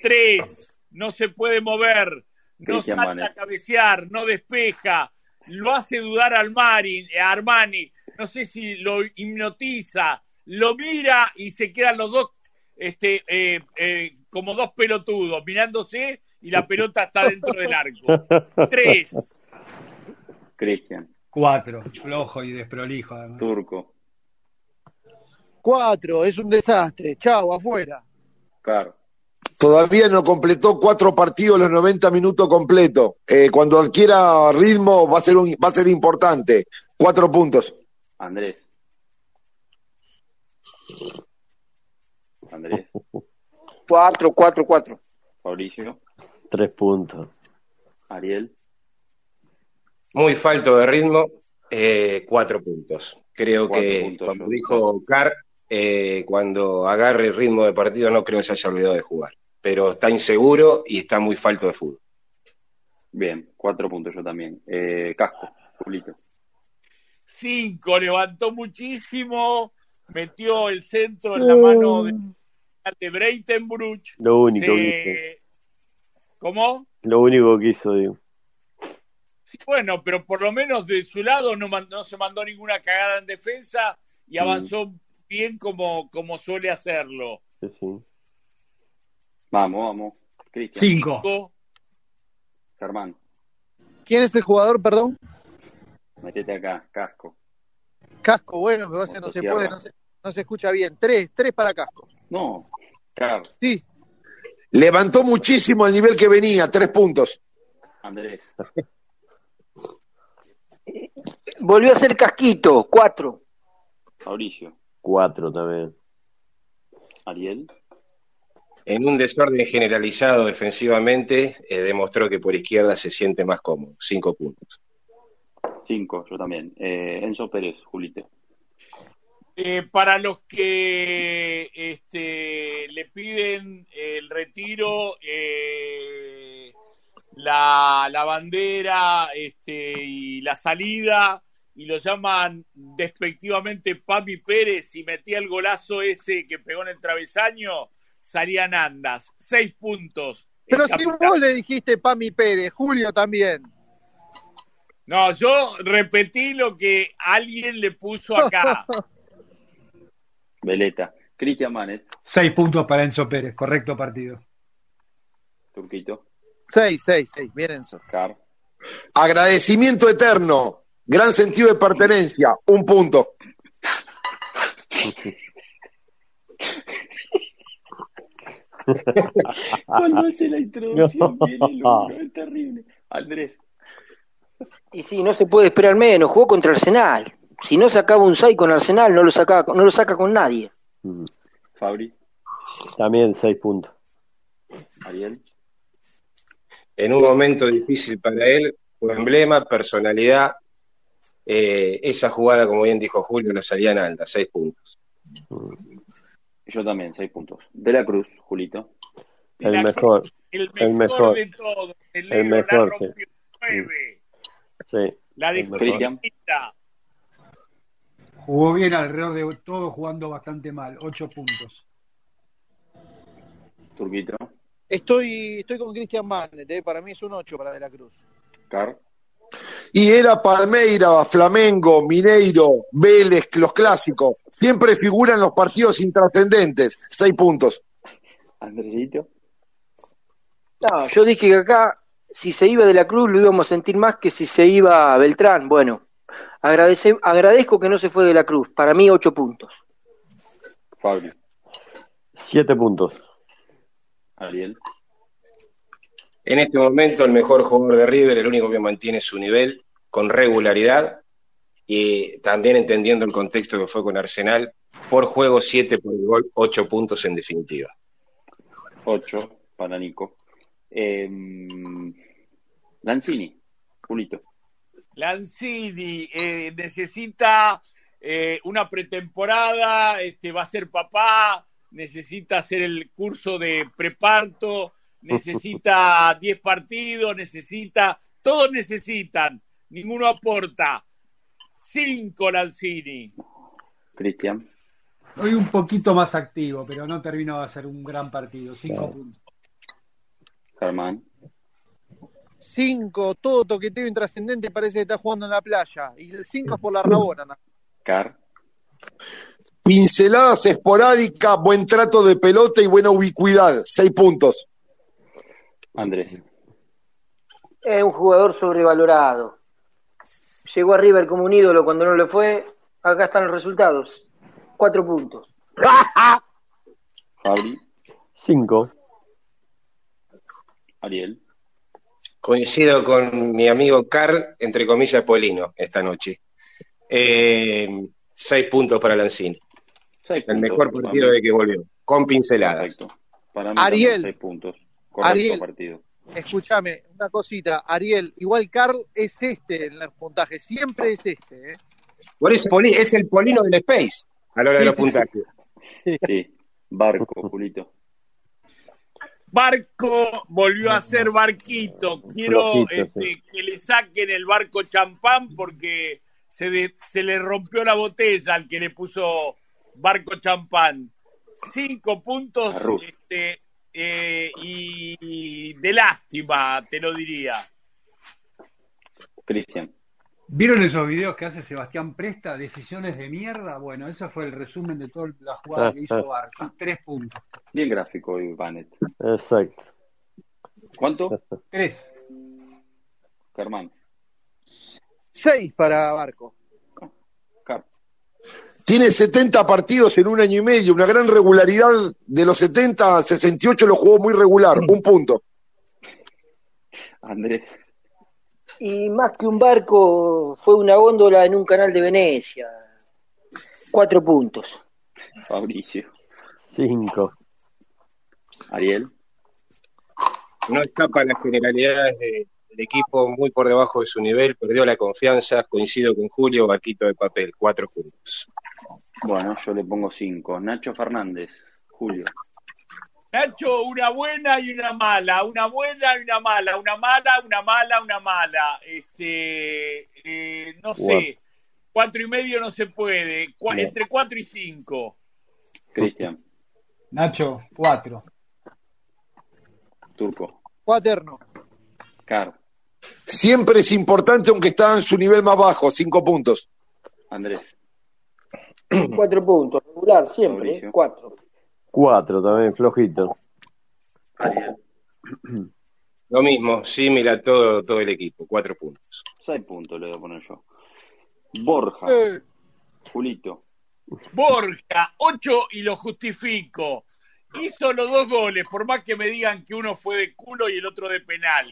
Tres, no se puede mover, no Cristian salta a Manet. cabecear, no despeja, lo hace dudar al Mari, a Armani, no sé si lo hipnotiza, lo mira y se quedan los dos este, eh, eh, como dos pelotudos mirándose y la pelota está dentro del arco. (laughs) Tres. Cristian. Cuatro. Flojo y desprolijo, además. Turco. Cuatro, es un desastre. Chao, afuera. Claro. Todavía no completó cuatro partidos los 90 minutos completos. Eh, cuando adquiera ritmo va a ser un, va a ser importante. Cuatro puntos. Andrés. Andrés. Cuatro, cuatro, cuatro. Fabricio. Tres puntos. Ariel. Muy falto de ritmo, eh, cuatro puntos. Creo Cuatro que, puntos, como yo. dijo Car, eh, cuando agarre el ritmo de partido no creo que se haya olvidado de jugar. Pero está inseguro y está muy falto de fútbol. Bien, cuatro puntos yo también. Eh, casco, Julito. Cinco, levantó muchísimo, metió el centro en la mano de, de Breitenbruch. Lo único Se- que hizo. ¿Cómo? Lo único que hizo, digo. Sí, bueno, pero por lo menos de su lado no, no se mandó ninguna cagada en defensa y Mm. avanzó bien como, como suele hacerlo. Sí, sí. Vamos, vamos. Cristian. Cinco. Cinco, Germán, ¿Quién es el jugador, perdón? metete acá, casco. Casco, bueno, no se puede, no se, no se escucha bien. Tres, tres para Casco. No, Car, Sí, Levantó muchísimo el nivel que venía. Tres puntos. Andrés, (laughs) Volvió a ser casquito, cuatro. Mauricio, Cuatro también. Ariel, En un desorden generalizado defensivamente, eh, demostró que por izquierda se siente más cómodo. Cinco puntos. cinco, yo también. Eh, Enzo Pérez, Julito. Eh, para los que este, le piden el retiro, eh, la, la bandera este, y la salida, y lo llaman despectivamente Pami Pérez, y metía el golazo ese que pegó en el travesaño, salían andas. Seis puntos. pero si capitán. vos le dijiste Pami Pérez, Julio también. No, yo repetí lo que alguien le puso acá. (laughs) Veleta, Cristian Manet, Seis puntos para Enzo Pérez, correcto partido. Turquito, Seis, seis, seis. Bien, Enzo. Agradecimiento eterno. Gran sentido de pertenencia. Un punto. (laughs) Cuando hace la introducción viene el uno, es terrible. Andrés, Y sí, no se puede esperar menos. Jugó contra Arsenal. Si no sacaba un 6 con Arsenal, no lo, sacaba, no lo saca con nadie. Mm. Fabri, También seis puntos. Ariel, En un momento difícil para él, fue emblema, personalidad. Eh, esa jugada, como bien dijo Julio, lo salían altas, seis puntos. yo también, seis puntos. De la Cruz, Julito, El mejor. El El mejor, mejor. de todos. El, El mejor, la sí. rompió nueve. Sí. La El. Jugó bien alrededor de todo, jugando bastante mal. Ocho puntos. Turquito, Estoy, estoy con Cristian Manet, eh. para mí es un 8 para De la Cruz. Car, Y era Palmeira, Flamengo, Mineiro, Vélez, los clásicos. Siempre figuran los partidos intrascendentes. Seis puntos. Andresito, No, yo dije que acá, si se iba de la Cruz, lo íbamos a sentir más que si se iba Beltrán. Bueno, agradece, agradezco que no se fue de la Cruz. Para mí, ocho puntos. Fabri, Siete puntos. Ariel, En este momento, el mejor jugador de River, el único que mantiene su nivel con regularidad y también entendiendo el contexto que fue con Arsenal, por juego 7 por el gol, 8 puntos en definitiva. ocho para Nico. Eh, Lanzini, Julito, Lanzini eh, necesita eh, una pretemporada, este, va a ser papá, necesita hacer el curso de preparto, necesita (laughs) 10 partidos, necesita, todos necesitan, ninguno aporta. 5 Lanzini. Cristian. Hoy un poquito más activo, pero no terminó de hacer un gran partido. Cinco Claro. puntos. Germán. Cinco, todo toqueteo intrascendente parece que está jugando en la playa. Y el cinco es por la rabona. ¿no? Car. Pinceladas esporádicas, buen trato de pelota y buena ubicuidad. Seis puntos. Andrés. Es un jugador sobrevalorado. Llegó a River como un ídolo cuando no le fue. Acá están los resultados. Cuatro puntos. (laughs) Fabri. Cinco. Ariel. Coincido con mi amigo Carl, entre comillas, Polino, esta noche. Eh, seis puntos para Lanzini. Seis El puntos, mejor partido de que volvió, con pinceladas. Perfecto. Para mí Ariel. seis puntos. Correcto Ariel. partido. Escúchame, una cosita. Ariel, igual Carl es este en el puntaje. Siempre es este. ¿eh? Por eso es el Polino del Space a la hora de Sí, los sí. puntajes. Sí. Barco, Julito. Barco volvió a ser barquito. Quiero Flojito, este, que le saquen el barco champán porque se, de- se le rompió la botella al que le puso barco champán. Cinco puntos este, eh, y, de lástima, te lo diría. Cristian. ¿Vieron esos videos que hace Sebastián Presta? Decisiones de mierda. Bueno, eso fue el resumen de toda la jugada que hizo Barco. Tres puntos. Bien gráfico hoy, Vanet. Exacto. ¿Cuánto? Tres. Germán. Seis para Barco. Tiene 70 partidos en un año y medio, una gran regularidad. De los 70 a 68 lo jugó muy regular. Un punto. Andrés. Y más que un barco, fue una góndola en un canal de Venecia. Cuatro puntos. Fabricio. Cinco. Ariel. No escapa las generalidades de- del equipo muy por debajo de su nivel, perdió la confianza, coincido con Julio, barquito de papel, cuatro puntos. Bueno, yo le pongo cinco. Nacho Fernández. Julio. Nacho, una buena y una mala, una buena y una mala, una mala, una mala, una mala. Este, eh, no sé, cuatro y medio no se puede, Bien. entre cuatro y cinco. Cristian. Nacho, cuatro. Turco. Cuaterno. Car. Siempre es importante, aunque está en su nivel más bajo. Cinco puntos. Andrés. (clears throat) Cuatro puntos. Regular, siempre. ¿eh? Cuatro. Cuatro también, flojito. Ariel. Lo mismo, símil a todo, todo el equipo, cuatro puntos. Seis puntos le voy a poner yo. Borja. Eh, Julito. Borja, ocho y lo justifico. Hizo los dos goles, por más que me digan que uno fue de culo y el otro de penal.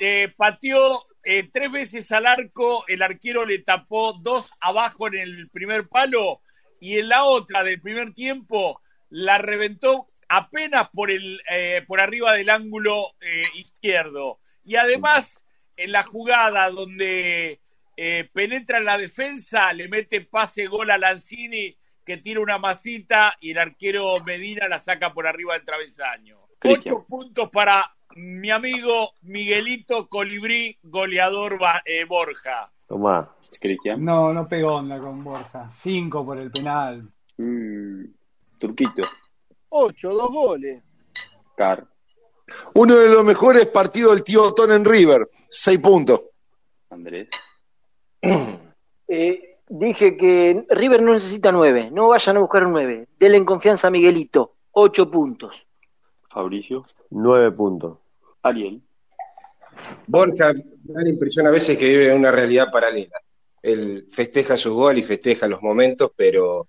Eh, pateó eh, tres veces al arco, el arquero le tapó dos abajo en el primer palo y en la otra del primer tiempo la reventó apenas por, el, eh, por arriba del ángulo eh, izquierdo. Y además, en la jugada donde penetra en la defensa, le mete pase gol a Lanzini que tira una masita y el arquero Medina la saca por arriba del travesaño. Ocho puntos para mi amigo Miguelito Colibrí, goleador eh, Borja. Tomá. Cristian. No, no pegó onda con Borja. Cinco por el penal. Mm, Turquito. ocho, dos goles. Car. Uno de los mejores partidos del tío Otón en River. Seis puntos. Andrés. (clears throat) Eh, dije que River no necesita nueve. No vayan a buscar un nueve. Denle en confianza a Miguelito. Ocho puntos. Fabricio. Nueve puntos. Ariel. Borja da la impresión a veces que vive en una realidad paralela. Él festeja su gol y festeja los momentos, pero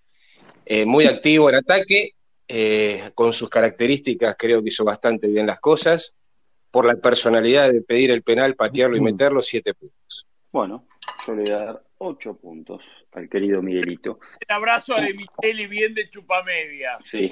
eh, muy activo en ataque, eh, con sus características creo que hizo bastante bien las cosas. Por la personalidad de pedir el penal, patearlo y meterlo, siete puntos. Bueno, yo le voy a dar ocho puntos al querido Miguelito. Un abrazo a De Micheli bien de chupamedia. Sí.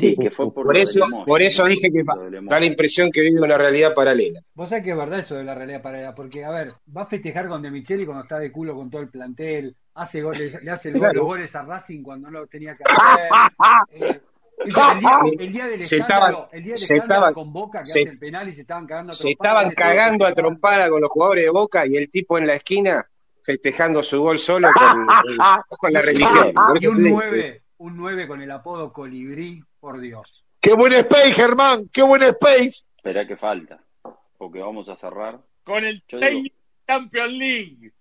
Sí, que fue por, eso, por eso dije que da la impresión que vive una realidad paralela. Vos sabés que es verdad eso de la realidad paralela, porque, a ver, va a festejar con De Micheli cuando está de culo con todo el plantel, hace goles, le hace el gol- Claro. los goles a Racing cuando no lo tenía que hacer. (laughs) Eh, el, día, el día del Se escándalo, estaban- el día del se estaban- con Boca que se- hace el penal y se estaban cagando a Se trompadas, estaban cagando a trompada con los jugadores de Boca y el tipo en la esquina festejando su gol solo con, (laughs) con la religión. Por Y un te digo, 9, un 9 con el apodo Colibrí, por Dios. Qué buen space, Germán, qué buen space. Espera que falta, porque vamos a cerrar. Con el técnico Champions League.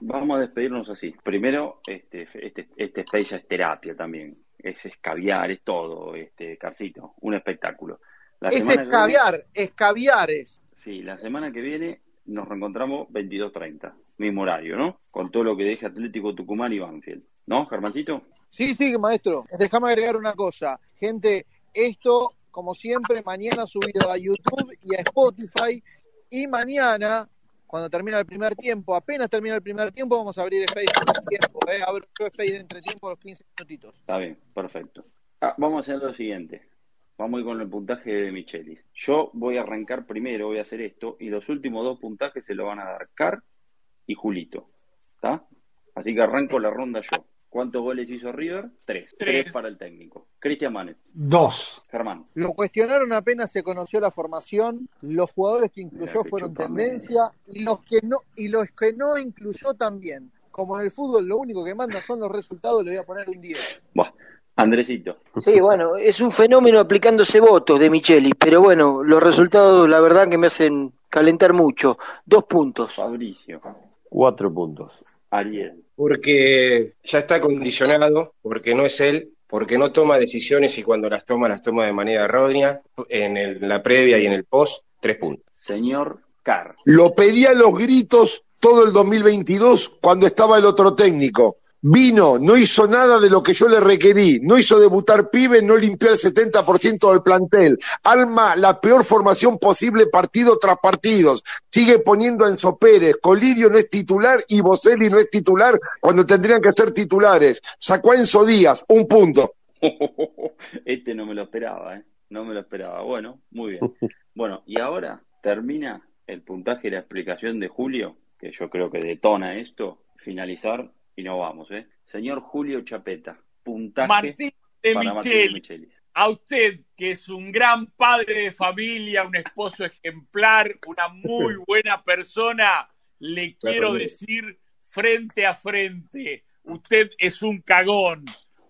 vamos a despedirnos así. Primero, este, este, este space ya es terapia también. Es escabiar, es todo, este, Carcito, un espectáculo. La Es semana que viene- escabiar, escabiares. Sí, la semana que viene nos reencontramos 22.30, mismo horario, ¿no? Con todo lo que deje Atlético Tucumán y Banfield. ¿No, Germancito? Sí, sí, maestro. Déjame agregar una cosa. Gente, esto, como siempre, mañana subido a YouTube y a Spotify. Y mañana, cuando termina el primer tiempo, apenas termina el primer tiempo, vamos a abrir Space de tiempo. ¿eh? Abro yo Space de entretiempo los 15 minutitos. Está bien, perfecto. Ah, vamos a hacer lo siguiente. Vamos a ir con el puntaje de Michelis. Yo voy a arrancar primero, voy a hacer esto, y los últimos dos puntajes se lo van a dar Car y Julito. ¿Está? Así que arranco la ronda yo. ¿Cuántos goles hizo River? Tres. Tres, Tres. para el técnico. Cristian Manet. Dos. Germán. Lo cuestionaron apenas se conoció la formación, los jugadores que incluyó fueron tendencia y los que no y los que no incluyó también. Como en el fútbol lo único que manda son los resultados, le voy a poner un 10. Buah. Andresito. Sí, bueno, es un fenómeno aplicándose votos de Micheli, pero bueno, los resultados la verdad que me hacen calentar mucho. Dos puntos. Fabricio. Cuatro puntos. Ariel. porque ya está condicionado, porque no es él, porque no toma decisiones y cuando las toma, las toma de manera errónea, en el- la previa y en el post, tres puntos. Señor Car. Lo pedí a los gritos todo el 2022 cuando estaba el otro técnico. Vino, no hizo nada de lo que yo le requerí, no hizo debutar pibe, no limpió el 70% del plantel, alma la peor formación posible partido tras partido, sigue poniendo a Enzo Pérez, Colidio no es titular y Boselli no es titular cuando tendrían que ser titulares, sacó a Enzo Díaz, un punto. (laughs) Este no me lo esperaba, ¿eh? No me lo esperaba. Bueno, muy bien. Bueno, y ahora termina el puntaje y la explicación de Julio, que yo creo que detona esto, finalizar y no vamos, ¿eh? Señor Julio Chapeta, puntaje Martín de para Martín Micheli. Michelis. A usted, que es un gran padre de familia, un esposo ejemplar, una muy (laughs) buena persona, le quiero decir frente a frente, usted es un cagón,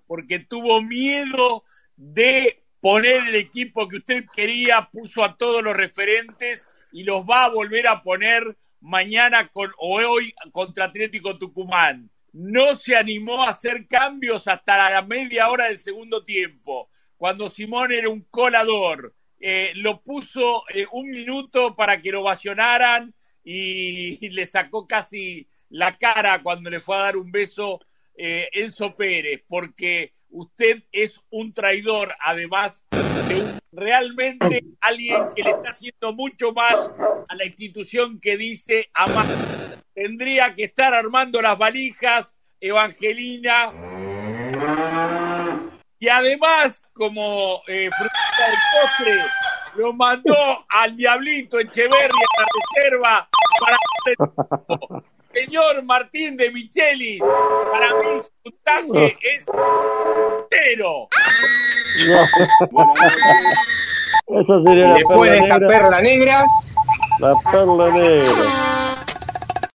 porque tuvo miedo de poner el equipo que usted quería, puso a todos los referentes y los va a volver a poner mañana con, o hoy contra Atlético Tucumán. No se animó a hacer cambios hasta la media hora del segundo tiempo, cuando Simón era un colador. Eh, lo puso eh, un minuto para que lo ovacionaran y, le sacó casi la cara cuando le fue a dar un beso eh, Enzo Pérez, porque usted es un traidor, además de realmente alguien que le está haciendo mucho mal a la institución que dice amar. Tendría que estar armando las valijas, Evangelina. Y además, como eh, postre, lo mandó al Diablito Echeverri a la reserva para Señor Martín de Michelis, para mí su puntaje (laughs) es cero. (laughs) Esa sería la Después de perla esta negra. perla negra, La perla negra.